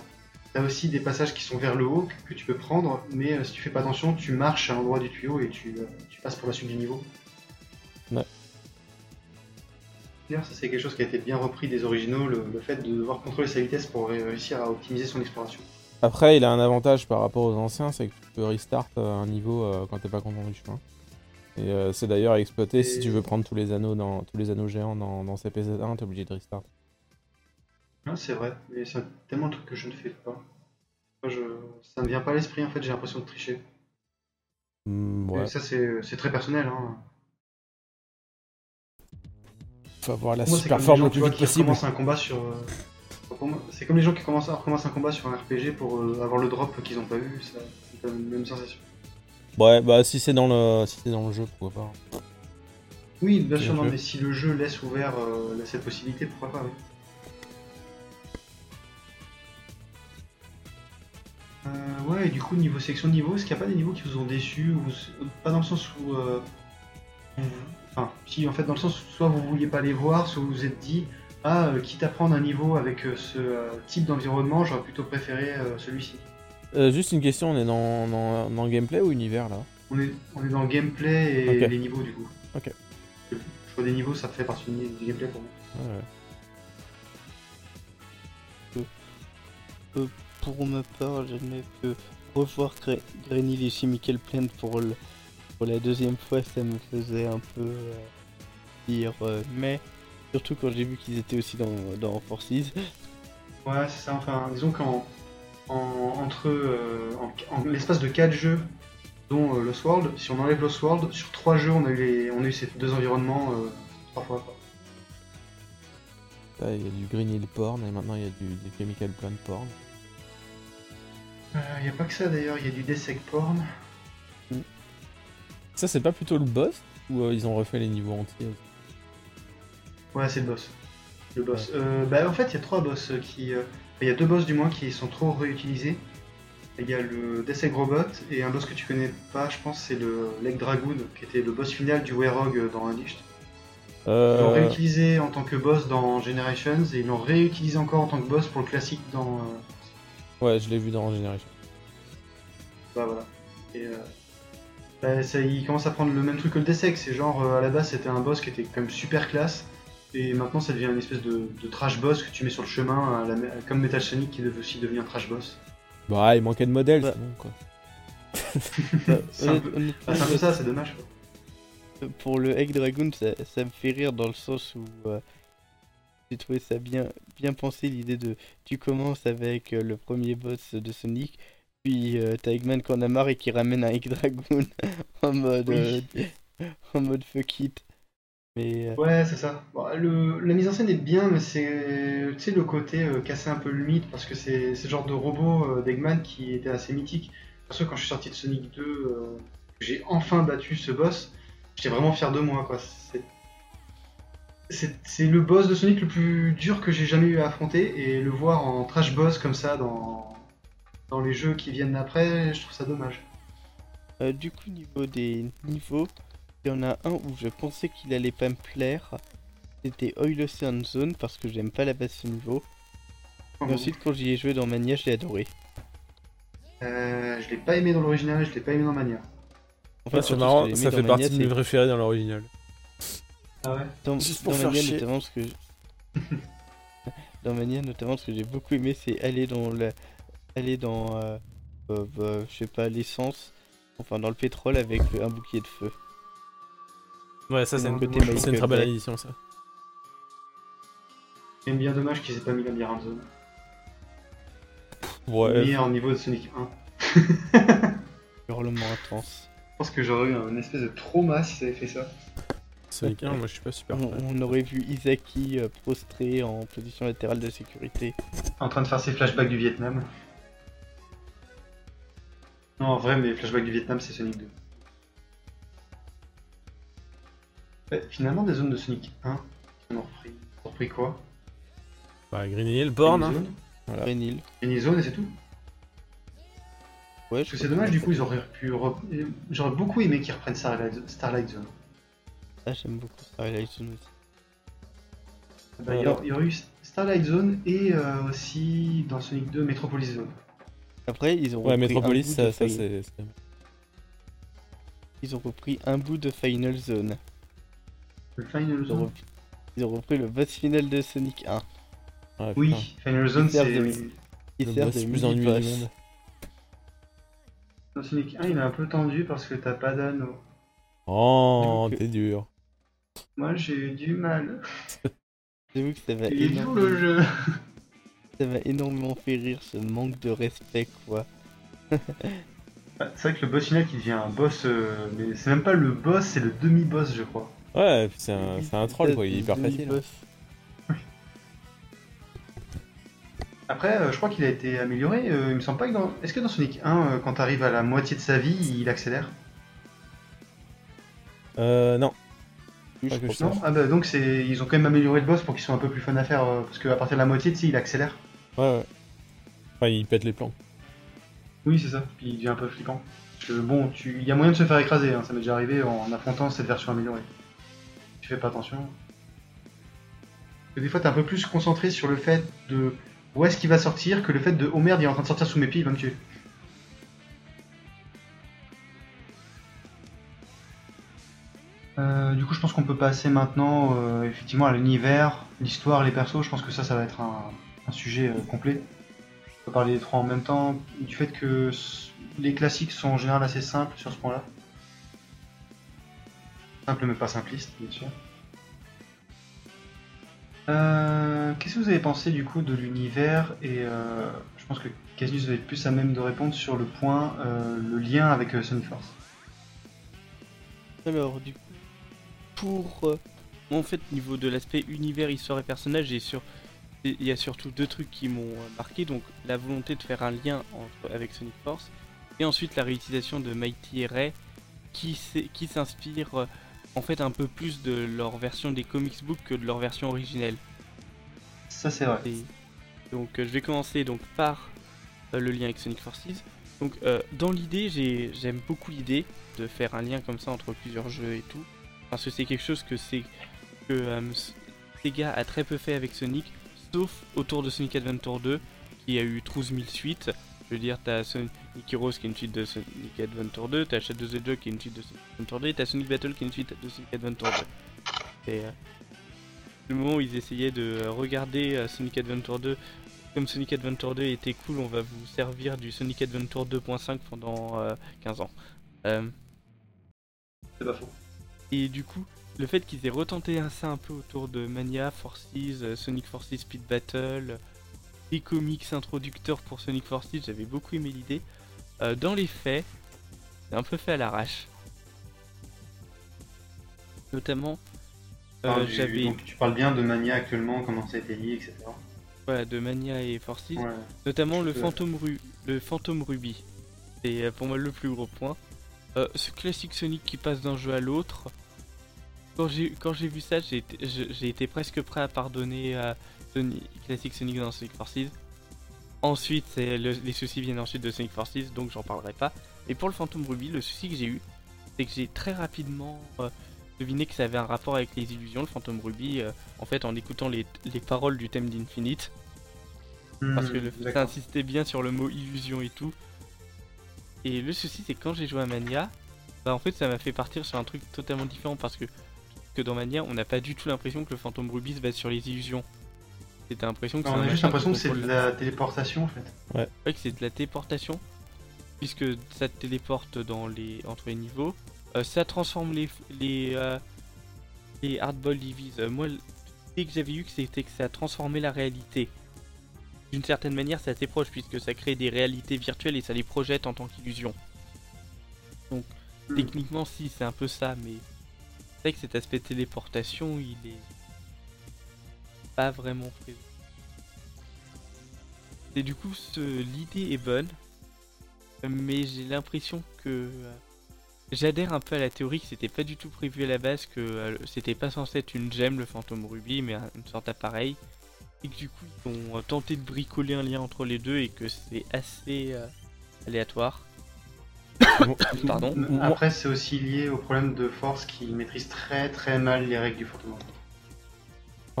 S1: as aussi des passages qui sont vers le haut que, que tu peux prendre, mais euh, si tu fais pas attention, tu marches à l'endroit du tuyau et tu, euh, tu passes pour la suite du niveau.
S3: Ouais.
S1: D'ailleurs, ça c'est quelque chose qui a été bien repris des originaux, le, le fait de devoir contrôler sa vitesse pour ré- réussir à optimiser son exploration.
S3: Après, il a un avantage par rapport aux anciens, c'est que tu peux restart euh, un niveau euh, quand t'es pas content du chemin. Et euh, c'est d'ailleurs à exploiter si
S1: Et-
S3: tu veux prendre tous les anneaux dans tous les anneaux géants dans, dans CPZ1, t'es obligé de restart.
S1: Ah, c'est vrai, mais c'est tellement de trucs que je ne fais pas. Moi, je... Ça ne vient pas à l'esprit en fait, j'ai l'impression de tricher.
S3: Ouais.
S1: Et ça c'est très personnel. Hein.
S3: Faut avoir la super
S1: comme les
S3: forme
S1: gens,
S3: le plus vite possible.
S1: recommencent un combat sur. euh, C'est comme les gens qui commencent, recommencent un combat sur un RPG pour euh, avoir le drop qu'ils n'ont pas eu, ça- c'est la même sensation.
S3: Ouais, bah si c'est dans le si c'est dans le jeu, pourquoi pas.
S1: Oui, bien sûr, non, mais si le jeu laisse ouvert euh, cette possibilité, pourquoi pas, oui. Euh, ouais, et du coup, niveau section de niveau, est-ce qu'il n'y a pas des niveaux qui vous ont déçu ou Pas dans le sens où. euh, Enfin, si, en fait, dans le sens où soit vous vouliez pas les voir, soit vous vous êtes dit Ah, euh, quitte à prendre un niveau avec euh, ce euh, type d'environnement, j'aurais plutôt préféré euh, celui-ci.
S3: Euh, juste une question, on est dans, dans, dans le gameplay ou univers là?
S1: On est, on est dans le gameplay et les niveaux, du coup.
S3: Ok.
S1: Le choix des niveaux, ça fait partie du du gameplay pour moi.
S3: Ouais, ouais.
S2: Pour ma part, j'admets que revoir Gre- Granny et Chemical Plant pour, le- pour la deuxième fois, ça me faisait un peu euh, dire euh, mais. Surtout quand j'ai vu qu'ils étaient aussi dans, dans Forces.
S1: Ouais, c'est ça. Enfin, disons qu'en en- entre euh, en, en l'espace de 4 jeux, dont euh, Lost World, si on enlève Lost World, sur 3 jeux, on a eu, les, on a eu ces deux environnements euh, 3 fois. Quoi.
S3: Là, il y a du Green Hill Porn et maintenant il y a du, du Chemical Plant Porn.
S1: Il n'y a pas que ça d'ailleurs, il y a du Dessec Porn.
S3: Ça, c'est pas plutôt le boss ou euh, ils ont refait les niveaux entiers
S1: Ouais, c'est le boss. Le boss. Euh, bah, en fait, il y a trois boss qui. euh, Il y a deux boss du moins qui sont trop réutilisés. Il y a le Dessec Robot et un boss que tu connais pas, je pense, c'est le Leg Dragoon, qui était le boss final du Werog dans Unleashed. Ils l'ont
S3: euh,
S1: réutilisé en tant que boss dans Generations et ils l'ont réutilisé encore en tant que boss pour le classique dans.
S3: Ouais, je l'ai vu dans Generation.
S1: Bah voilà. Et euh, bah, ça, il commence à prendre le même truc que le Dessec. C'est genre, euh, à la base, c'était un boss qui était quand même super classe. Et maintenant, ça devient une espèce de, de trash boss que tu mets sur le chemin, à la- comme Metal Sonic qui est aussi devenu un trash boss.
S3: Bah, il manquait de modèles,
S2: Bah.
S3: c'est bon quoi. (laughs)
S1: C'est un, peu- ah, un peu ça, c'est dommage. Quoi.
S2: pour le Egg Dragoon, ça, ça me fait rire dans le sens où euh, j'ai trouvé ça bien, bien pensé l'idée de tu commences avec euh, le premier boss de Sonic, puis euh, t'as Eggman qui en a marre et qui ramène un Egg Dragoon (laughs) en mode
S1: Oui.
S2: euh, (laughs) en mode fuck it. Mais euh,
S1: Ouais, c'est ça. Bon, le- la mise en scène est bien, mais c'est tu sais, le côté casser un peu le mythe, parce que c'est le genre de robot d'Eggman qui était assez mythique. Parce que quand je suis sorti de Sonic 2, euh, j'ai enfin battu ce boss, j'étais vraiment fier de moi. quoi. C'est- C'est le boss de Sonic le plus dur que j'ai jamais eu à affronter, et le voir en trash boss comme ça dans, dans les jeux qui viennent après, je trouve ça dommage.
S2: euh, du coup niveau des niveaux, il y en a un où je pensais qu'il allait pas me plaire. C'était Oil Ocean Zone parce que j'aime pas la base ce niveau. Et ensuite quand j'y ai joué dans Mania, je l'ai adoré.
S1: Euh, je l'ai pas aimé dans l'original, je l'ai pas aimé dans Mania.
S2: En
S3: Ouais, c'est marrant, ça fait
S2: Mania,
S3: partie de mes préférés dans l'original.
S1: Ah ouais
S2: Dans,
S3: Juste pour
S2: dans
S3: faire
S2: Mania,
S3: chier.
S2: notamment, ce que je- (laughs) dans Mania, notamment, ce que j'ai beaucoup aimé, c'est aller dans la... aller dans, euh, euh, bah, je sais pas, l'essence, enfin dans le pétrole avec un bouclier de feu.
S3: Ouais, ça,
S2: c'est
S3: c'est
S2: un
S3: une,
S2: côté
S3: c'est une très belle édition, ça.
S1: C'est bien dommage qu'ils aient pas mis Labyrinthe Zone.
S3: Ouais,
S1: Meilleur niveau de Sonic 1.
S2: Hurlement intense.
S1: Je pense que j'aurais eu un espèce de trauma si ça avait fait ça.
S3: Sonic 1, moi je suis pas super
S2: On, on aurait vu Isaki euh, prostré en position latérale de sécurité.
S1: En train de faire ses flashbacks du Vietnam. Non, en vrai, mes flashbacks du Vietnam, c'est Sonic 2. Ouais, finalement, des zones de Sonic 1, ils en ont repris. Quoi?
S3: Bah, Green Hill, Born, hein.
S1: zone,
S3: Voilà.
S2: Renil.
S1: Une zone et c'est tout.
S2: Ouais,
S1: Parce que c'est dommage, du coup, ils auraient pu. rep- J'aurais beaucoup aimé qu'ils reprennent Starlight Zone.
S2: Ah, j'aime beaucoup Starlight Zone aussi.
S1: Bah, il, y aurait, il y aurait eu Starlight Zone et euh, aussi dans Sonic 2 Metropolis Zone.
S2: Après, ils ont
S3: Ouais,
S2: repris un
S3: Metropolis,
S2: bout
S3: ça, ça c'est. c'est-
S2: Ils ont repris un bout de Final Zone.
S1: Le Final
S2: Ils ont,
S1: Zone
S2: repris... ils ont repris le boss final de Sonic 1.
S3: Ouais, putain.
S1: Oui, Final Zone, c'est.
S3: Le
S2: sert de
S3: plus ennuyeux du
S2: mini-boss.
S3: monde.
S1: Dans Sonic 1, il est un peu tendu parce que t'as pas d'anneau.
S3: Oh,
S2: Donc,
S3: t'es dur.
S1: Moi, j'ai eu du mal. (laughs)
S2: J'avoue que ça m'a
S1: Il est dur le
S2: énormément...
S1: jeu. (laughs)
S2: ça m'a énormément fait rire ce manque de respect quoi. (laughs)
S1: Bah, c'est vrai que le boss final qui devient un boss, euh, mais c'est même pas le boss, c'est le demi-boss, je crois.
S3: Ouais, puis c'est un, c'est un troll quoi, il est hyper
S2: Le
S3: facile.
S2: mini-boss.
S1: Après, euh, je crois qu'il a été amélioré. euh, il me semble pas que dans. Est-ce que dans Sonic 1, euh, quand t'arrives à la moitié de sa vie, il accélère?
S3: Euh, non.
S2: Je
S3: je
S1: Non. Ah bah donc c'est ils ont quand même amélioré le boss pour qu'il soit un peu plus fun à faire euh, parce qu'à partir de la moitié, tu sais, il accélère.
S3: Ouais, ouais. Enfin, il pète les plans.
S1: Oui, c'est ça. Puis il devient un peu flippant. Parce que bon, tu... il y a moyen de se faire écraser. hein, Ça m'est déjà arrivé en affrontant cette version améliorée. Tu fais pas attention. Parce que des fois, t'es un peu plus concentré sur le fait de où est-ce qu'il va sortir que le fait de oh merde, il est en train de sortir sous mes pieds, il va me tuer. Euh, du coup, je pense qu'on peut passer maintenant euh, effectivement à l'univers, l'histoire, les persos. Je pense que ça, ça va être un, sujet euh, complet. On peut parler des trois en même temps. Du fait que les classiques sont en général assez simples sur ce point-là. Simple mais pas simpliste, bien sûr. Qu'est-ce que vous avez pensé du coup de l'univers Et je pense que Casus va être plus à même de répondre sur le point, le lien avec Sonic Force.
S2: Alors du pour euh, en fait, niveau de l'aspect univers, histoire et personnage, et sur il y a surtout deux trucs qui m'ont euh, marqué. Donc, la volonté de faire un lien entre, avec Sonic Force, et ensuite la réutilisation de Mighty et Ray, qui, qui s'inspire euh, en fait un peu plus de leur version des comics books que de leur version originelle.
S1: Ça, c'est vrai.
S2: donc, euh, je vais commencer donc par le lien avec Sonic Forces. Donc, dans l'idée, j'aime beaucoup l'idée de faire un lien comme ça entre plusieurs jeux et tout, parce que c'est quelque chose que c'est que Sega a très peu fait avec Sonic sauf autour de Sonic Adventure 2, qui a eu 12 000 suites. Je veux dire, t'as Sonic Heroes qui est une suite de Sonic Adventure 2, t'as Shadow the Hedgehog qui est une suite de Sonic Adventure 2, et t'as Sonic Battle qui est une suite de Sonic Adventure 2. Et euh, le moment où ils essayaient de regarder euh, Sonic Adventure 2, comme Sonic Adventure 2 était cool, on va vous servir du Sonic Adventure 2.5 pendant 15 euh, ans. Euh,
S1: C'est pas faux.
S2: Et du coup, le fait qu'ils aient retenté ça un peu autour de Mania, Forces, euh, Sonic Forces Speed Battle, des comics introducteurs pour Sonic Forces, j'avais beaucoup aimé l'idée. Euh, dans les faits, c'est un peu fait à l'arrache. Notamment,
S1: euh, j'avais. tu parles bien de Mania actuellement, comment ça a été lié, etc.
S2: Voilà, de Mania et Forces. Notamment le fantôme, le fantôme Ruby. C'est pour moi le plus gros point. Ce classique Sonic qui passe d'un jeu à l'autre quand j'ai vu ça, j'ai été, presque prêt à pardonner à Sonic, Classic Sonic dans Sonic Forces. Ensuite, les soucis viennent ensuite de Sonic Forces, donc j'en parlerai pas. Et pour le Phantom Ruby, le souci que j'ai eu, c'est que j'ai très rapidement euh, deviné que ça avait un rapport avec les illusions, le Phantom Ruby, euh, en fait en écoutant les, paroles du thème d'Infinite. parce que le, hmm, ça insistait bien sur le mot illusion et tout. Et le souci, c'est que quand j'ai joué à Mania, bah en fait ça m'a fait partir sur un truc totalement différent parce que que dans Mania, on n'a pas du tout l'impression que le fantôme Ruby se base sur les illusions. C'était l'impression que
S1: On a juste l'impression que c'est de la téléportation en fait.
S2: Ouais. Ouais, que c'est de la téléportation. Puisque ça te téléporte dans les... entre les niveaux. Euh, ça transforme les, les, euh, les Hardball Divis. Euh, moi, l'idée que j'avais eu, c'était que ça transformait la réalité. D'une certaine manière, c'est assez proche puisque ça crée des réalités virtuelles et ça les projette en tant qu'illusion. Donc, hmm. techniquement, si, c'est un peu ça, mais c'est vrai que cet aspect téléportation, il est pas vraiment présent. Et du coup, l'idée est bonne, mais j'ai l'impression que euh, j'adhère un peu à la théorie que c'était pas du tout prévu à la base, que euh, c'était pas censé être une gemme le fantôme rubis, mais une sorte d'appareil, et que du coup ils ont euh, tenté de bricoler un lien entre les deux et que c'est assez aléatoire. (coughs)
S1: Pardon. Après, c'est aussi lié au problème de force qui maîtrise très très mal les règles du Phantom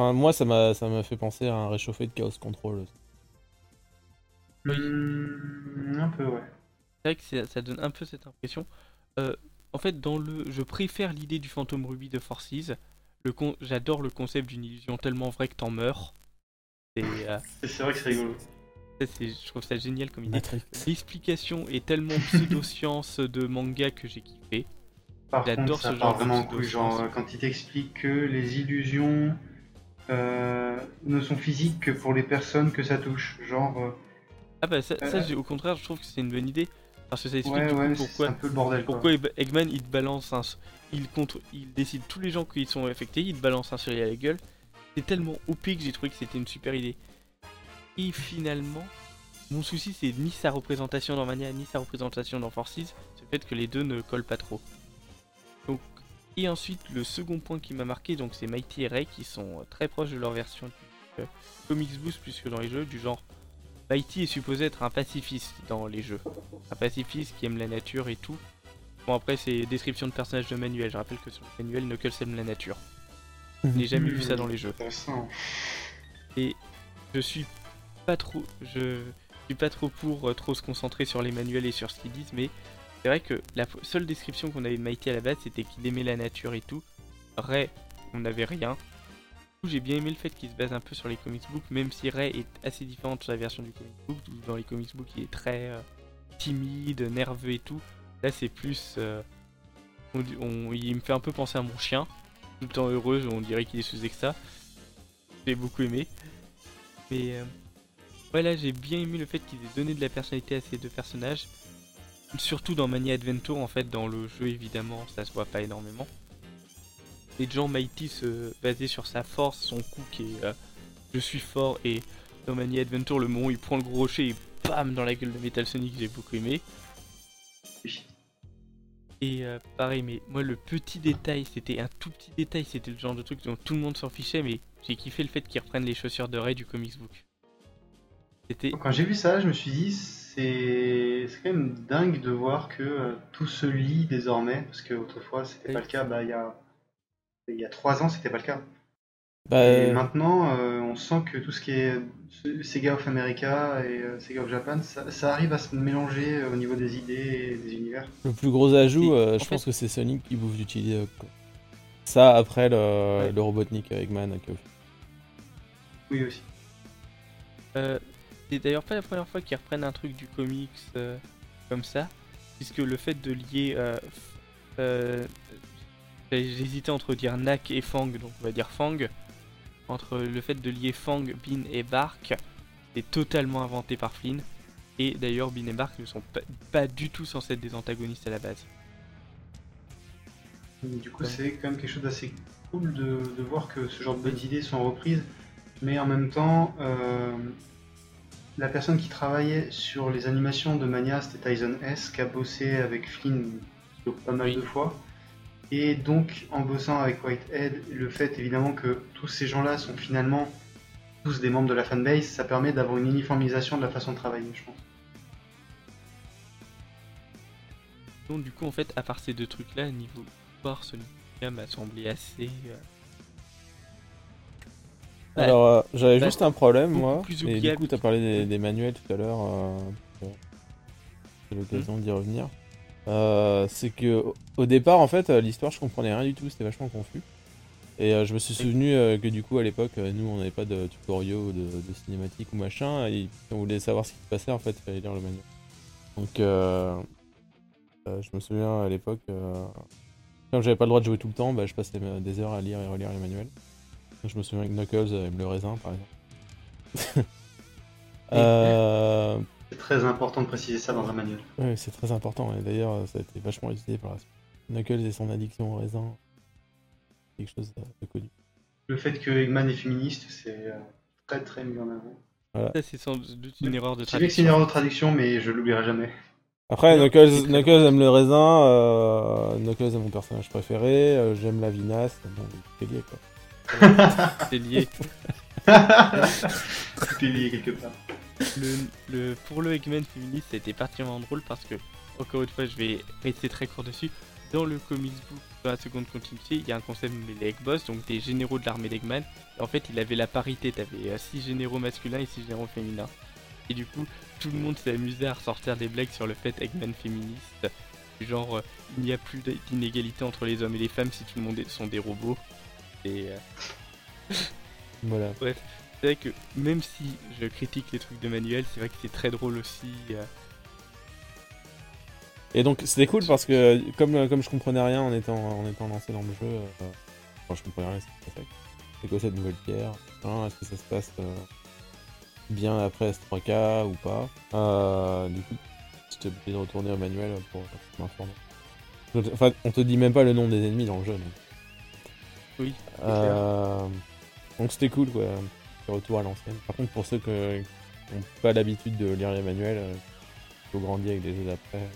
S3: enfin, moi, ça m'a ça m'a fait penser à un réchauffé de Chaos Control.
S1: Hmm, un peu, ouais.
S2: C'est vrai que ça donne un peu cette impression. Euh, en fait, dans le, je préfère l'idée du fantôme Ruby de Forces. Le j'adore le concept d'une illusion tellement vraie que t'en meurs.
S1: Euh, c'est vrai que c'est rigolo
S2: je trouve ça génial comme idée. L'explication est tellement (laughs) pseudo-science de manga que j'ai kiffé.
S1: J'adore ce genre vraiment de genre quand il t'explique que les illusions euh, ne sont physiques que pour les personnes que ça touche, genre. Euh,
S2: ah bah ça, euh, au contraire, je trouve que c'est une bonne idée parce que ça explique pourquoi,
S1: un peu le bordel,
S2: pourquoi Eggman il te balance un, il contre, il décide tous les gens qui sont affectés, il te balance un sourire à la gueule. C'est tellement OP que j'ai trouvé que c'était une super idée. Et finalement, mon souci c'est ni sa représentation dans Mania ni sa représentation dans Forces, c'est le fait que les deux ne collent pas trop. Et ensuite le second point qui m'a marqué, donc c'est Mighty et Ray qui sont très proches de leur version du euh, Comics Boost plus que dans les jeux, du genre Mighty est supposé être un pacifiste dans les jeux. Un pacifiste qui aime la nature et tout. Bon après c'est description de personnage de manuel, je rappelle que sur le manuel Knuckles aime la nature. Je n'ai jamais vu ça dans les jeux. Et je suis pas trop, je suis pas trop pour euh, trop se concentrer sur les manuels et sur ce qu'ils disent, mais c'est vrai que la seule description qu'on avait de Mighty à la base, c'était qu'il aimait la nature et tout. Ray, on n'avait rien. J'ai bien aimé le fait qu'il se base un peu sur les comics books, même si Ray est assez différente sur la version du comic book. Dans les comics books, il est très euh, timide, nerveux et tout. Là, c'est plus. Euh, il me fait un peu penser à mon chien. Tout le temps heureux, on dirait qu'il est sous ça. J'ai beaucoup aimé. Mais Ouais, là j'ai bien aimé le fait qu'ils aient donné de la personnalité à ces deux personnages. Surtout dans Mania Adventure, en fait, dans le jeu évidemment, ça se voit pas énormément. les gens Mighty se basaient sur sa force, son coup qui est euh, je suis fort et dans Mania Adventure le moment où il prend le gros rocher et bam dans la gueule de Metal Sonic j'ai beaucoup aimé. Et euh, pareil mais moi le petit détail c'était un tout petit détail c'était le genre de truc dont tout le monde s'en fichait mais j'ai kiffé le fait qu'ils reprennent les chaussures de Ray du comics book. C'était
S1: Quand j'ai vu ça, je me suis dit, c'est c'est quand même dingue de voir que euh, tout se lie désormais, parce que autrefois c'était
S2: Oui.
S1: pas le cas. Bah, il y a il y a trois ans, c'était pas le cas.
S3: Bah,
S1: Et maintenant, euh, on sent que tout ce qui est euh, Sega of America et euh, Sega of Japan, ça, ça arrive à se mélanger euh, au niveau des idées et des univers.
S3: le plus gros ajout, euh, je
S2: fait-
S3: pense que c'est Sonic qui bouffe du Chili Dog, quoi. Ça après le,
S2: Ouais.
S3: le Robotnik Eggman. que-
S1: Oui aussi.
S2: Euh, c'est d'ailleurs pas la première fois qu'ils reprennent un truc du comics euh, comme ça, puisque le fait de lier. Euh, euh, J'hésitais entre dire Nak et Fang, donc on va dire Fang. Entre le fait de lier Fang, Bean et Bark, c'est totalement inventé par Flynn. Et d'ailleurs, Bean et Bark ne sont pas, pas du tout censés être des antagonistes à la base.
S1: Du coup,
S2: Ouais.
S1: c'est quand même quelque chose d'assez cool de, de voir que ce genre de bonnes idées sont reprises, mais en même temps, euh, la personne qui travaillait sur les animations de Mania, c'était Tyson S, qui a bossé avec Flynn pas mal
S2: Oui.
S1: de fois. Et donc, en bossant avec Whitehead, le fait évidemment que tous ces gens-là sont finalement tous des membres de la fanbase, ça permet d'avoir une uniformisation de la façon de travailler, je pense.
S2: Donc, du coup, en fait, à part ces deux trucs-là, niveau histoire, Sonic m'a semblé assez. euh, Ouais.
S3: Alors, euh, j'avais
S2: Bah,
S3: juste un problème, moi. Et du coup, t'as parlé des, des manuels tout à l'heure. Euh, c'est l'occasion
S2: Hmm.
S3: d'y revenir. Euh, c'est que au- départ, en fait, euh, l'histoire, je comprenais rien du tout. C'était vachement confus. Et euh, je me suis souvenu euh, que du coup, à l'époque, nous, on n'avait pas de tutoriaux ou de, de cinématique ou machin. Et si on voulait savoir ce qui se passait, en fait, il fallait lire le manuel. Donc, je me souviens à l'époque, comme j'avais pas le droit de jouer tout le temps, bah, je passais des heures à lire et relire les manuels. Je me souviens que Knuckles aime le raisin, par exemple. (laughs) euh,
S1: très important de préciser ça dans un manuel.
S3: ouais, c'est très important. Et d'ailleurs, ça a été vachement utilisé par. Knuckles et son addiction au raisin. Quelque chose de, connu.
S1: Le fait que Eggman est féministe, c'est euh, très très mis en avant.
S2: Ça, c'est sans doute une erreur de
S1: Je sais bien que c'est une
S2: traduction.
S1: erreur de traduction, mais je l'oublierai jamais.
S3: Après, Knuckles,
S2: c'est
S3: Knuckles aime le raisin. euh, Knuckles est mon personnage préféré. euh, J'aime la vinasse. Bon, c'est lié, quoi.
S2: C'est lié. (laughs)
S1: Tout est lié quelque part.
S2: Le, le- pour le Eggman féministe, c'était particulièrement drôle parce que, encore une fois, je vais rester très court dessus. Dans le comics book, dans la seconde continuité, il y a un concept nommé les Egg Boss, donc des généraux de l'armée d'Eggman. En fait, il avait la parité, t'avais 6 généraux masculins et 6 généraux féminins. Et du coup, tout le monde s'est amusé à ressortir des blagues sur le fait Eggman féministe. Du Genre, euh, il n'y a plus d'inégalité entre les hommes et les femmes si tout le monde est- sont des robots. Et euh, (laughs)
S3: Voilà.
S2: C'est vrai que même si je critique les trucs de manuel, c'est vrai que c'est très drôle aussi. euh,
S3: Et donc c'était cool parce que comme, comme je comprenais rien en étant, en étant lancé dans le jeu, euh, enfin je comprenais rien, fait. C'est quoi cette nouvelle pierre hein, Est-ce que ça se passe euh, bien après S3K ou pas? Euh, Du coup, j'étais obligé de retourner au manuel pour, pour m'informer. Enfin, on te dit même pas le nom des ennemis dans le jeu. Donc,
S2: Oui,
S3: Euh, donc c'était cool quoi, retour à l'ancienne. Par contre, pour ceux qui n'ont pas l'habitude de lire les manuels, euh, il faut grandir avec des jeux d'après.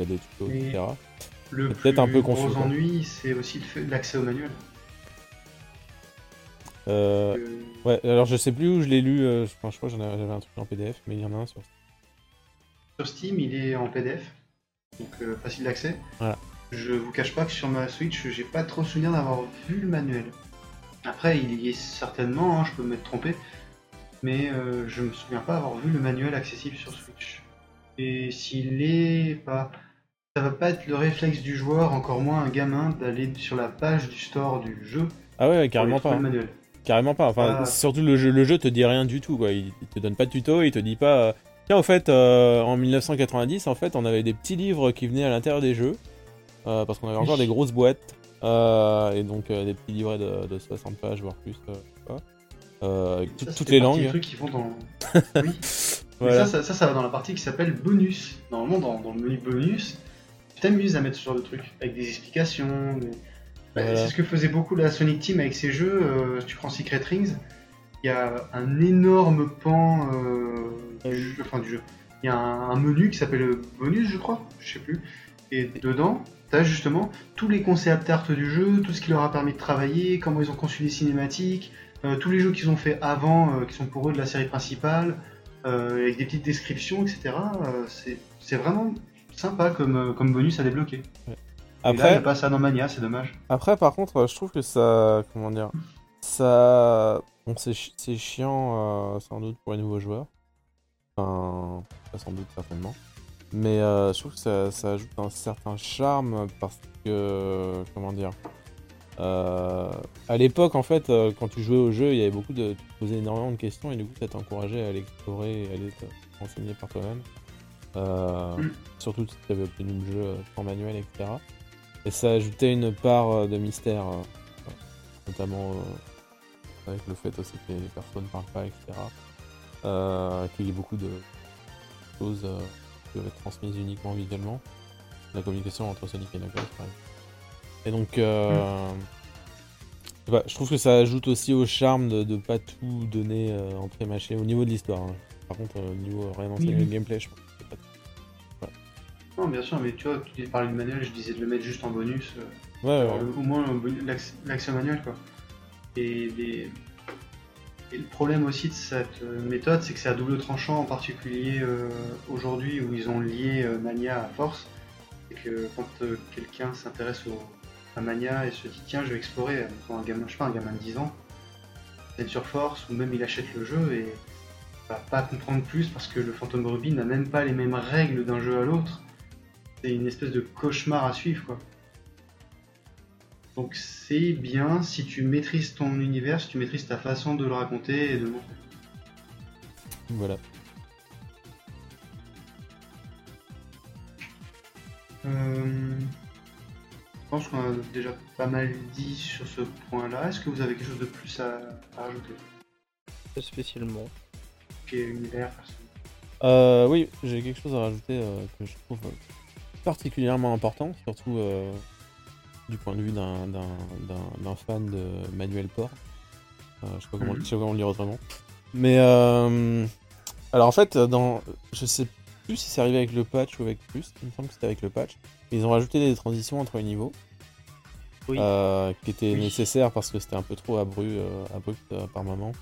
S3: Il y a des tutos,
S1: Mais-
S3: etc.
S1: Le plus
S3: un peu
S1: gros
S3: confus,
S1: ennui, c'est aussi le fait- l'accès au manuel.
S3: Euh, ouais, alors je sais plus où je l'ai lu, euh, enfin, je crois que j'avais un truc en PDF, mais il y en a un sur.
S1: Sur Steam, il est en PDF, donc euh, facile d'accès.
S3: Voilà.
S1: Je vous cache pas que sur ma Switch, j'ai pas trop souvenir d'avoir vu le manuel. Après, il y est certainement, hein, je peux m'être trompé, mais euh, je me souviens pas avoir vu le manuel accessible sur Switch. Et s'il est pas. Ça va pas être le réflexe du joueur, encore moins un gamin, d'aller sur la page du store du jeu
S3: Ah ouais, carrément pas.
S1: le manuel.
S3: Carrément pas. Enfin,
S1: Ah.
S3: surtout le jeu, le jeu te dit rien du tout quoi. Il, il te donne pas de tuto, il te dit pas. euh, Tiens, au fait, euh, en 1990, en fait, on avait des petits livres qui venaient à l'intérieur des jeux, euh, parce qu'on avait encore des grosses boîtes, euh, et donc euh, des petits livrets de, de 60 pages voire plus, euh, euh, avec tout-
S1: Ça,
S3: toutes les langues.
S1: des trucs qui vont dans. (laughs) oui.
S3: Voilà.
S1: ça, ça, va dans la partie qui s'appelle bonus. Normalement, dans, dans le menu bonus, tu t'amuses à mettre ce genre de trucs avec des explications. des- Bah,
S3: Voilà.
S1: C'est ce que faisait beaucoup la Sonic Team avec ses jeux. euh, tu prends Secret Rings, il y a un énorme pan euh,
S2: Ah
S1: du, jeu, enfin, du jeu. Il y a un, un menu qui s'appelle bonus, je crois, je sais plus. Et dedans, tu as justement tous les concept art du jeu, tout ce qui leur a permis de travailler, comment ils ont conçu les cinématiques, euh, tous les jeux qu'ils ont fait avant, euh, qui sont pour eux de la série principale, euh, avec des petites descriptions, etc. C'est- vraiment sympa comme, comme bonus à débloquer. Et là, il n'y
S3: Après,
S1: a pas ça dans Mania, c'est dommage.
S3: après, par contre, je trouve que ça. Comment dire Ça. Bon, c'est chi- c'est chiant, sans doute, pour les nouveaux joueurs. Enfin, pas sans doute, certainement. Mais euh, je trouve que ça, ça ajoute un certain charme parce que. Comment dire euh, à l'époque, en fait, euh, quand tu jouais au jeu, il y avait beaucoup de. Tu te posais énormément de questions et du coup, ça t'encourageait à aller explorer et à aller te renseigner par toi-même. Euh,
S1: Mm.
S3: Surtout si tu avais obtenu le jeu en manuel, etc. Et ça ajoutait une part de mystère, notamment avec le fait aussi que les personnes parlent pas, etc. Qu'il y ait beaucoup de choses peuvent être transmises uniquement visuellement. La communication entre Sonic et Knuckles, par exemple. Et donc, euh, pas, je trouve que ça ajoute aussi au charme de ne pas tout donner euh, en pré-mâché au niveau de l'histoire. hein. Par contre, euh, au niveau rien enseigner
S1: Oui,
S3: le
S1: oui.
S3: gameplay, je pense que c'est pas
S1: Non, bien sûr, mais tu vois, tu parlais du manuel, je disais de le mettre juste en bonus. euh,
S3: Ouais, ouais,
S1: le- au moins au manuel, quoi. Et, les- et le problème aussi de cette euh, méthode, c'est que c'est à double tranchant, en particulier euh, aujourd'hui où ils ont lié euh, Mania à force. Et que quand quelqu'un s'intéresse à Mania et se dit tiens, je vais explorer, un gamin, je sais pas, un gamin de 10 ans, peut-être sur force, ou même il achète le jeu et va pas comprendre plus parce que le Phantom Ruby n'a même pas les mêmes règles d'un jeu à l'autre. C'est une espèce de cauchemar à suivre. Donc c'est bien si tu maîtrises ton univers, si tu maîtrises ta façon de le raconter et de le montrer.
S3: voilà.
S1: Euh, Je pense qu'on a déjà pas mal dit sur ce point-là. Est-ce que vous avez quelque chose de plus à, à rajouter
S2: Pas spécialement.
S1: Qui est univers, personne.
S3: Euh, oui, j'ai quelque chose à rajouter euh, que je trouve particulièrement important, surtout euh, du point de vue d'un- d'un d'un- d'un fan de Manuel Port. Euh, je sais pas comment,
S1: Mhm.
S3: je sais pas comment le dire autrement. Mais euh, alors en fait, dans, je sais plus si c'est arrivé avec le patch ou avec plus. Il me semble que c'était avec le patch. Ils ont rajouté des transitions entre les niveaux.
S2: Oui.
S3: euh, qui étaient
S1: Oui.
S3: nécessaires parce que c'était un peu trop abru, euh, abrupt par moment.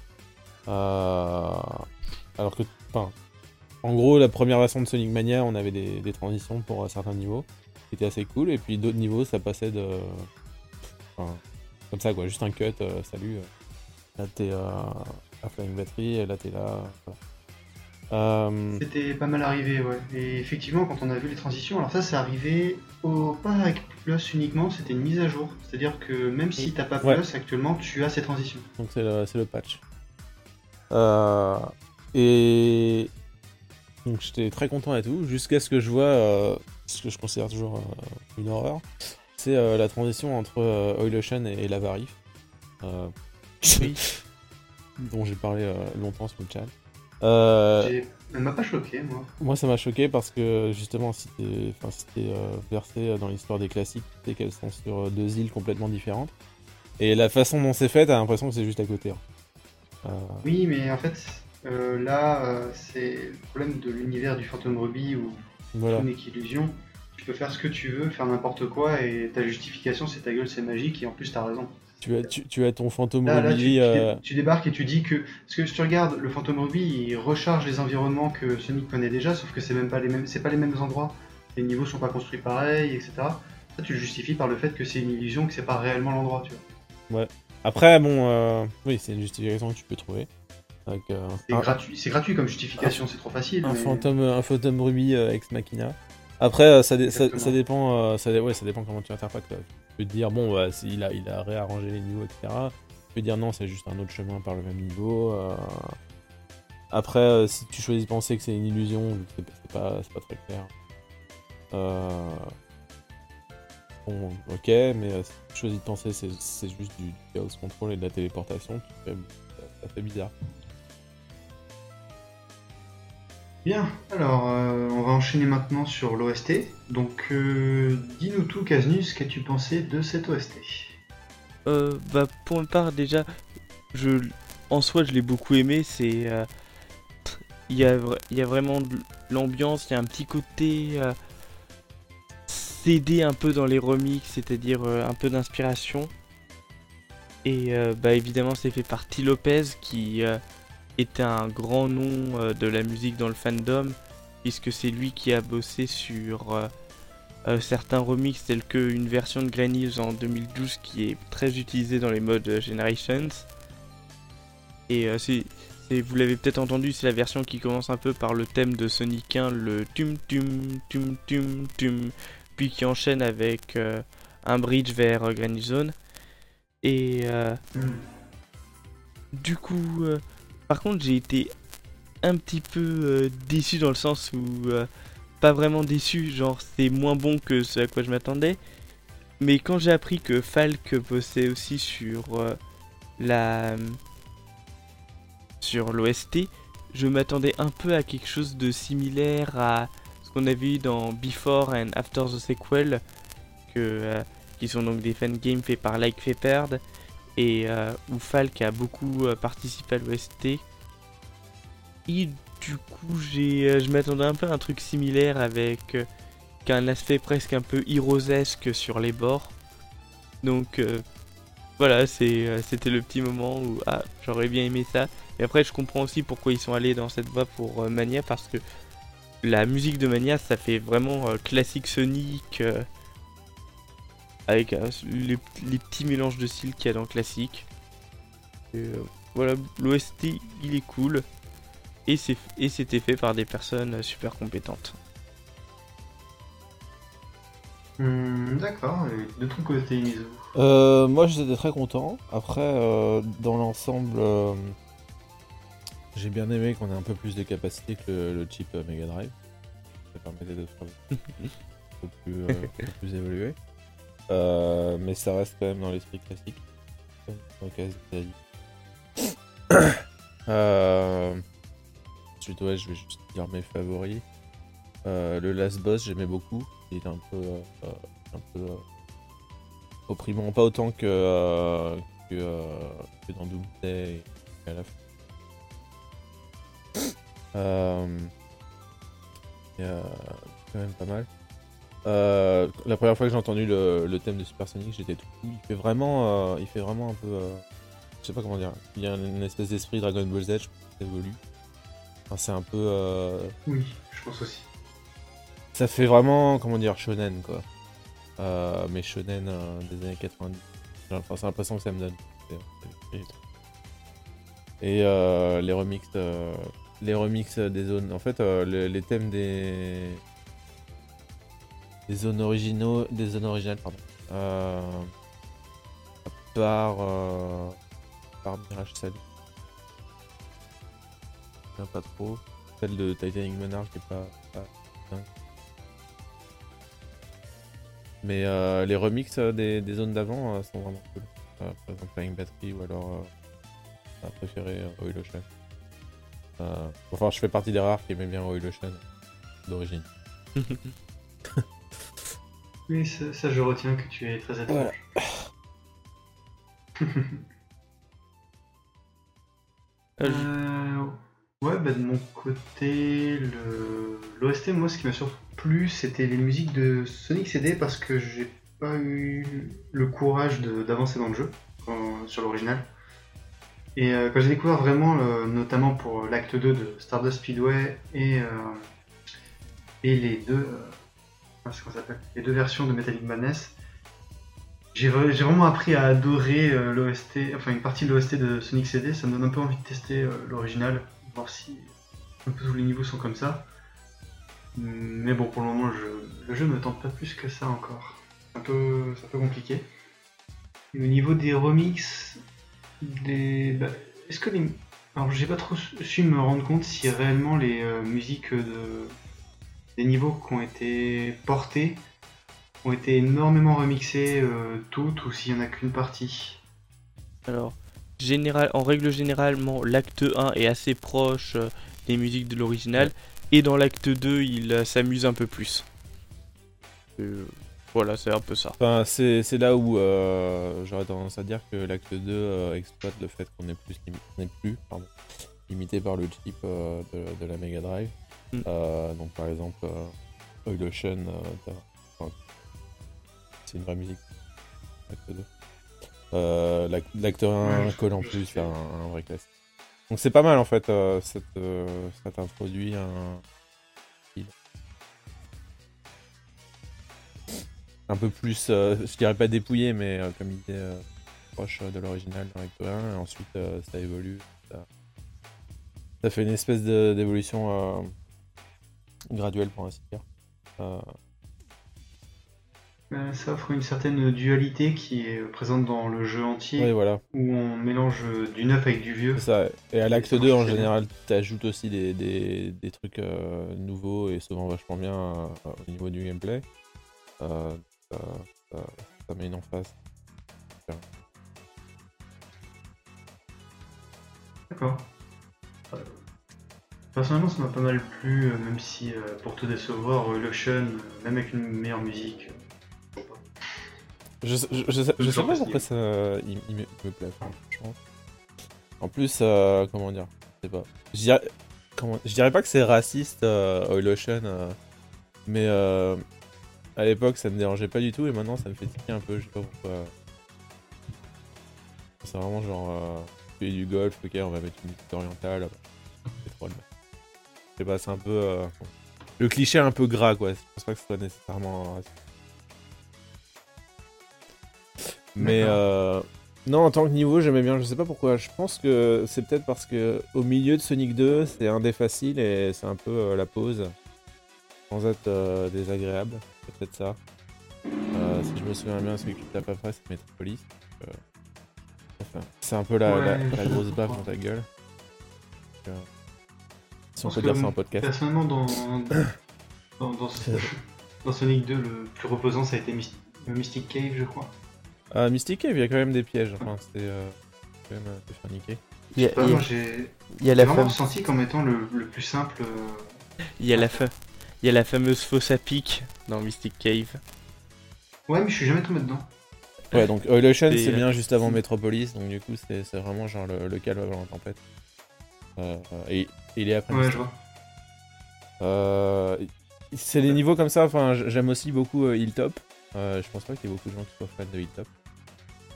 S3: Alors que, enfin, en gros, la première version de Sonic Mania, on avait des, des transitions pour certains niveaux, qui étaient assez cool, et puis d'autres niveaux, ça passait de. enfin, comme ça, quoi, juste un cut, euh, salut. euh, Là, t'es euh, à Flying Battery, et là, t'es là. voilà. Euh,
S1: C'était pas mal arrivé, ouais. Et effectivement, quand on a vu les transitions, alors ça, c'est arrivé au pas avec Plus uniquement, c'était une mise à jour. C'est-à-dire que même si t'as pas
S3: Ouais.
S1: Plus actuellement, tu as ces transitions.
S3: Donc c'est le, c'est le patch. Euh, et donc j'étais très content et tout, jusqu'à ce que je vois euh, ce que je considère toujours euh, une horreur, c'est euh, la transition entre euh, Oil Ocean et, et Lava Reef, euh,
S2: Oui. (laughs)
S3: dont j'ai parlé euh, longtemps sur le chat. Euh,
S1: Elle m'a pas choqué, moi.
S3: moi, ça m'a choqué parce que justement, si t'es enfin, si euh, versé dans l'histoire des classiques, tu sais qu'elles sont sur euh, deux îles complètement différentes. Et la façon dont c'est fait, t'as l'impression que c'est juste à côté. hein. Euh,
S1: Oui, mais en fait, euh, là, euh, c'est le problème de l'univers du Phantom Ruby où
S3: voilà.
S1: tout n'est qu'illusion. Tu peux faire ce que tu veux, faire n'importe quoi, et ta justification, c'est ta gueule, c'est magique, et en plus, t'as raison.
S3: Tu as, tu, tu as ton fantôme
S1: Là, tu,
S3: euh,
S1: tu débarques et tu dis que. Parce que si tu regardes, le Phantom Ruby, il recharge les environnements que Sonic connaît déjà, sauf que c'est même pas les mêmes, c'est pas les mêmes endroits. Les niveaux sont pas construits pareil, etc. Ça, tu le justifies par le fait que c'est une illusion, que c'est pas réellement l'endroit, tu vois.
S3: Après, bon, euh, oui, c'est une justification que tu peux trouver. Euh,
S1: C'est
S3: un,
S1: gratuit, c'est gratuit comme justification, c'est trop facile.
S3: un
S1: mais-
S3: fantôme, un fantôme Ruby euh, ex machina. Après, euh, ça, ça, ça dépend, euh, ça, dé- ouais, ça dépend comment tu interprètes. Tu peux te dire, bon, bah, s'il a, il a réarrangé les niveaux, etc. Tu peux dire, non, c'est juste un autre chemin par le même niveau. euh. Après, euh, si tu choisis de penser que c'est une illusion, c'est pas, c'est pas très clair. Euh... Bon, ok, mais euh, si tu choisis de penser que c'est c'est juste du chaos control et de la téléportation, tu fais, ça, ça fait bizarre.
S1: Bien, alors euh, on va enchaîner maintenant sur l'OST. Donc euh, dis-nous tout, Casnus, qu'as-tu pensé de cette OST
S2: Euh, bah pour ma part déjà, je, en soi je l'ai beaucoup aimé. C'est, euh, il y a, vraiment l'ambiance, il y a un petit côté CD un peu dans les remixes, c'est-à-dire un peu d'inspiration. Et bah évidemment c'est fait par T Lopez qui un grand nom euh, de la musique dans le fandom puisque c'est lui qui a bossé sur euh, euh, certains remixes tels qu'une version de Granny en 2012 qui est très utilisée dans les modes Generations. Et c'est, vous l'avez peut-être entendu, c'est la version qui commence un peu par le thème de Sonic 1, le tum tum tum tum tum, puis qui enchaîne avec euh, un bridge vers euh, Granny Zone. Et euh, du coup, par contre, j'ai été un petit peu euh, déçu dans le sens où euh, pas vraiment déçu, genre c'est moins bon que ce à quoi je m'attendais. Mais quand j'ai appris que Falk bossait aussi sur euh, la sur l'OST, je m'attendais un peu à quelque chose de similaire à ce qu'on avait eu dans Before and After the Sequel, que, qui sont donc des fangames faits par Like Peppered, et euh, où Falk a beaucoup euh, participé à l'OST. Et du coup, j'ai, euh, je m'attendais un peu à un truc similaire avec qu'un aspect presque un peu heroesque sur les bords. Donc voilà, c'était le petit moment où ah, j'aurais bien aimé ça. Et après, je comprends aussi pourquoi ils sont allés dans cette voie pour Mania parce que la musique de Mania, ça fait vraiment classique Sonic avec euh, les, les petits mélanges de styles qu'il y a dans classique. Et, euh, voilà, l'OST il est cool et c'était fait par des personnes super compétentes.
S1: Hmm, D'accord, et de ton côté, Mizu
S3: Euh, moi j'étais très content. Après, euh, dans l'ensemble, euh, j'ai bien aimé qu'on ait un peu plus de capacité que le, le chip Mega Drive. Ça permettait de faire un peu plus, euh, un peu plus évolué. Euh, mais ça reste quand même dans l'esprit classique. (coughs) Euh, ensuite, ouais, je vais juste dire mes favoris. Euh, le Last Boss, j'aimais beaucoup. Il était un peu. euh, un peu opprimant, pas autant que, que, dans Doomsday et à la fin. (coughs) Euh, quand même pas mal. Euh, la première fois que j'ai entendu le, le thème de Super Sonic, j'étais tout. Il fait vraiment, euh, il fait vraiment un peu, euh, je sais pas comment dire. Il y a une espèce d'esprit Dragon Ball Z, je pense que ça évolue. Enfin, c'est un peu,
S1: Oui, je pense aussi.
S3: ça fait vraiment, comment dire, shonen quoi. Mais shonen des années 90. J'ai enfin, c'est l'impression que ça me donne. Et euh, les remixes, les remixes des zones. En fait, le- les thèmes des des zones originaux, des zones originales, pardon. Euh, à part euh, par Mirage Pas trop. Celle de Titanic Monarch qui est pas, pas dingue. Mais euh, les remixes euh, des, des zones d'avant sont vraiment cool. Par exemple Flying Battery ou alors ma préférée Oil Ocean. Enfin, je fais partie des rares qui aimaient bien Oil Ocean d'origine. (laughs)
S1: Oui, ça, ça, je retiens que tu es très étrange.
S2: Euh, (laughs)
S1: Euh, ouais, bah de mon côté, le l'OST, moi, ce qui m'a plu, c'était les musiques de Sonic CD parce que j'ai pas eu le courage de- d'avancer dans le jeu quand- sur l'original. Et euh, quand j'ai découvert vraiment, le- notamment pour l'acte 2 de Stardust Speedway et, euh, et les deux, s'appelle Les deux versions de Metallic Madness, j'ai vra- j'ai vraiment appris à adorer euh, l'OST, enfin une partie de l'OST de Sonic CD, ça me donne un peu envie de tester euh, l'original, voir si un peu tous les niveaux sont comme ça. Mais bon, pour le moment, je- le jeu ne me tente pas plus que ça encore. C'est un peu, compliqué. Et au niveau des remixes, des... bah, est-ce que les... Alors j'ai pas trop su su me rendre compte si réellement les euh, musiques de... des niveaux qui ont été portés ont été énormément remixées euh, toutes ou s'il y en a qu'une partie.
S2: Alors, général, en règle généralement, l'acte 1 est assez proche euh, des musiques de l'original, et dans l'acte 2, il euh, s'amuse un peu plus. Euh, Voilà, c'est un peu ça.
S3: Enfin, c'est c'est là où euh, j'aurais tendance à dire que l'acte 2 euh, exploite le fait qu'on est plus, limi- on est plus pardon, limité par le chip euh, de, de la Mega Drive.
S2: Mm.
S3: Euh, donc par exemple, euh, Oil Ocean, euh, t'as- enfin, c'est une vraie musique. L'acte 2. Euh, l'ac- L'acte 1
S1: Ouais, je-
S3: colle en plus un, un vrai classique. Donc c'est pas mal en fait, euh, cette, euh, ça t'introduit un, un peu plus, euh, je dirais pas dépouillé, mais euh, comme idée euh, proche euh, de l'original dans l'acte 1, et ensuite euh, ça évolue. Ça, ça fait une espèce de- d'évolution euh, graduelle pour ainsi dire. Euh,
S1: Euh, Ça offre une certaine dualité qui est présente dans le jeu entier,
S3: voilà,
S1: où on mélange du neuf avec du vieux.
S3: ça. Et à l'acte
S1: Ça
S3: 2, en général, t'ajoutes aussi des, des, des trucs euh, nouveaux et souvent vachement bien euh, au niveau du gameplay. Euh, ça, ça- ça met une emphase.
S1: D'accord. Personnellement, ça m'a pas mal plu, euh, même si euh, pour tout décevoir, euh, Lotion, même avec une meilleure musique, je sais pas.
S3: Je, je, je sais, pourquoi ça il, il me, plaît, franchement. En plus, euh, comment dire, je sais pas. Je dirais, comment, je dirais pas que c'est raciste, euh, Oil Ocean, euh, mais euh, à l'époque ça me dérangeait pas du tout et maintenant ça me fait tiquer un peu, je sais pas pourquoi. C'est vraiment genre, euh, du golf, ok, on va mettre une musique orientale, pétrole. Je sais pas, c'est un peu. euh, le cliché un peu gras quoi, je pense pas que ce soit nécessairement. Mais euh, non, en tant que niveau, j'aimais bien. Je sais pas pourquoi. Je pense que c'est peut-être parce que au milieu de Sonic 2, c'est un des faciles et c'est un peu euh, la pause, sans être euh, désagréable. C'est peut-être ça. Si je me souviens bien, celui que tu tapes après, c'est Metropolis. Enfin, c'est un peu la,
S1: Ouais,
S3: la-
S1: je
S3: la grosse baffe dans ta gueule. Donc, si on
S1: pense
S3: peut
S1: que
S3: dire ça
S1: mon-
S3: en podcast.
S1: Personnellement, dans, (coughs) dans, dans, ce- dans Sonic 2, le plus reposant, ça a été Myst- le Mystic Cave, je crois.
S3: Ah, Mystic Cave, il y a quand même des pièges. Enfin, c'était euh, quand même euh, te faire niquer.
S2: Il y a,
S1: Enfin,
S2: il y a-
S1: moi, j'ai
S2: il y a
S1: j'ai
S2: la
S1: vraiment ressenti comme étant le, le plus simple. euh,
S2: il y a la fa- il y a la fameuse fosse à pic dans Mystic Cave.
S1: Ouais, mais je suis jamais tombé dedans.
S3: Ouais, donc Oil Ocean, c'est bien juste avant Metropolis, donc du coup, c'est c'est vraiment genre le, le calme avant la tempête. Euh, et il est après.
S1: Ouais, je vois.
S3: Euh, c'est des niveaux comme ça, enfin, j'aime aussi beaucoup euh, Hilltop. Euh, je pense pas qu'il y ait beaucoup de gens qui soient fans de Hilltop.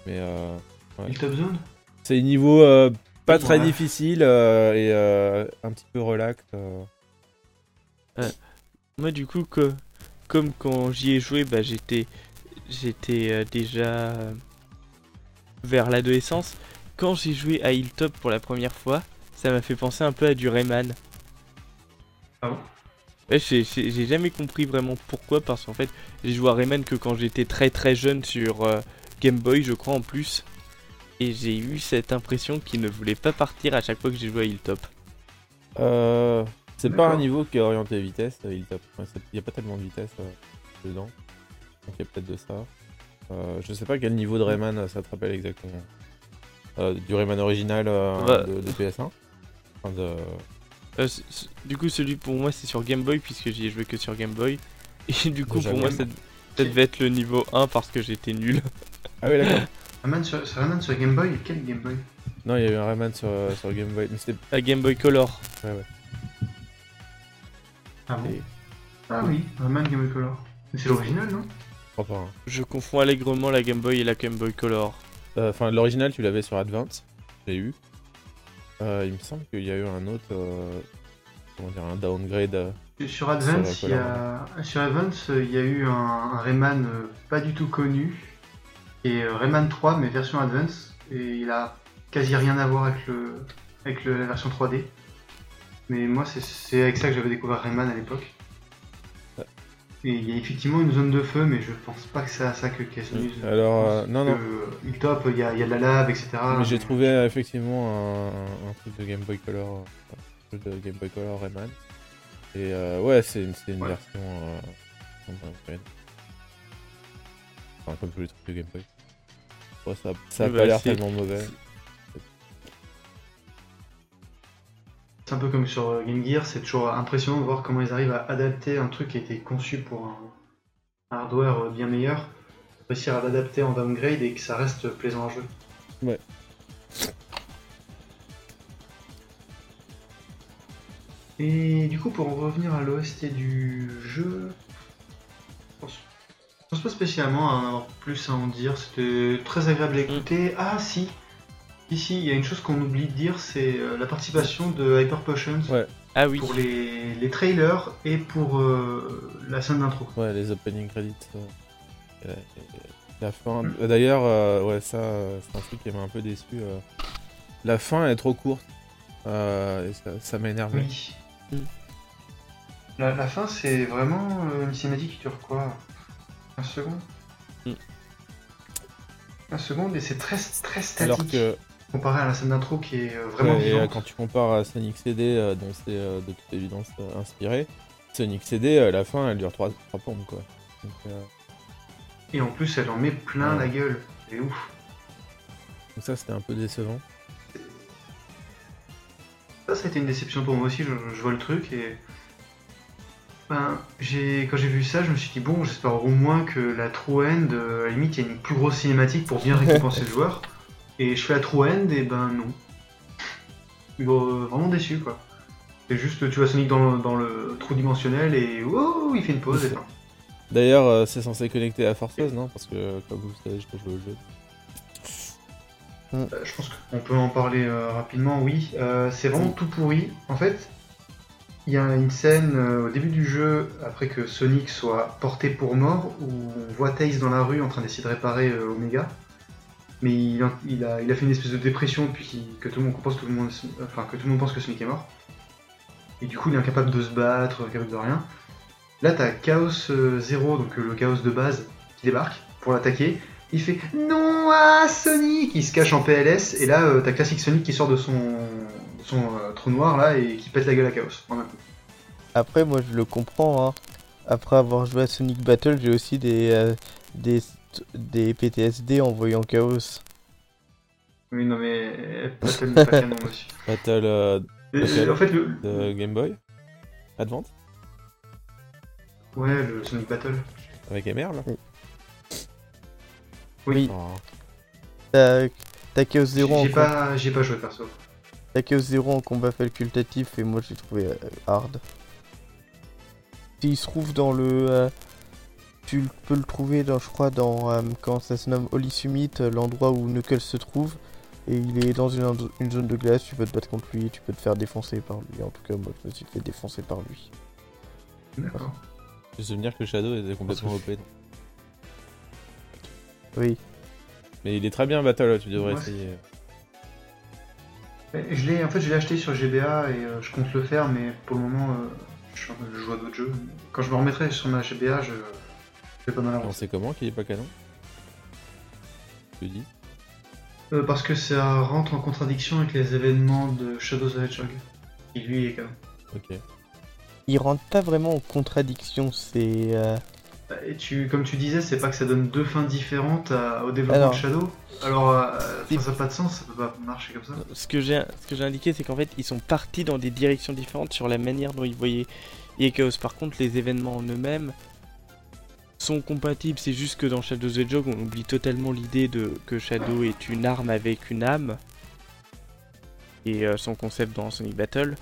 S3: Mais euh, Ouais.
S1: Hilltop Zone?
S3: C'est des niveaux euh, pas très
S1: ouais.
S3: difficiles euh, et euh, un petit peu relax. euh.
S2: Moi, du coup, que, comme quand j'y ai joué, bah, j'étais, j'étais euh, déjà vers l'adolescence. Quand j'ai joué à Hilltop pour la première fois, ça m'a fait penser un peu à du Rayman.
S1: Ah bon
S2: Ouais, j'ai- jamais compris vraiment pourquoi, parce qu'en fait, j'ai joué à Rayman que quand j'étais très très jeune sur euh, Game Boy, je crois en plus. Et j'ai eu cette impression qu'il ne voulait pas partir à chaque fois que j'ai joué à Hilltop.
S3: Euh, c'est pas un niveau qui est orienté vitesse, euh, Hilltop. Ouais, Il y a pas tellement de vitesse euh, dedans. Donc il y a peut-être de ça. Euh, je sais pas quel niveau de Rayman ça te rappelle exactement. Euh, du Rayman original euh,
S2: Ouais.
S3: de, de PS1 Enfin, de...
S2: Euh, du coup, celui pour moi c'est sur Game Boy, puisque j'y ai joué que sur Game Boy. Et du coup,
S3: Déjà
S2: pour moi, ça, ça devait être le niveau 1 parce que j'étais nul. (laughs)
S3: Ah oui d'accord.
S1: Rayman sur, sur Rayman sur Game Boy Quel Game Boy?
S3: Non, il y a eu un Rayman sur, euh, sur Game Boy. Mais c'était.
S2: À Game Boy Color.
S3: Ouais, ouais.
S1: Ah bon?
S3: Et-
S1: Ah oui, Rayman Game Boy Color. Mais c'est l'original, non?
S3: Je crois pas. hein.
S2: Je confonds allègrement la Game Boy et la Game Boy Color.
S3: Euh, Enfin, l'original, tu l'avais sur Advance. J'ai eu. Euh, il me semble qu'il y a eu un autre. euh, Comment dire Un downgrade. euh,
S1: Sur Advance, il y a... sur Advance, il y a eu un, un Rayman euh, pas du tout connu, et Rayman 3, mais version Advance, et il a quasi rien à voir avec, le... avec le- la version 3D. Mais moi, c'est avec ça que j'avais découvert Rayman à l'époque. Et il y a effectivement une zone de feu, mais je pense pas que c'est à ça que Cass News.
S3: Alors, euh, non, non.
S1: Hilltop, il y, a il y a de la lave, etc.
S3: Mais j'ai trouvé euh, effectivement un, un- un truc de Game Boy Color, euh, un jeu de Game Boy Color Rayman. Et euh, ouais, c'est une, c'est une
S1: Ouais.
S3: version euh. Enfin, comme tous les trucs de Game Boy. Ouais, ça, ça a pas
S2: bah,
S3: l'air
S2: c'est-
S3: tellement mauvais.
S1: C'est un peu comme sur euh, Game Gear, c'est toujours impressionnant de voir comment ils arrivent à adapter un truc qui a été conçu pour un, hardware euh, bien meilleur, réussir à l'adapter en downgrade et que ça reste plaisant à jouer.
S3: Ouais.
S1: Et du coup, pour en revenir à l'OST du jeu, je pense, je pense pas spécialement à en avoir plus à en dire. C'était très agréable à écouter. Ah si, ici, il y a une chose qu'on oublie de dire, c'est euh, la participation de Hyper Potions
S3: Ouais.
S2: Ah oui.
S1: pour les, les trailers et pour euh, la scène d'intro.
S3: Ouais, les opening credits. euh, la fin.
S1: Mm.
S3: euh, D'ailleurs, euh, ouais, ça, c'est un truc qui m'a un peu déçu. La fin est trop courte. et ça, ça m'a énervé.
S1: Oui.
S2: Mm.
S1: La, la fin, c'est vraiment une cinématique qui dure quoi? Un second?
S2: Mm.
S1: Un second et c'est très, très statique
S3: Alors que
S1: comparé à la scène d'intro qui est euh, vraiment
S3: ouais, et, euh, quand tu compares à Sonic CD, euh, dont c'est de toute évidence inspiré, Sonic CD, la fin, elle dure 3, pompes quoi. Donc,
S1: Et en plus, elle en met plein
S3: Ouais.
S1: la gueule. C'est ouf.
S3: donc ça, c'était un peu décevant.
S1: Ça, ça a été une déception pour moi aussi. Je, je vois le truc et. Ben, j'ai, quand j'ai vu ça, je me suis dit, bon, j'espère au moins que la True End, à la limite, il y a une plus grosse cinématique pour bien (laughs) récompenser le joueur. Et je fais la True End, et ben non. Euh, vraiment déçu, quoi. C'est juste, tu vois Sonic dans le, dans le trou dimensionnel et oh, il fait une pause et fin.
S3: D'ailleurs, euh, c'est censé connecter à Forces, non? Parce que, comme vous savez, je peux jouer au jeu.
S1: Euh, je pense qu'on peut en parler euh, rapidement, oui. Euh, c'est vraiment tout pourri. En fait, il y a une scène au début du jeu, après que Sonic soit porté pour mort, où on voit Tails dans la rue en train d'essayer de réparer Omega. Mais il a, il, a, il a fait une espèce de dépression depuis que tout le monde pense que le monde, enfin, que tout le monde pense que Sonic est mort. Et du coup, il est incapable de se battre, incapable de rien. Là, t'as Chaos euh, Zero, donc euh, le Chaos de base, qui débarque pour l'attaquer. Il fait non à Sonic Il se cache en PLS et là euh, t'as classique Sonic qui sort de son, son euh, trou noir là et qui pète la gueule à Chaos. en.
S2: Après, moi je le comprends. Hein. Après avoir joué à Sonic Battle, j'ai aussi des, euh, des, des PTSD en voyant Chaos.
S1: Oui non mais Battle pas canon aussi.
S3: Battle euh,
S1: et En fait le...
S3: de Game Boy Advance
S1: Ouais le Sonic Battle.
S3: Avec MR là
S2: Oui.
S3: Oh.
S2: T'as Chaos Zero en
S1: J'ai
S2: com-
S1: pas, j'ai pas joué perso.
S2: t'as Chaos Zero en combat facultatif et moi j'ai trouvé euh, hard. Il se trouve dans le. euh, tu peux le trouver dans, je crois, dans. euh, comment ça se nomme Holy Summit, euh, l'endroit où Knuckles se trouve. Et il est dans une, une zone de glace, tu peux te battre contre lui, tu peux te faire défoncer par lui. En tout cas, moi je me suis fait défoncer par lui.
S1: D'accord.
S3: J'ai souvenir que Shadow était complètement OP.
S2: Oui.
S3: Mais il est très bien Battle, tu devrais
S1: Ouais.
S3: essayer.
S1: Je l'ai, en fait je l'ai acheté sur GBA et euh, je compte le faire mais pour le moment euh, je, suis en- je joue à d'autres jeux. Quand je me remettrai sur ma GBA je, vais pas mal
S3: sait comment qu'il est pas canon Tu dis
S1: Euh, parce que ça rentre en contradiction avec les événements de Shadows of the Hedgehog. Qui lui est canon.
S3: Ok.
S2: Il rentre pas vraiment en contradiction, c'est. euh,
S1: Et tu, comme tu disais, c'est pas que ça donne deux fins différentes à- au développement
S2: Alors.
S1: de Shadow. Alors, euh, ça n'a pas de sens, ça peut pas marcher comme ça.
S2: Ce que j'ai ce que j'ai indiqué, c'est qu'en fait, ils sont partis dans des directions différentes sur la manière dont ils voyaient et Chaos. Par contre, les événements en eux-mêmes sont compatibles. C'est juste que dans Shadow the Hedgehog, on oublie totalement l'idée de que Shadow est une arme avec une âme et euh, son concept dans Sonic Battle.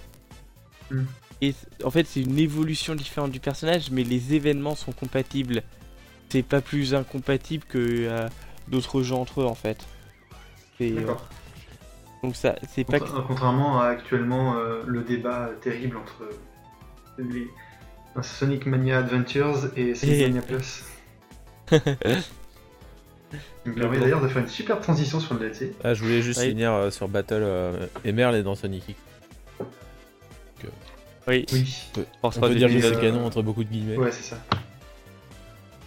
S1: Hmm.
S2: Et en fait, c'est une évolution différente du personnage, mais les événements sont compatibles. C'est pas plus incompatible que euh, d'autres jeux entre eux en fait. C'est, euh,
S1: D'accord.
S2: donc ça, c'est pas
S1: Contrairement à actuellement le débat terrible entre les Sonic Mania Adventures et Sonic
S2: Et-
S1: Mania Plus. (laughs) Il me permet d'ailleurs de faire une super transition sur le DLC.
S3: Ah, je voulais juste
S2: Oui.
S3: finir euh, sur Battle euh, Emerl et dans Sonic X.
S2: Oui,
S1: Oui.
S2: pour
S3: On peut dire que
S1: des-
S3: c'est
S2: épisodes.
S3: le
S1: euh,
S3: canon entre beaucoup de guillemets.
S1: Ouais, c'est ça.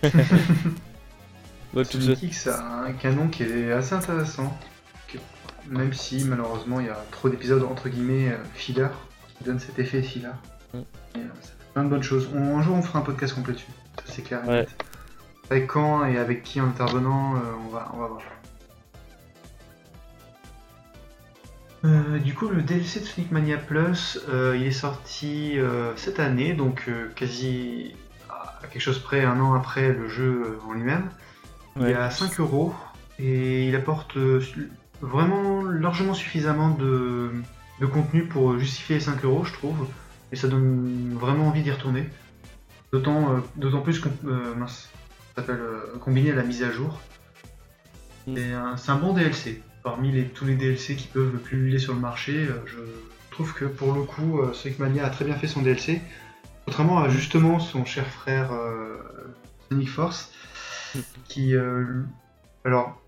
S1: (laughs)
S2: Ouais,
S1: Sonic
S2: ça.
S1: X a un canon qui est assez intéressant. Même si malheureusement il y a trop d'épisodes entre guillemets euh, filler qui donnent cet effet filler.
S2: Mm.
S1: Et, euh, ça fait plein de bonnes choses. On- un jour on fera un podcast complet dessus. Ça c'est clair.
S2: Ouais.
S1: Avec quand et avec qui en intervenant, euh, on, va, on va voir. Euh, du coup, le DLC de Sonic Mania Plus, euh, il est sorti cette année, donc quasi. à quelque chose près un an après le jeu en lui-même. Il est à 5 euros et il apporte vraiment largement suffisamment de, de contenu pour justifier les 5 euros, je trouve. Et ça donne vraiment envie d'y retourner. D'autant euh, plus qu'on euh, mince, ça s'appelle euh, combiné à la mise à jour.
S2: Mm.
S1: C'est un bon DLC. Parmi les, tous les DLC qui peuvent pulluler sur le marché, euh, je trouve que pour le coup, Sonic Mania a très bien fait son DLC. Contrairement à justement son cher frère Sonic Force, qui, euh, alors,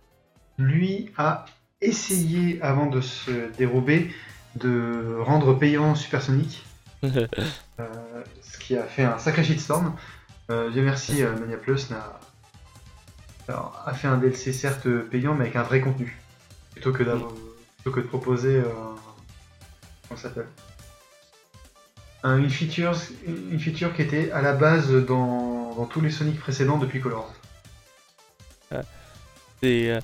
S1: lui a essayé avant de se dérober de rendre payant Super Sonic, euh, ce qui a fait un sacré shitstorm. Euh, Dieu merci, euh, Mania Plus n'a alors, a fait un DLC certes payant, mais avec un vrai contenu, plutôt que, d'avoir- plutôt que de proposer euh, comment s'appelle? Un- une feature, une feature qui était à la base dans, dans tous les Sonic précédents depuis Colors.
S2: C'est euh,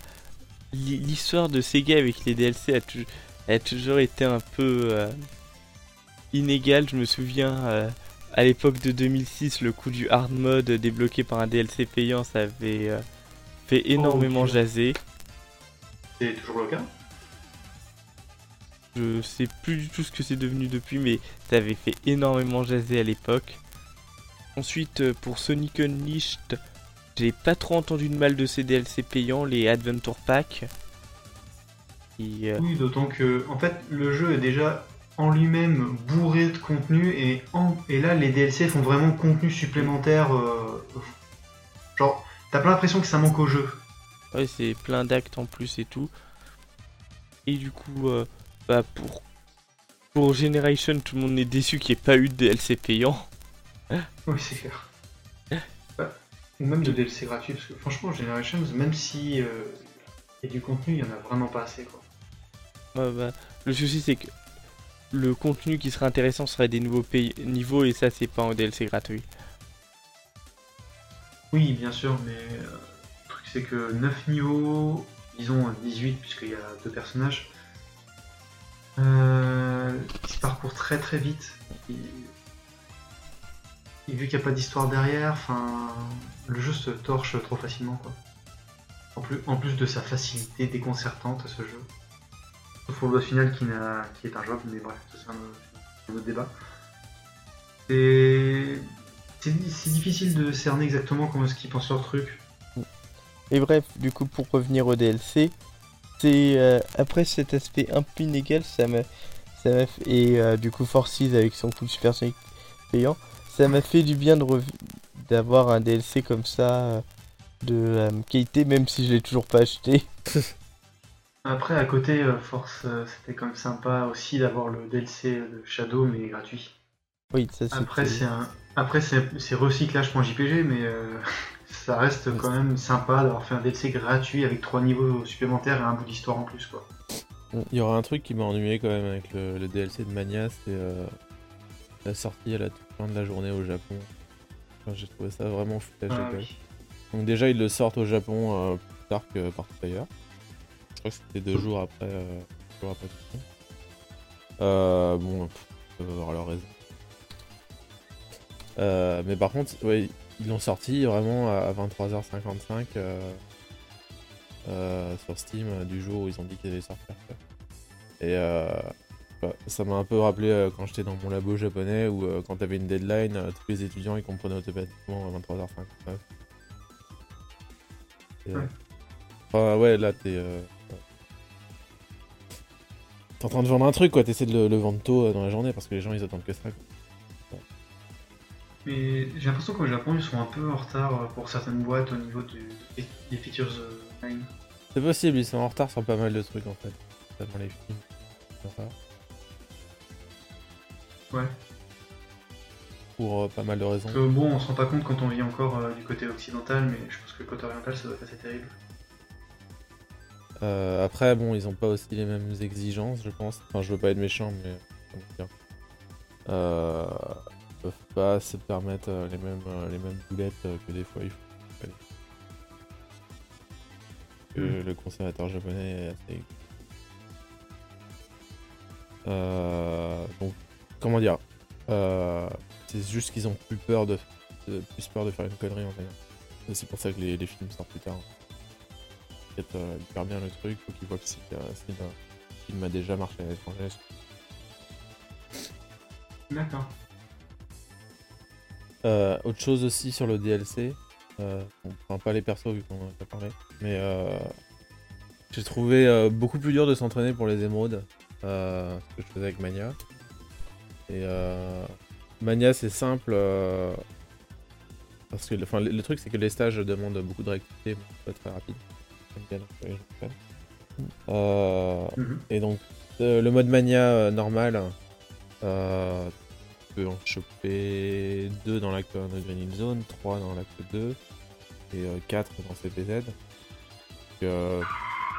S2: l'hi- l'histoire de Sega avec les DLC a, tou- a toujours été un peu euh, inégale. Je me souviens euh, à l'époque de 2006, le coup du hard mode débloqué par un DLC payant, ça avait euh, fait énormément
S1: ok.
S2: jaser.
S1: C'est toujours le cas?
S2: Je sais plus du tout ce que c'est devenu depuis, mais ça avait fait énormément jaser à l'époque. Ensuite, euh, pour Sonic Unleashed, j'ai pas trop entendu de mal de ces DLC payants, les Adventure Pack. Euh,
S1: Oui, d'autant que en fait le jeu est déjà en lui-même bourré de contenu et, en- et là les DLC font vraiment contenu supplémentaire. euh, genre, t'as pas l'impression que ça manque au jeu.
S2: Ouais, c'est plein d'actes en plus et tout. Et du coup, euh, bah pour, pour Generation, tout le monde est déçu qu'il n'y ait pas eu de DLC payant. (laughs)
S1: Oui, c'est clair. Ou même de DLC gratuit, parce que franchement, Generations, même si euh, il y a du contenu, il y en a vraiment pas assez quoi.
S2: Ouais, bah, le souci, c'est que le contenu qui serait intéressant serait des nouveaux niveaux et ça, c'est pas en DLC gratuit.
S1: Oui, bien sûr, mais euh, le truc c'est que 9 niveaux, disons 18 puisqu'il y a deux personnages, euh, se parcourent très très vite. Et, et vu qu'il n'y a pas d'histoire derrière, enfin, le jeu se torche trop facilement quoi. En plus, en plus de sa facilité déconcertante à ce jeu. Sauf pour le boss final qui, n'a- qui est injouable, mais bref, ça c'est un, autre- un autre débat. Et c'est c'est difficile de cerner exactement comment est-ce qu'ils pensent leur truc.
S2: Et bref, du coup, pour revenir au DLC, c'est euh, après cet aspect un peu inégal, ça m'a, ça m'a fait- et euh, du coup Forces avec son coup de Super Sonic payant, ça m'a fait du bien de rev- d'avoir un DLC comme ça euh, de euh, qualité, même si je l'ai toujours pas acheté. (laughs)
S1: Après, à côté, euh, Force, euh, c'était quand même sympa aussi d'avoir le DLC de Shadow, mais gratuit.
S2: Oui, ça.
S1: Après, c'est un... Après, c'est recyclage.jpg, mais euh, (laughs) ça reste quand même sympa d'avoir fait un DLC gratuit avec trois niveaux supplémentaires et un bout d'histoire en plus, quoi.
S3: Il y aura un truc qui m'a ennuyé quand même avec le, le DLC de Mania, c'est euh, la sortie à la toute fin de la journée au Japon. Enfin, J'ai trouvé ça vraiment foutage
S1: Ah, oui.
S3: Donc déjà ils le sortent au Japon euh, plus tard que partout ailleurs. Je crois que c'était deux jours après, euh, deux jours après tout. Euh, bon, ils peuvent avoir leur raison. Euh, mais par contre, ouais, ils l'ont sorti vraiment à 23h55 euh, euh, sur Steam du jour où ils ont dit qu'ils allaient sortir. Et euh, bah, ça m'a un peu rappelé quand j'étais dans mon labo japonais où quand t'avais une deadline, tous les étudiants ils comprenaient automatiquement à 23h59. Et, euh,
S1: Ouais.
S3: Enfin ouais là t'es... T'es en train de vendre un truc quoi, t'essaies de le, le vendre tôt euh, dans la journée parce que les gens ils attendent que ça. quoi.
S1: Mais j'ai l'impression qu'au Japon, ils sont un peu en retard euh, pour certaines boîtes au niveau du- des, features euh, line.
S3: C'est possible, ils sont en retard sur pas mal de trucs en fait. Notamment les films.
S1: Ouais.
S3: Pour euh, pas mal de raisons.
S1: Parce que bon, on se rend pas compte quand on vit encore euh, du côté occidental, mais je pense que le côté oriental, ça doit être assez terrible.
S3: Euh, après, bon, ils ont pas aussi les mêmes exigences, je pense. Enfin, je veux pas être méchant, mais comment dire. Euh, ils peuvent pas se permettre euh, les mêmes les mêmes boulettes que des fois il faut. Allez. Que
S1: Mm.
S3: Le conservateur japonais est assez. Euh, donc, comment dire C'est juste qu'ils ont plus peur de plus peur de faire une connerie en fait. C'est pour ça que les, les films sortent plus tard. Euh, hyper bien le truc, faut qu'ils voient que c'est euh, un film a déjà marché à l'étranger.
S1: D'accord.
S3: Euh, autre chose aussi sur le DLC, euh, on prend pas les persos vu qu'on en a pas parlé, mais j'ai trouvé beaucoup plus dur de s'entraîner pour les émeraudes, ce que je faisais avec Mania. Et euh, Mania c'est simple, parce que enfin, le, le truc c'est que les stages demandent beaucoup de réactivité, mais pas très rapide. Donc, euh,
S1: Mhm.
S3: et donc, euh, le mode mania euh, normal, euh, tu peux en choper 2 dans l'acte 1 de Green Hill Zone, 3 dans l'acte 2 et 4 dans CPZ. Donc, euh,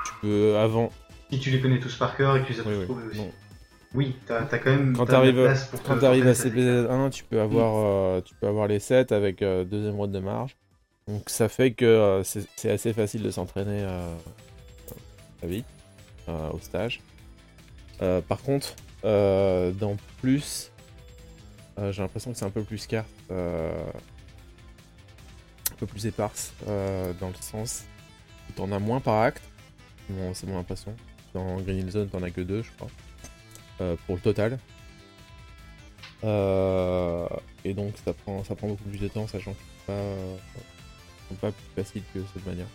S3: tu peux avant.
S1: Si tu les connais tous par cœur et que tu les as tous
S3: Oui, oui,
S1: trouvés aussi.
S3: non.
S1: Oui, t'as as quand même.
S3: Quand
S1: la
S3: t'arrives quand t'arrives à
S1: t'entraîner, ça fait-
S3: CPZ 1, tu peux avoir, euh, tu peux avoir les 7 avec 2 émeraudes de marge. Donc ça fait que euh, c'est assez facile de s'entraîner euh, très vite euh, au stage. Euh, par contre, euh, dans plus, euh, j'ai l'impression que c'est un peu plus carte, euh, un peu plus éparse euh, dans le sens où t'en as moins par acte. C'est mon impression. Dans Green Hill Zone, t'en as que deux, je crois, euh, pour le total. Euh, et donc ça prend, beaucoup plus de temps, sachant que pas, c'est pas plus facile que cette manière.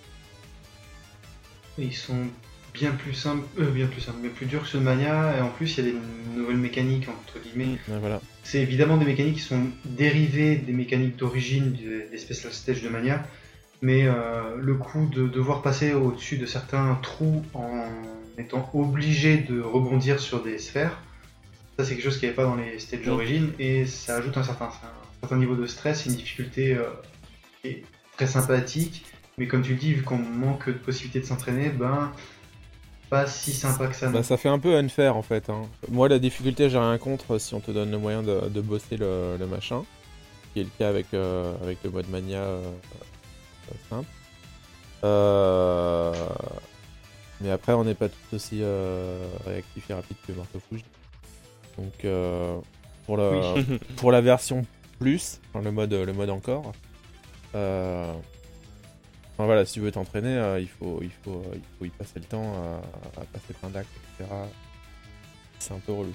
S1: Et Ils sont bien plus simples, euh, bien plus simples, bien plus durs que ceux de Mania, et en plus il y a des nouvelles mécaniques entre guillemets.
S3: Voilà.
S1: C'est évidemment des mécaniques qui sont dérivées des mécaniques d'origine des Special Stage de Mania, mais euh, le coup de devoir passer au-dessus de certains trous en étant obligé de rebondir sur des sphères, ça c'est quelque chose qu'il n'y avait pas dans les stages d'origine, et ça ajoute un certain, un certain niveau de stress, une difficulté euh, qui est très sympathique, mais comme tu le dis, vu qu'on manque de possibilités de s'entraîner, ben pas si sympa que ça.
S3: Bah, ça fait un peu unfair en fait. hein. Moi, la difficulté, j'ai rien contre si on te donne le moyen de, de bosser le, le machin, qui est le cas avec, euh, avec le mode mania euh, simple. Euh, Mais après, on n'est pas tous aussi euh, réactifs et rapides que Marteau Fouge. Donc, euh, pour, la, pour la version plus, enfin, le, mode, le mode encore, euh, enfin, voilà, si tu veux t'entraîner, euh, il, faut, il, faut, il faut y passer le temps à, à passer plein d'actes, etc. C'est un peu relou.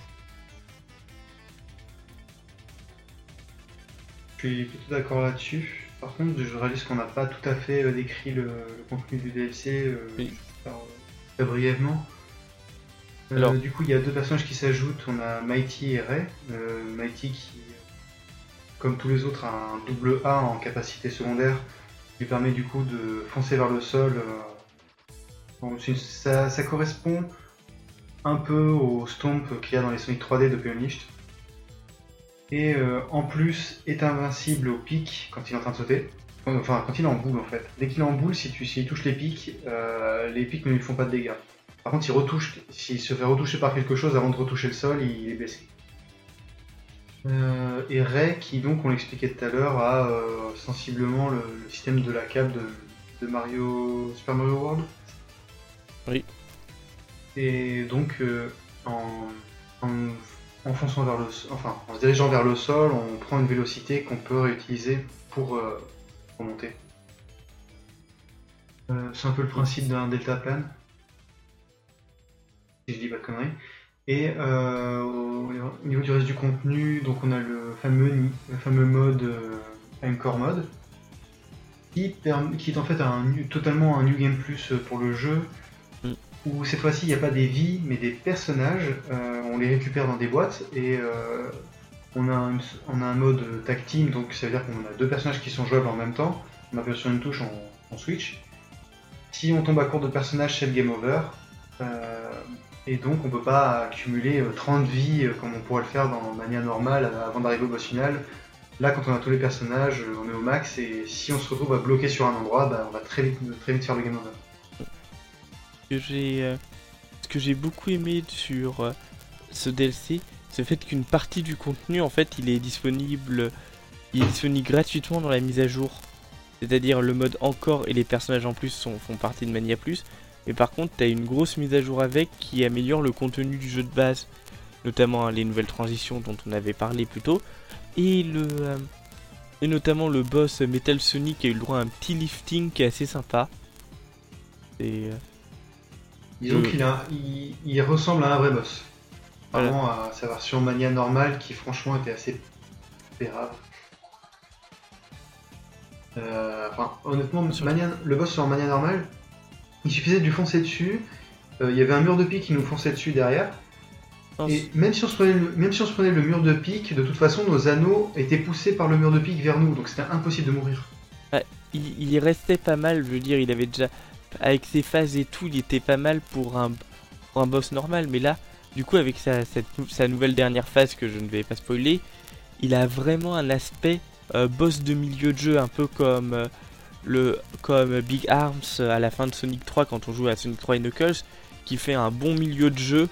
S1: Je suis plutôt d'accord là-dessus. Par contre, je réalise qu'on n'a pas tout à fait euh, décrit le, le contenu du DLC euh,
S2: Oui.
S1: euh, très brièvement. Euh,
S2: Alors.
S1: Du coup, il y a deux personnages qui s'ajoutent. On a Mighty et Ray. Euh, Mighty qui, comme tous les autres, un double A en capacité secondaire, qui lui permet du coup de foncer vers le sol. euh. Ça, correspond un peu au stomp qu'il y a dans les Sonic 3D depuis Unleashed. Et euh, en plus est invincible au pic quand il est en train de sauter. Enfin, quand il est en boule en fait. Dès qu'il est en boule, si tu s'il touche les pics, euh, les pics ne lui font pas de dégâts. Par contre, s'il retouche, s'il se fait retoucher par quelque chose avant de retoucher le sol, il est blessé. Euh, et Ray, qui donc, on l'expliquait tout à l'heure, a euh, sensiblement le, le système de la cape de, de Mario Super Mario World.
S2: Oui.
S1: Et donc, euh, en, en en fonçant vers le, enfin, en se dirigeant vers le sol, on prend une vélocité qu'on peut réutiliser pour remonter. C'est un peu le principe d'un deltaplane. Si je dis pas de conneries. Et euh, au au niveau du reste du contenu, donc on a le fameux, le fameux mode euh, Encore Mode, qui, est en fait un, totalement un New Game Plus pour le jeu,
S2: Mm.
S1: où cette fois-ci il n'y a pas des vies mais des personnages, euh, on les récupère dans des boîtes et euh, on, a un, on a un mode tag team, donc ça veut dire qu'on a deux personnages qui sont jouables en même temps, on appuie sur une touche, on, on switch. Si on tombe à court de personnages, c'est le game over. Euh, et donc on peut pas accumuler euh, 30 vies euh, comme on pourrait le faire dans manière normale euh, avant d'arriver au boss final. Là, quand on a tous les personnages, euh, on est au max et si on se retrouve à bloquer sur un endroit, bah, on va très vite, faire le game over.
S2: que euh, ce que j'ai beaucoup aimé sur euh, ce DLC, c'est le fait qu'une partie du contenu en fait il est disponible il est disponible gratuitement dans la mise à jour. C'est-à-dire le mode encore et les personnages en plus sont, font partie de Mania Plus. Mais par contre, t'as une grosse mise à jour avec qui améliore le contenu du jeu de base, notamment hein, les nouvelles transitions dont on avait parlé plus tôt, et le, euh, Et notamment le boss Metal Sonic a eu le droit à un petit lifting qui est assez sympa. Et euh,
S1: Disons
S2: Je-
S1: qu'il a, il, il ressemble à un vrai boss.
S2: Voilà.
S1: Vraiment à sa version mania normale qui franchement était assez pérable. Euh, enfin, honnêtement, Mania- le boss sur mania normale, il suffisait de lui foncer dessus. Euh, il y avait un mur de pique qui nous fonçait dessus derrière. Et même si, on se prenait le, même si on se prenait le mur de pique, de toute façon, nos anneaux étaient poussés par le mur de pique vers nous, donc c'était impossible de mourir.
S2: il, il restait pas mal, je veux dire, il avait déjà. Avec ses phases et tout, il était pas mal pour un, pour un boss normal, mais là, du coup, avec sa, cette nou- sa nouvelle dernière phase que je ne vais pas spoiler, il a vraiment un aspect euh, boss de milieu de jeu, un peu comme, euh, le, comme Big Arms à la fin de Sonic 3 quand on joue à Sonic 3 et Knuckles, qui fait un bon milieu de jeu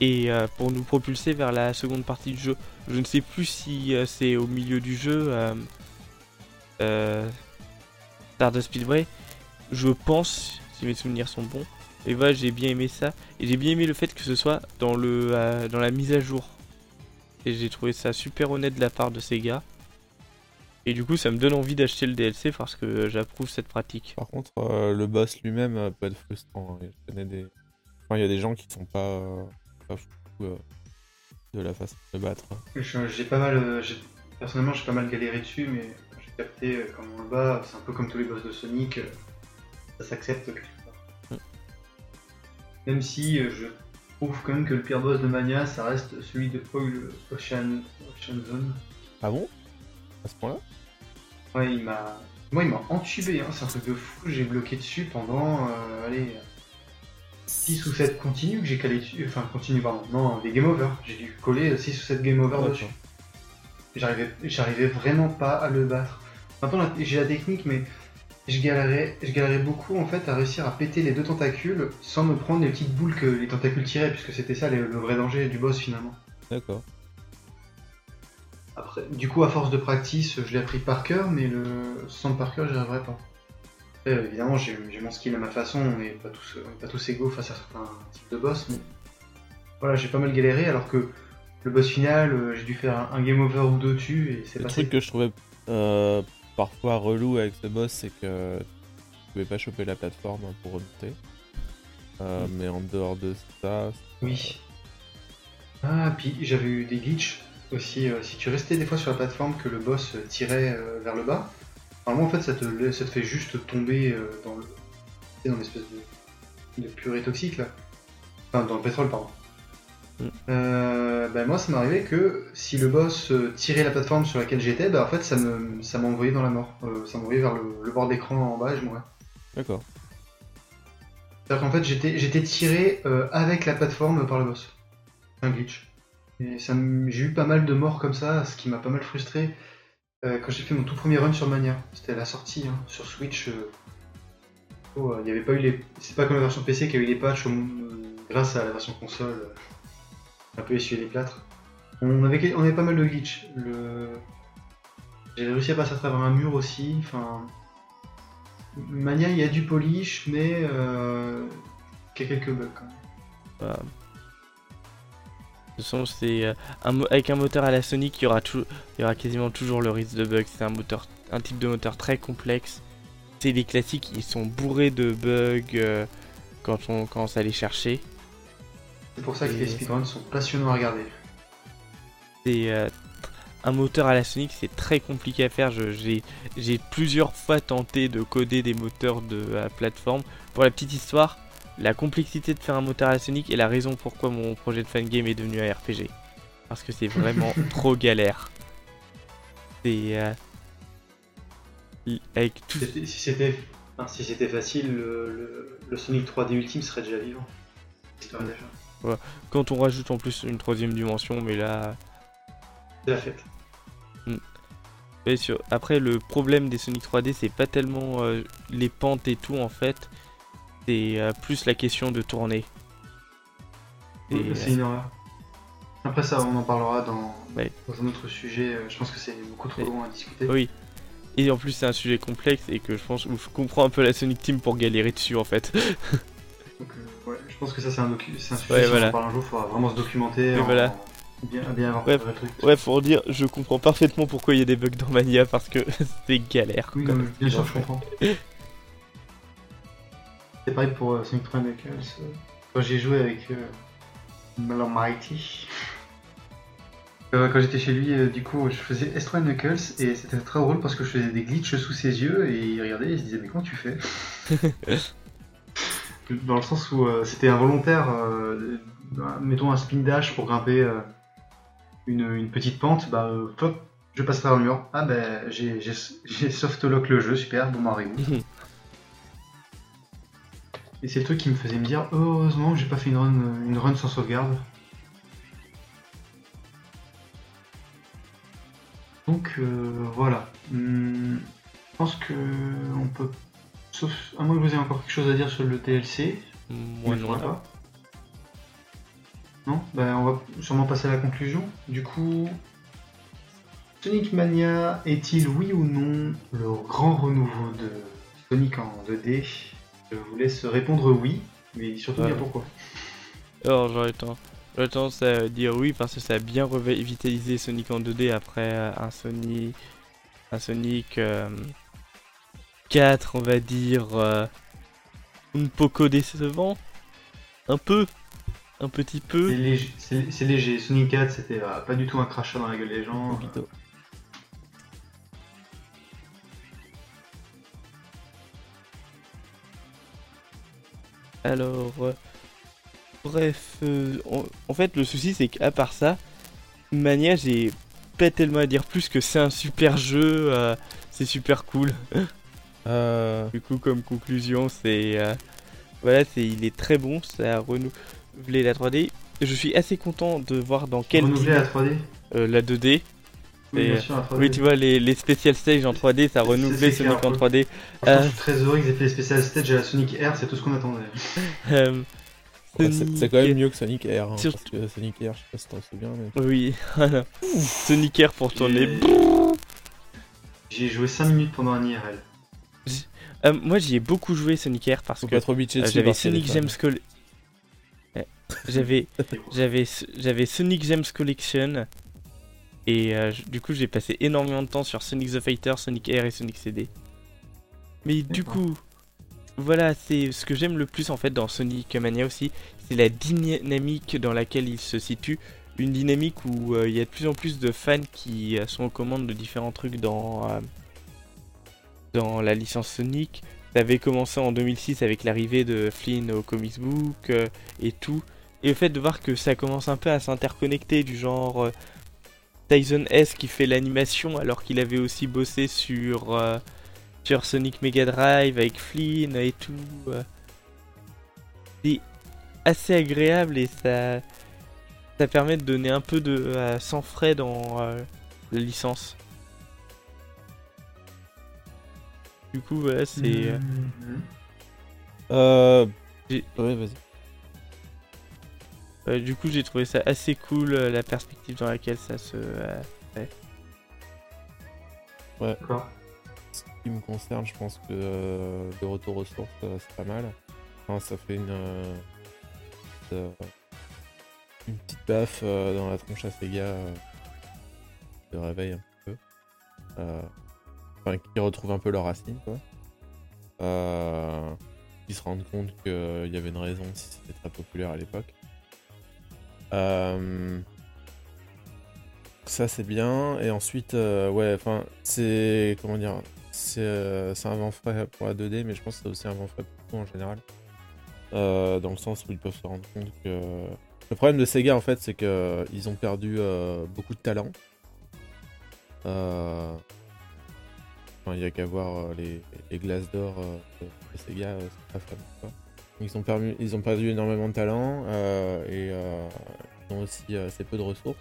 S2: et euh, pour nous propulser vers la seconde partie du jeu. Je ne sais plus si euh, c'est au milieu du jeu. euh, euh, Stardust Speedway, je pense, si mes souvenirs sont bons, et voilà, j'ai bien aimé ça, et j'ai bien aimé le fait que ce soit dans, le, dans la mise à jour. Et j'ai trouvé ça super honnête de la part de ces gars. Et du coup, ça me donne envie d'acheter le DLC parce que j'approuve cette pratique.
S3: Par contre, euh, le boss lui-même euh, peut être frustrant. hein. Je connais des. Enfin, il y a des gens qui sont pas, euh, pas fous euh, de la façon de se battre. hein.
S1: J'ai pas mal, j'ai- personnellement, j'ai pas mal galéré dessus, mais j'ai capté euh, comment on le bat. C'est un peu comme tous les boss de Sonic, euh, ça s'accepte quelque part.
S2: Mm.
S1: Même si euh, je trouve quand même que le pire boss de Mania, ça reste celui de Oil Ocean, Ocean Zone.
S3: Ah bon? À ce point-là
S1: Ouais, il m'a, moi, il m'a entubé. Hein. C'est un truc de fou. J'ai bloqué dessus pendant, euh, allez, 6 ou 7 continues que j'ai calé dessus. Enfin, continue, pardon. Non, des game over. J'ai dû coller 6 ou 7 game over dessus. J'arrivais, j'arrivais vraiment pas à le battre. Maintenant, j'ai la technique, mais je galérais, je galérais beaucoup en fait à réussir à péter les deux tentacules sans me prendre les petites boules que les tentacules tiraient, puisque c'était ça le, le vrai danger du boss finalement.
S3: D'accord.
S1: Après, du coup, à force de practice, je l'ai appris par cœur, mais le sans par cœur, j'y arriverai pas. Après, euh, évidemment, j'ai mon skill à ma façon, on n'est pas tous, est pas tous égaux face à certains types de boss, mais voilà, j'ai pas mal galéré, alors que le boss final, euh, j'ai dû faire un, game over ou deux dessus, et c'est
S3: Le
S1: passé.
S3: truc que je trouvais euh, parfois relou avec ce boss, c'est que tu pouvais pas choper la plateforme pour remonter. Euh, Mais en dehors de ça,
S1: Oui. Ah, puis j'avais eu des glitches aussi. euh, si tu restais des fois sur la plateforme que le boss tirait euh, vers le bas, normalement en fait ça te, la- ça te fait juste tomber euh, dans le dans l'espèce de, de purée toxique là. Enfin, dans le pétrole, pardon.
S2: Mm.
S1: Euh, ben moi ça m'arrivait que si le boss euh, tirait la plateforme sur laquelle j'étais, bah en fait ça me ça dans la mort. Euh, ça m'envoyait vers le, le bord d'écran en bas et je mourais.
S3: D'accord.
S1: C'est-à-dire qu'en fait, j'étais, j'étais tiré euh, avec la plateforme par le boss. Un glitch. J'ai eu pas mal de morts comme ça, ce qui m'a pas mal frustré euh, quand j'ai fait mon tout premier run sur Mania. C'était à la sortie, hein, sur Switch. euh, oh, euh, il y avait pas eu les... C'est pas comme la version PC qui a eu les patchs grâce à la version console. un peu essuyé les plâtres. On avait, on pas mal de glitch. J'ai réussi à passer à travers un mur aussi. Enfin, Mania, il y a du polish, mais il y a quelques bugs quand même.
S2: Voilà. De toute façon, c'est euh, un avec un moteur à la Sonic, il y aura, tou- il y aura quasiment toujours le risque de bug. C'est un moteur, un type de moteur très complexe. C'est les classiques, ils sont bourrés de bugs euh, quand on commence à les chercher.
S1: C'est pour ça que
S2: Et-
S1: les speedruns sont passionnants à regarder.
S2: C'est euh, un moteur à la Sonic, c'est très compliqué à faire. J'ai plusieurs fois tenté de coder des moteurs de la plateforme. Pour la petite histoire, la complexité de faire un moteur à la Sonic est la raison pourquoi mon projet de fangame est devenu un RPG. Parce que c'est vraiment (laughs) trop galère. C'est euh, avec tout.
S1: C'était- Si c'était enfin, si c'était facile, le, le- le Sonic 3D Ultime serait déjà vivant.
S2: Quand on rajoute en plus une troisième dimension, mais là,
S1: C'est la fête.
S2: Et sur- Après, le problème des Sonic 3D, c'est pas tellement euh, les pentes et tout en fait, c'est euh, plus la question de tourner. Et,
S1: c'est une horreur. Après ça, on en parlera dans,
S2: Ouais.
S1: dans un autre sujet. euh, Je pense que c'est beaucoup trop long à discuter.
S2: Oui. Et en plus, c'est un sujet complexe et que je pense où je comprends un peu la Sonic Team pour galérer dessus en fait. (laughs)
S1: Donc, euh, ouais, je pense que ça, c'est un, sujet. Si
S2: voilà.
S1: on parle un jour, il faudra vraiment se documenter en,
S2: voilà.
S1: Bien, bien avoir
S2: Ouais.
S1: truc.
S2: Ouais, pour dire, je comprends parfaitement pourquoi il y a des bugs dans Mania parce que (laughs) c'est galère.
S1: Oui,
S2: quoi.
S1: non, bien sûr, je comprends. (laughs) C'est pareil pour euh, Sonic 3 Knuckles. euh, Quand j'ai joué avec euh, Mighty. Euh, quand j'étais chez lui, euh, du coup, je faisais S3 Knuckles et c'était très drôle parce que je faisais des glitches sous ses yeux et il regardait et il se disait Mais comment tu fais? (laughs) Dans le sens où euh, c'était involontaire, euh, mettons un spin dash pour grimper euh, une, une petite pente, bah euh, hop, je passe par le mur. Ah ben j'ai j'ai- j'ai softlock le jeu, super, bon Mario. (laughs) Et c'est le truc qui me faisait me dire heureusement que j'ai pas fait une run, une run sans sauvegarde. Donc euh, voilà. Hum, je pense que on peut. Sauf à moins que vous ayez encore quelque chose à dire sur le DLC.
S2: Moi non.
S1: pas. Non? Ben on va sûrement passer à la conclusion. Du coup. Sonic Mania est-il oui ou non le grand renouveau de Sonic en 2D Je vous laisse répondre oui, mais surtout
S2: Ouais.
S1: dire pourquoi.
S2: Alors j'aurais tendance, tendance à dire oui parce que ça a bien revitalisé Sonic en 2D après euh, un Sonic, un Sonic euh, 4 on va dire euh, un poco décevant, un peu, un petit
S1: C'est
S2: peu.
S1: léger, c'est- c'est léger. Sonic 4 c'était euh, pas du tout un crachat dans la gueule des gens.
S2: Alors euh, bref, euh, en, en fait le souci c'est qu'à part ça, Mania j'ai pas tellement à dire plus que c'est un super jeu, euh, c'est super cool. (laughs)
S3: Euh,
S2: Du coup, comme conclusion, c'est euh, voilà, c'est il est très bon, ça a renouvelé la 3D. Je suis assez content de voir dans quel
S1: Renouveler la 3D
S2: euh, la 2D.
S1: Oui,
S2: Et,
S1: bien sûr, la 3D.
S2: Oui, tu vois les, les special stage en 3D, ça a
S1: C'est-
S2: renouvelé
S1: c'est
S2: Sonic
S1: clair,
S2: en
S1: quoi.
S2: 3D.
S1: Franchement,
S2: Euh.
S1: je suis très heureux qu'ils aient fait les spécial stage à la Sonic Air, c'est tout ce qu'on attendait. (laughs)
S2: Euh,
S3: ouais, c'est
S2: Sonic-
S3: c'est quand même mieux que Sonic Air. hein,
S2: Surtout-
S3: parce que Sonic Air, je sais pas si t'en souviens, mais.
S2: Oui, (laughs) voilà. Sonic Air pour tourner.
S1: J'ai- joué 5 minutes pendant un IRL.
S2: Euh, moi, j'y ai beaucoup joué Sonic Air parce
S3: Faut
S2: que Euh, j'avais Sonic. Gems Col- Ouais. (laughs) J'avais j'avais j'avais Sonic Gems Collection et euh, du coup j'ai passé énormément de temps sur Sonic the Fighter, Sonic Air et Sonic CD. Mais du coup, voilà, c'est ce que j'aime le plus en fait dans Sonic Mania aussi, c'est la dynamique dans laquelle il se situe, une dynamique où euh, il y a de plus en plus de fans qui euh, sont aux commandes de différents trucs dans euh, dans la licence Sonic. Ça avait commencé en 2006 avec l'arrivée de Flynn au comics book et tout. Et le fait de voir que ça commence un peu à s'interconnecter du genre Tyson S qui fait l'animation alors qu'il avait aussi bossé sur, euh, sur Sonic Mega Drive avec Flynn et tout. euh. C'est assez agréable et ça, ça permet de donner un peu de euh, sang frais dans euh, la licence. Du coup, voilà, c'est. euh,
S1: Mhm.
S3: Euh. Ouais, vas-y.
S2: Euh, du coup, j'ai trouvé ça assez cool, euh, la perspective dans laquelle ça se. euh,
S1: D'accord.
S3: Ce qui me concerne, je pense que euh, le retour aux sources, euh, c'est pas mal. Enfin, ça fait une, euh, une petite baffe euh, dans la tronche à Sega euh, de réveil un petit peu. Euh, Enfin, qui retrouvent un peu leurs racines, quoi. Euh, qui se rendent compte qu'il y avait une raison si c'était très populaire à l'époque. Euh, ça c'est bien. Et ensuite euh, ouais enfin c'est comment dire c'est euh, un vent frais pour la 2D mais je pense que c'est aussi un vent frais pour tout en général. Dans le sens où ils peuvent se rendre compte que le problème de Sega en fait c'est que ils ont perdu beaucoup de talent. Euh, enfin, il y a qu'à voir les, glaces d'or de, Sega c'est pas fameux quoi. Ils ont perdu ils ont perdu énormément de talent euh, et euh, ils ont aussi euh, assez peu de ressources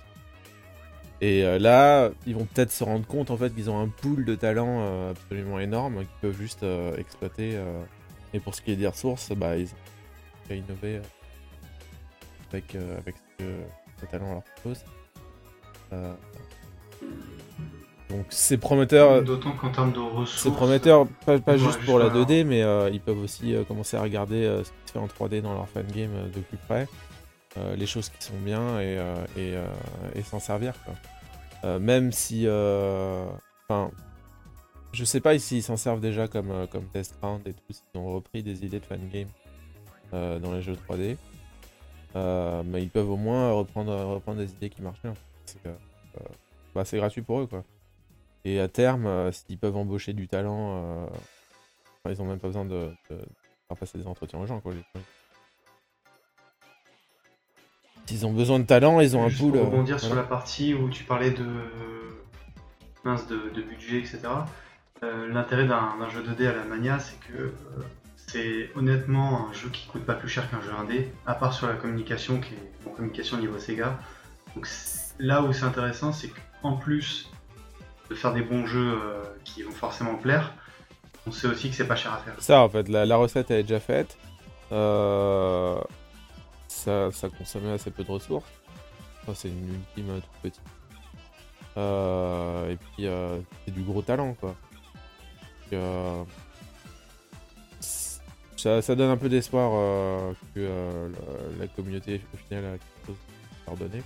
S3: et là, ils vont peut-être se rendre compte en fait qu'ils ont un pool de talents absolument énorme qu'ils peuvent juste exploiter. Et pour ce qui est des ressources, bah, ils ont euh, avec, avec ce talent leur propose. Donc c'est prometteur.
S1: D'autant qu'en termes de ressources.
S3: C'est prometteur, pas, juste pour la
S1: sais pas.
S3: 2D, mais euh, ils peuvent aussi euh, commencer à regarder euh, ce qui se fait en 3D dans leur fangame de plus près. les choses qui sont bien et, et, et s'en servir. Quoi. Même si. Enfin. je sais pas s'ils s'en servent déjà comme, comme test round et tout, s'ils ont repris des idées de fangame dans les jeux 3D. Euh, mais ils peuvent au moins reprendre, reprendre des idées qui marchent bien. C'est bah, gratuit pour eux quoi. Et à terme, euh, s'ils peuvent embaucher du talent, euh, ils ont même pas besoin de, de faire passer des entretiens aux gens quoi. S'ils ont besoin de talent, ils ont un pool.
S1: pour
S3: euh,
S1: rebondir sur la partie où tu parlais de mince de, de budget, etc. L'intérêt d'un jeu 2D à la Mania, c'est que c'est honnêtement un jeu qui coûte pas plus cher qu'un jeu indé, à part sur la communication qui est en communication niveau Sega. Donc là où c'est intéressant, c'est qu'en plus faire des bons jeux euh, qui vont forcément plaire, on sait aussi que c'est pas cher à faire.
S3: Ça, en fait, la, recette elle est déjà faite. Euh, ça, ça consommait assez peu de ressources. C'est une ultime euh, toute petite. Et puis, c'est du gros talent, quoi. Ça, ça donne un peu d'espoir que la, communauté, au final, a quelque chose à leur donner.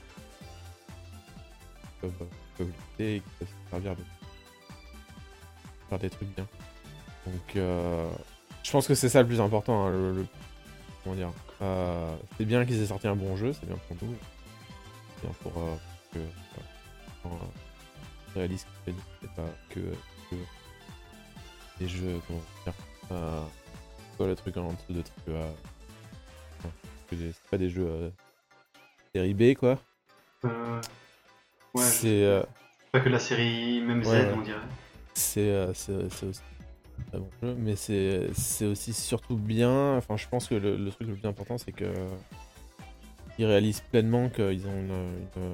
S3: Ils servir de faire des trucs bien. Donc, euh, je pense que c'est ça le plus important. hein, le, le- comment dire euh, C'est bien qu'ils aient sorti un bon jeu, c'est bien pour nous. C'est bien pour euh, que. réalisent que c'est pas que, que des jeux. Comment dire c'est quoi le truc en dessous de trucs. C'est pas des jeux série B, quoi.
S1: Ouais,
S3: c'est.
S1: Pas que la série même Z,
S3: Ouais,
S1: on dirait.
S3: c'est euh, c'est c'est aussi un très bon jeu, mais c'est c'est aussi surtout bien. Enfin, je pense que le, le truc le plus important, c'est que ils réalisent pleinement qu'ils ont une, une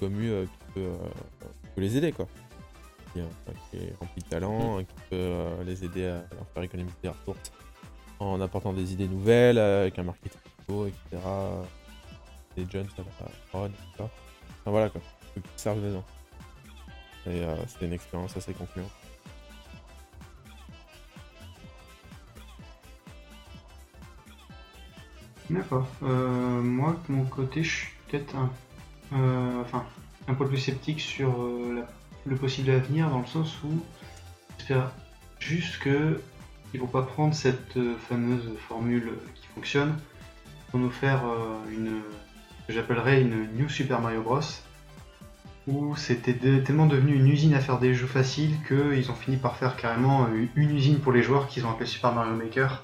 S3: commu euh, qui peut, euh, qui peut les aider, quoi. Qui, euh, qui est remplie de talent, qui peut euh, les aider à leur faire économiser des ressources en apportant des idées nouvelles, euh, avec un marketing nouveau, etc. Les jeunes, ça va pas. Enfin voilà quoi, qu'ils servent les gens. Et euh, c'était une expérience assez concluante.
S1: D'accord. Euh, moi, de mon côté, je suis peut-être un, euh, enfin, un peu plus sceptique sur le possible avenir, dans le sens où j'espère juste que ils vont pas prendre cette fameuse formule qui fonctionne pour nous faire une, que j'appellerais une New Super Mario Bros. Où c'était tellement devenu une usine à faire des jeux faciles qu'ils ont fini par faire carrément euh, une usine pour les joueurs qu'ils ont appelé Super Mario Maker.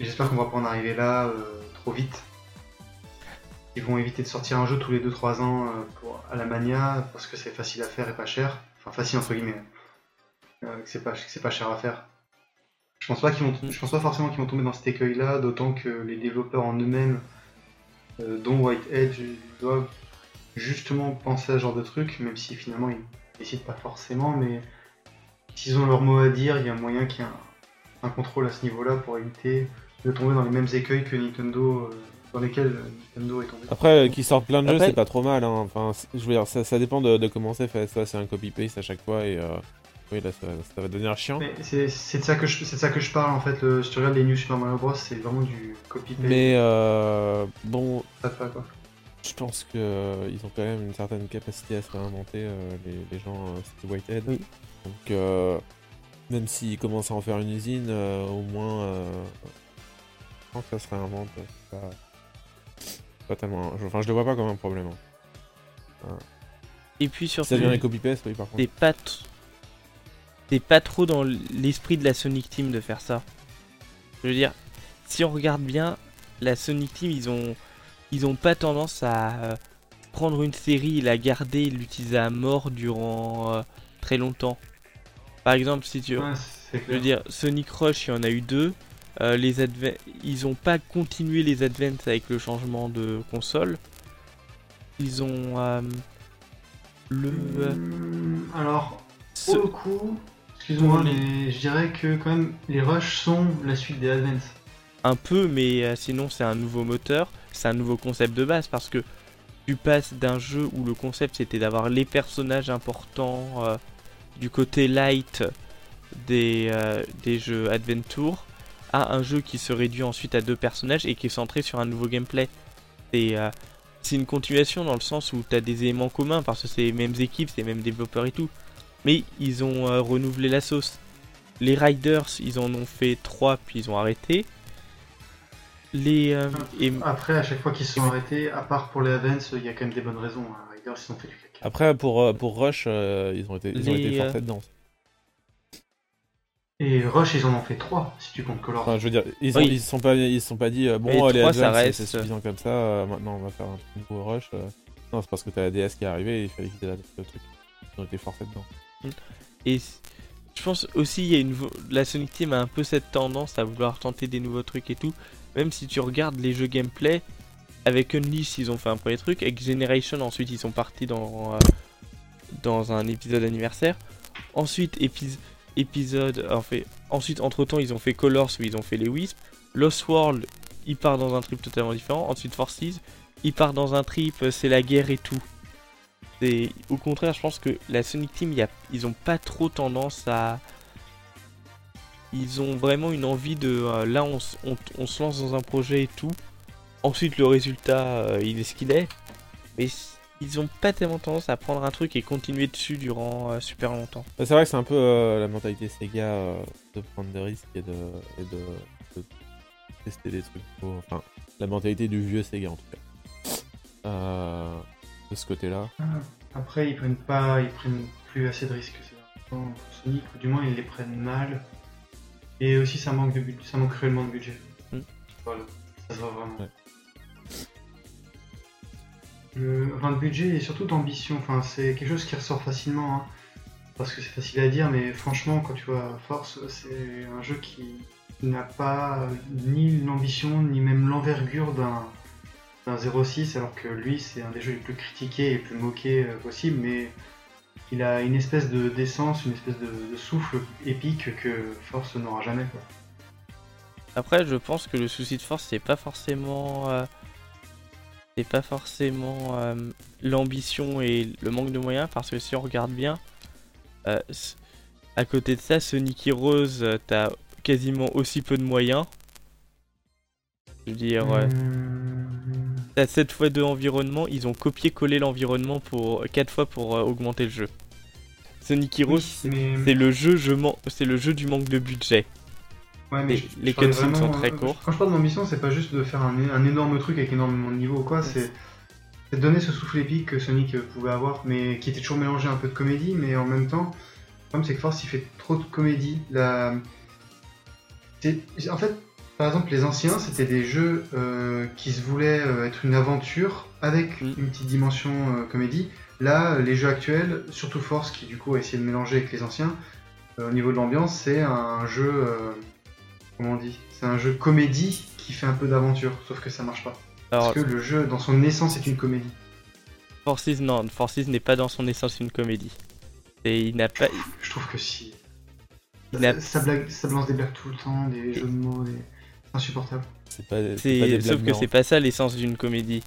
S1: J'espère qu'on va pas en arriver là euh, trop vite. Ils vont éviter de sortir un jeu tous les 2-3 ans euh, à la mania parce que c'est facile à faire et pas cher. Enfin facile entre guillemets. Que c'est pas, pas cher à faire. Je pense pas qu'ils vont, je pense pas forcément qu'ils vont tomber dans cet écueil là, d'autant que les développeurs en eux-mêmes, dont White Edge, ils doivent justement penser à ce genre de truc, même si finalement ils décident pas forcément, mais s'ils ont leur mot à dire, il y a moyen qu'il y ait un, un contrôle à ce niveau-là pour éviter de tomber dans les mêmes écueils que Nintendo, euh, dans lesquels euh, Nintendo est tombé.
S3: Après, euh, qu'ils sortent plein de jeux, c'est pas trop mal. Hein. Enfin, je veux dire, ça, ça dépend de, de comment c'est fait. Ça, c'est un copy-paste à chaque fois et euh, oui, là, ça, ça va devenir chiant.
S1: Mais c'est c'est de ça que je, c'est de ça que je parle en fait. le- si tu regardes les New Super Mario Bros, c'est vraiment du copy-paste.
S3: Mais euh, bon,
S1: Ça te va, quoi.
S3: Je pense que euh, ont quand même une certaine capacité à se réinventer, euh, les, les gens euh, Whitehead.
S2: Oui.
S3: Donc, euh, même s'ils commencent à en faire une usine, au moins, je pense que ça se réinvente. c'est Pas, pas tellement. Enfin, je le vois pas comme un problème. hein.
S2: Et puis surtout,
S3: ça devient un copy-paste, oui, par contre.
S2: t'es pas, t- t'es pas trop dans l'esprit de la Sonic Team de faire ça. Je veux dire, si on regarde bien, la Sonic Team, ils ont, ils ont pas tendance à euh, prendre une série et la garder et l'utiliser à mort durant euh, très longtemps. Par exemple, si tu,
S1: Ouais,
S2: veux dire, Sonic Rush, il y en a eu deux. Euh, les adve- ils ont pas continué les advents avec le changement de console. Ils ont euh, le
S1: Hum, Alors,
S2: ce-
S1: pour le coup, excuse-moi, mais je dirais que quand même, les rushs sont la suite des Advance.
S2: un peu, mais sinon c'est un nouveau moteur, c'est un nouveau concept de base parce que tu passes d'un jeu où le concept c'était d'avoir les personnages importants euh, du côté light des, euh, des jeux Adventure à un jeu qui se réduit ensuite à deux personnages et qui est centré sur un nouveau gameplay. c'est euh, c'est une continuation dans le sens où tu as des éléments communs parce que c'est les mêmes équipes, c'est les mêmes développeurs et tout. Mais ils ont renouvelé la sauce. Les Riders, ils en ont fait 3 puis ils ont arrêté. Les euh, et-
S1: Après, à chaque fois qu'ils se sont arrêtés, à part pour les events, il y a quand même des bonnes raisons. hein. Riders, ils ont fait du caca.
S3: Après, pour, euh, pour Rush, euh, ils ont été, ils ont été forcés dedans.
S1: Et Rush, ils en ont fait 3, si tu comptes Color.
S3: Enfin, je veux dire, ils ont,
S2: Oui.
S3: ils se sont pas, ils sont pas dit, euh,
S2: Et
S3: bon, les Advance, c'est- suffisant comme ça, euh, maintenant on va faire un nouveau Rush. euh. Non, c'est parce que t'as la DS qui est arrivée et il fallait qu'ils adaptent le truc. Ils ont été forcés dedans.
S2: Et c- je pense aussi il y a une vo- la Sonic Team a un peu cette tendance à vouloir tenter des nouveaux trucs et tout. Même si tu regardes les jeux gameplay, avec Unleash ils ont fait un premier truc, avec Generation ensuite ils sont partis dans euh, un épisode anniversaire. Ensuite épis- épisode en fait ensuite entre temps ils ont fait Colors où ils ont fait les Wisp. Lost World il part dans un trip totalement différent. Ensuite Forces il part dans un trip euh, c'est la guerre et tout. Et au contraire, je pense que la Sonic Team, ils ont pas trop tendance à. Ils ont vraiment une envie de. euh, là, on, s- on- on se lance dans un projet et tout. Ensuite, le résultat, euh, il est ce qu'il est. Mais ils ont pas tellement tendance à prendre un truc et continuer dessus durant euh, super longtemps.
S3: Bah, c'est vrai que c'est un peu euh, la mentalité Sega euh, de prendre des risques et de, et de, de tester des trucs. nouveaux. Enfin, la mentalité du vieux Sega en tout cas. Euh, de ce côté-là.
S1: Après, ils prennent pas, ils prennent plus assez de risques pour Sonic, ou du moins ils les prennent mal. Et aussi, ça manque de ça manque cruellement de budget.
S2: Mm.
S1: Voilà, ça se voit vraiment.
S3: Ouais.
S1: Le, enfin, le budget et surtout d'ambition, enfin, c'est quelque chose qui ressort facilement. hein. parce que c'est facile à dire, mais franchement, quand tu vois Force, c'est un jeu qui n'a pas ni l'ambition, ni même l'envergure d'un d'un 06, alors que lui, c'est un des jeux les plus critiqués et les plus moqués euh, possible, mais il a une espèce de d'essence, une espèce de, de souffle épique que Force n'aura jamais. Quoi.
S2: Après, je pense que le souci de force, c'est pas forcément. euh, c'est pas forcément euh, l'ambition et le manque de moyens, parce que si on regarde bien, euh, à côté de ça, Sonic Heroes, t'as quasiment aussi peu de moyens. Je veux dire, ouais.
S1: Hum,
S2: t'as 7 fois 2 environnement, ils ont copié-collé l'environnement pour 4 fois pour euh, augmenter le jeu. Sonic Heroes,
S1: oui, mais,
S2: c'est le jeu, je c'est le jeu du manque de budget.
S1: ouais, mais
S2: les-
S1: je-
S2: les
S1: je parlais
S2: cutscenes sont très
S1: euh,
S2: courts.
S1: Quand je parle d'ambition, c'est pas juste de faire un, énorme truc avec énormément de niveaux quoi, c'est donner ce souffle épique que Sonic euh, pouvait avoir, mais qui était toujours mélangé un peu de comédie, mais en même temps, le problème c'est que Force il fait trop de comédie. La... En fait, par exemple, les anciens c'était des jeux euh, qui se voulaient euh, être une aventure avec
S2: Mm.
S1: une petite dimension euh, comédie. Là, les jeux actuels, surtout Force qui du coup a essayé de mélanger avec les anciens, au niveau de l'ambiance, c'est un jeu. comment on dit C'est un jeu comédie qui fait un peu d'aventure, sauf que ça marche pas.
S2: Alors,
S1: Parce que le jeu, dans son essence, est une comédie.
S2: Forces, non, Forces n'est pas dans son essence une comédie. Et il n'a pas.
S1: Je trouve que si.
S2: Il
S1: Ça,
S2: n'a-
S1: ça blague, ça balance des blagues tout le temps, des jeux de mots, des... insupportable.
S3: C'est pas, c'est pas
S2: C'est,
S3: des
S2: sauf que c'est pas ça l'essence d'une comédie.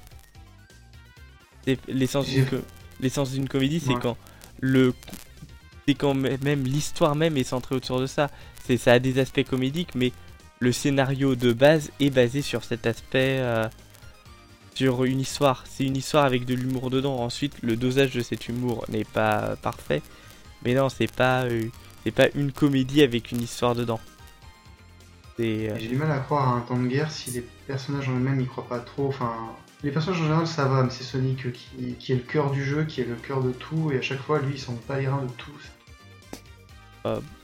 S2: C'est l'essence d'une, l'essence comédie, c'est
S1: Ouais.
S2: quand le, c'est quand mê- même l'histoire même est centrée autour de ça. C'est, ça a des aspects comédiques, mais le scénario de base est basé sur cet aspect, euh, sur une histoire. C'est une histoire avec de l'humour dedans. Ensuite, le dosage de cet humour n'est pas parfait, mais non, c'est pas, euh, c'est pas une comédie avec une histoire dedans. Euh,
S1: J'ai du mal à croire à un temps de guerre si les personnages en eux-mêmes y croient pas trop. Enfin, les personnages en général ça va, mais c'est Sonic euh, qui, qui est le cœur du jeu, qui est le cœur de tout, et à chaque fois lui il s'en bat pas les reins de tout.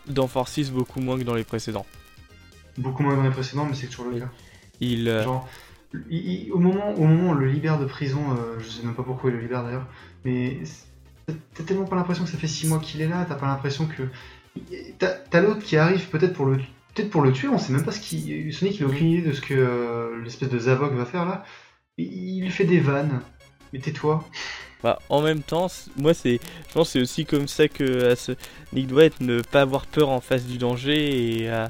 S2: dans Forces beaucoup moins que dans les précédents.
S1: Beaucoup moins dans les précédents, mais c'est toujours le cas.
S2: Il, euh,
S1: Genre, il- il- au, moment, au moment où on le libère de prison, euh, je sais même pas pourquoi il le libère d'ailleurs, mais t'as tellement pas l'impression que ça fait 6 mois qu'il est là, t'as pas l'impression que. T'as l'autre qui arrive peut-être pour le peut-être pour le tuer, on sait même pas ce qu'il. Sonic il a aucune idée de ce que euh, l'espèce de Zavok va faire là. Il, fait des vannes. Mais tais-toi.
S2: Bah, en même temps, moi c'est, je pense que c'est aussi comme ça que euh, ce Nick doit être ne pas avoir peur en face du danger et, euh,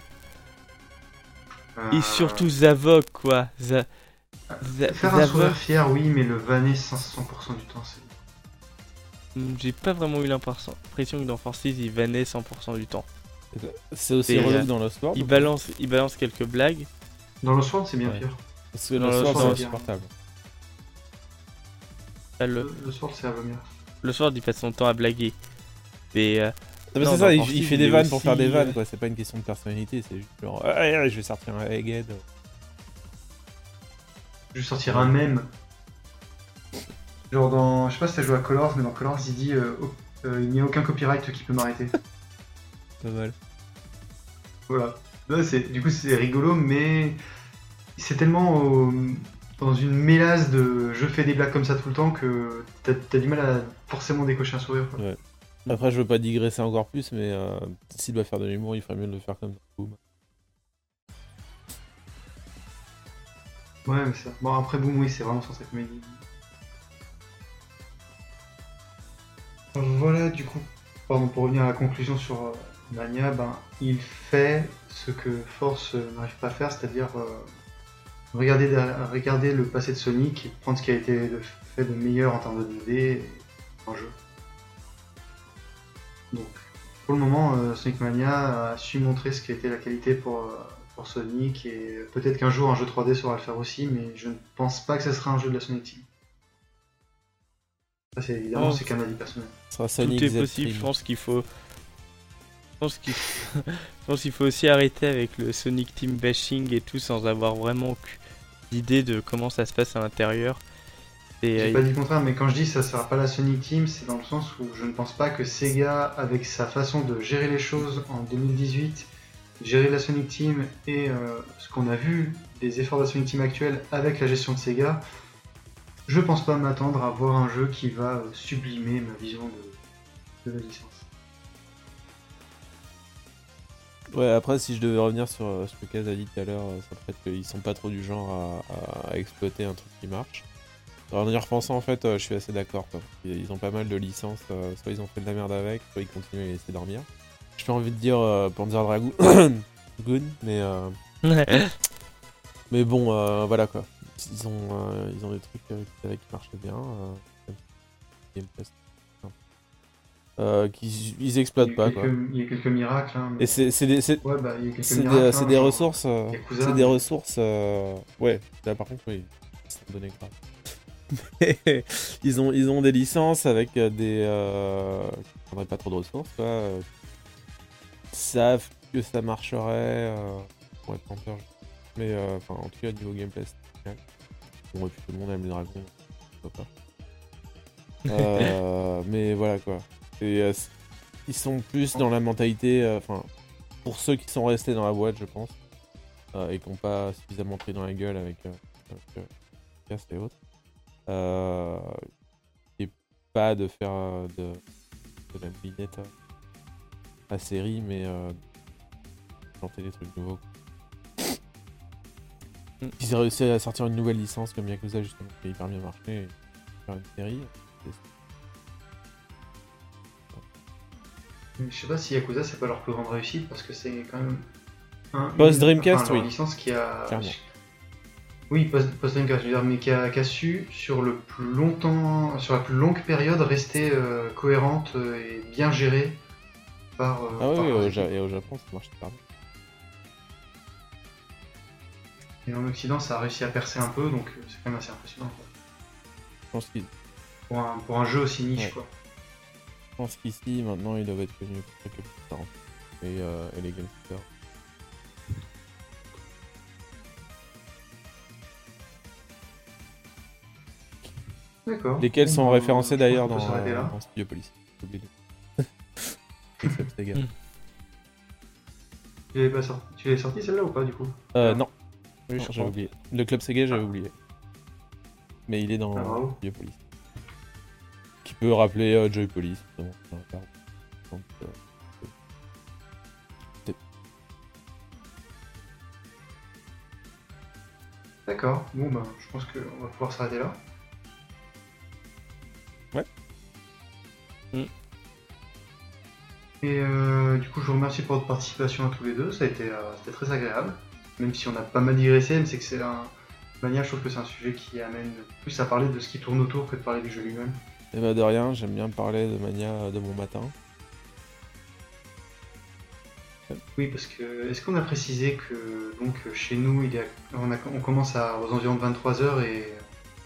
S2: et surtout Zavok quoi.
S1: Faire un sourire fier, oui, mais le vanner 100% du temps, c'est.
S2: hmm, j'ai pas vraiment eu l'impression l'impression que dans Forces il vannait 100% du temps.
S3: C'est aussi relou
S2: euh,
S3: dans Lost World.
S2: Il balance, il balance quelques blagues.
S1: Dans le Sword, c'est bien
S3: Ouais.
S1: pire.
S3: Parce que
S2: dans
S3: Lost
S2: Lost
S3: World, c'est
S1: World,
S3: insupportable.
S2: Le,
S1: Le, le Sword, c'est à vomir.
S2: le soir, il passe son temps à blaguer. Mais euh,
S3: Non, mais
S2: Non,
S3: c'est ça, il, fait des vannes pour faire des vannes,
S2: euh,
S3: quoi. C'est pas une question de personnalité, c'est juste genre, ah, je vais sortir un Egghead.
S1: Je vais sortir un mème. Genre dans. Je sais pas si t'as joué à Colors, mais dans Colors, il dit euh, oh, euh, il n'y a aucun copyright qui peut m'arrêter.
S3: Pas mal.
S1: Voilà. Là, c'est, du coup, c'est rigolo, mais c'est tellement euh, dans une mélasse de je fais des blagues comme ça tout le temps que t'as, t'as du mal à forcément décocher un sourire. quoi.
S3: Après, je veux pas digresser encore plus, mais euh, s'il doit faire de l'humour, il ferait mieux de le faire comme ça. Boom.
S1: Ouais, mais ça. Bon, après, Boom, oui, c'est vraiment centré comédie. Voilà, du coup, pardon, pour revenir à la conclusion sur euh, Mania, ben, il fait ce que Force n'arrive pas à faire, c'est-à-dire euh, regarder, le passé de Sonic et prendre ce qui a été fait de meilleur en termes de 2D et en jeu. Donc, pour le moment, euh, Sonic Mania a su montrer ce qui a été la qualité pour, euh, pour Sonic et peut-être qu'un jour un jeu 3D saura le faire aussi, mais je ne pense pas que ce sera un jeu de la Sonic Team. Ça, c'est évidemment,
S2: Oh.
S1: c'est qu'un avis personnel.
S3: Ce sera Sonic
S2: tout est possible. Je pense qu'il faut. (laughs) Je pense qu'il faut... aussi arrêter avec le Sonic Team bashing et tout sans avoir vraiment d'idée de comment ça se passe à l'intérieur.
S1: J'ai
S2: euh,
S1: pas dit le contraire, mais quand je dis ça sera pas la Sonic Team, c'est dans le sens où je ne pense pas que Sega, avec sa façon de gérer les choses en 2018, gérer la Sonic Team et euh, ce qu'on a vu des efforts de la Sonic Team actuelle avec la gestion de Sega, je pense pas m'attendre à voir un jeu qui va euh, sublimer ma vision de, de la licence.
S3: Ouais, après, si je devais revenir sur euh, ce que Kaz a dit tout à l'heure, euh, ça pourrait être qu'ils sont pas trop du genre à, à exploiter un truc qui marche. En y repensant, en fait, euh, je suis assez d'accord. Ils ont pas mal de licences, euh, soit ils ont fait de la merde avec, soit ils continuent à les laisser dormir. J'ai envie de dire euh, Panzer Dragoon, (coughs) Goon, mais, euh, (coughs) mais bon, euh, voilà quoi. Ils ont, euh, ils ont des trucs euh, qui marchaient bien. Euh, Game Pass, euh, qu'ils ils exploitent pas quoi.
S1: il y a quelques miracles. Hein, mais-
S3: Et c'est c'est des, c'est-
S1: Ouais, bah, il y a quelques
S3: c'est des,
S1: miracles.
S3: c'est
S1: hein,
S3: des ressources. euh, c'est des ressources. euh, Ouais, là par contre, oui. Grave. Mais (laughs) ils, ont, ils ont des licences avec euh, des. Euh... qui prendraient pas trop de ressources, quoi. euh, qui savent que ça marcherait. Euh... Pour être je- Mais euh, enfin, en tout cas, niveau gameplay, c'est génial. Bon, et puis tout le monde aime les dragons. pas. (laughs) Euh, mais voilà quoi. Et, euh, ils sont plus dans la mentalité. euh, Enfin, pour ceux qui sont restés dans la boîte, je pense, euh, et qui n'ont pas suffisamment pris dans la gueule avec, avec Cast et autres, euh, et pas de faire de, de la binette à, à série, mais euh, tenter des trucs nouveaux.
S2: Mm.
S3: Ils ont réussi à sortir une nouvelle licence comme Yakuza, justement, qui a hyper bien marché, et faire une série.
S1: Je sais pas si Yakuza c'est pas leur plus grande réussite parce que c'est quand même un,
S3: Post Dreamcast,
S1: enfin,
S3: oui.
S1: licence qui a
S3: Clairement.
S1: oui post, post Dreamcast je veux dire mais qui a, qui a su sur le plus longtemps sur la plus longue période rester euh, cohérente euh, et bien gérée par, euh,
S3: Ah oui,
S1: par
S3: oui,
S1: leurs
S3: au, et au Japon, ça marche super bien.
S1: et en Occident ça a réussi à percer un peu donc c'est quand même assez impressionnant quoi.
S3: Je pense qu'ils
S1: Pour, un, pour un jeu aussi niche
S3: Ouais.
S1: quoi.
S3: Je pense qu'ici, maintenant, ils doivent être connus pour quelques. Et, euh, et les gamesters.
S1: D'accord.
S3: Lesquels sont référencés d'ailleurs dans,
S1: là.
S3: dans Studio Police. J'ai oublié de- Except Sega.
S1: Tu l'avais sorti, sorti celle-là ou pas du coup?
S3: Euh, non,
S2: Oui,
S3: j'avais oublié. Le Club Sega, j'avais oublié. Mais il est dans
S1: Ah.
S3: Studio Police. Qui peut rappeler euh, Joy Police. euh,
S1: D'accord. Bon bah je pense qu'on va pouvoir s'arrêter là.
S3: Ouais.
S2: Mm.
S1: Et euh, du coup, je vous remercie pour votre participation à tous les deux. Ça a été, euh, très agréable. Même si on a pas mal digressé, mais c'est que c'est un. de manière, je trouve que c'est un sujet qui amène plus à parler de ce qui tourne autour que de parler du jeu lui-même.
S3: Et bah de rien, j'aime bien parler de Mania euh, de mon matin.
S1: Oui, parce que est-ce qu'on a précisé que donc chez nous, il y a, on, a- on commence à, aux environs de 23h et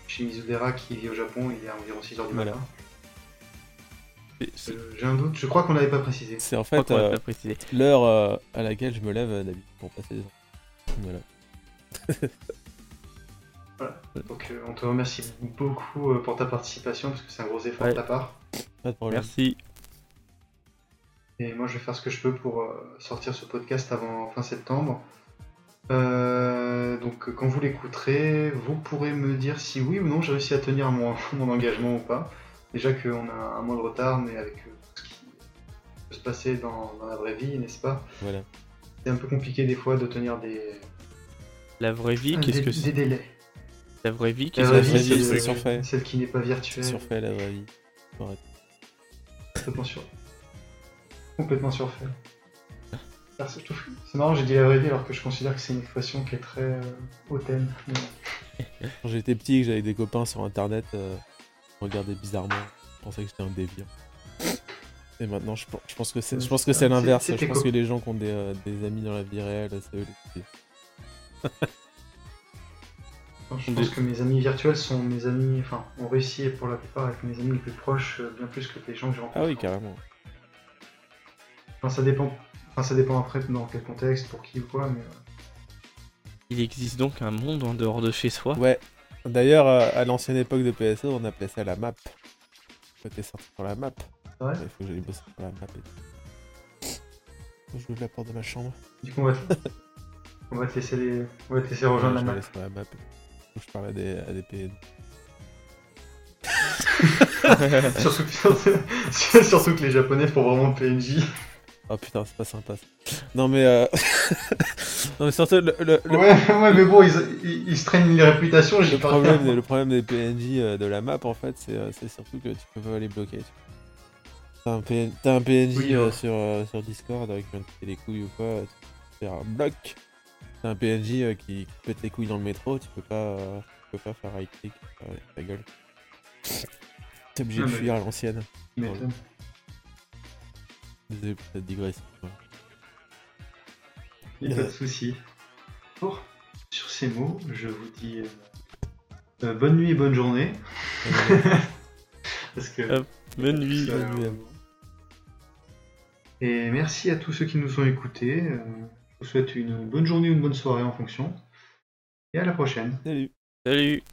S1: chez Mizudera qui vit au Japon, il est à environ 6h du
S3: Voilà.
S1: matin. Euh, J'ai un doute, je crois qu'on l'avait pas précisé.
S3: C'est en fait euh,
S2: pas précisé.
S3: l'heure euh, à laquelle je me lève d'habitude pour passer des enfants. Voilà. (laughs)
S1: Donc euh, on te remercie beaucoup euh, pour ta participation parce que c'est un gros effort
S2: Ouais.
S1: de ta part.
S3: Pas de problème.
S2: Merci.
S1: Et moi, je vais faire ce que je peux pour euh, sortir ce podcast avant fin septembre. Euh, donc, quand vous l'écouterez, vous pourrez me dire si oui ou non j'ai réussi à tenir mon, (laughs) mon engagement ou pas. Déjà qu'on a un mois de retard, mais avec euh, tout ce qui peut se passer dans, dans la vraie vie, n'est-ce pas?
S3: Voilà.
S1: C'est un peu compliqué des fois de tenir des,
S2: La vraie vie,
S1: des,
S2: qu'est-ce que
S1: des
S2: c'est
S1: délais.
S2: La vraie vie,
S1: La
S2: qu'est-ce
S1: vraie vie,
S3: vie,
S2: c'est
S3: surfait.
S1: celle qui n'est pas virtuelle.
S3: surfait la vraie vie.
S1: Complètement sur... Complètement surfait. C'est marrant, j'ai dit la vraie vie alors que je considère que c'est une expression qui est très euh, hautaine. Mais. (laughs)
S3: Quand j'étais petit, et que j'avais des copains sur internet, euh, ils me regardaient bizarrement. Je pensais que j'étais un déviant. Et maintenant, je, pense- je pense que c'est, je pense que c'est l'inverse. Je pense que les gens qui ont des, euh, des amis dans la vie réelle, c'est eux les.
S1: Enfin, Je pense que mes amis virtuels sont mes amis, enfin, ont réussi pour la plupart avec mes amis les plus proches, euh, bien plus que les gens que je rencontre.
S3: Ah oui, carrément.
S1: Enfin, ça dépend. Enfin, ça dépend après dans quel contexte, pour qui ou quoi, mais. euh,
S2: Il existe donc un monde en dehors de chez soi.
S3: Ouais. D'ailleurs, euh, à l'ancienne époque de PSO, on appelait ça la map. T'es sorti pour la map.
S1: c'est vrai
S3: Il faut que j'aille bosser pour la map et tout. Je ouvre la porte de ma chambre.
S1: Du coup, on va te, (laughs) on va te laisser les... on va te laisser rejoindre
S3: Ouais,
S1: la
S3: je vais
S1: map.
S3: la je parle à des, à des PN. (laughs)
S1: surtout, que- (laughs) surtout que les Japonais font vraiment PNJ.
S3: Oh putain, c'est pas sympa ça. Non mais euh... (laughs) non mais surtout le, le, le-
S1: Ouais, ouais, mais bon, ils, ils, ils se traînent les réputations,
S3: le problème,
S1: rien.
S3: le problème des PNJ euh, de la map en fait, c'est euh, c'est surtout que tu peux pas les bloquer. T'as un, PN un PNJ
S1: Oui,
S3: euh, sur, euh, sur Discord avec péter les couilles ou quoi, tu peux faire un bloc. T'as un PNJ euh, qui, qui pète les couilles dans le métro, tu peux pas, euh, tu peux pas faire right click, euh, ta gueule. T'es obligé
S1: Ah,
S3: de fuir à l'ancienne. Désolé pour cette digression.
S1: Y a pas de soucis. Bon, sur ces mots, je vous dis euh, euh, bonne nuit et bonne journée. (laughs) Parce que.
S2: Euh, Bonne nuit.
S1: ça-
S3: bonne nuit à
S1: Et merci à tous ceux qui nous ont écoutés. Je vous souhaite une bonne journée ou une bonne soirée en fonction. Et à la prochaine.
S3: Salut
S2: Salut.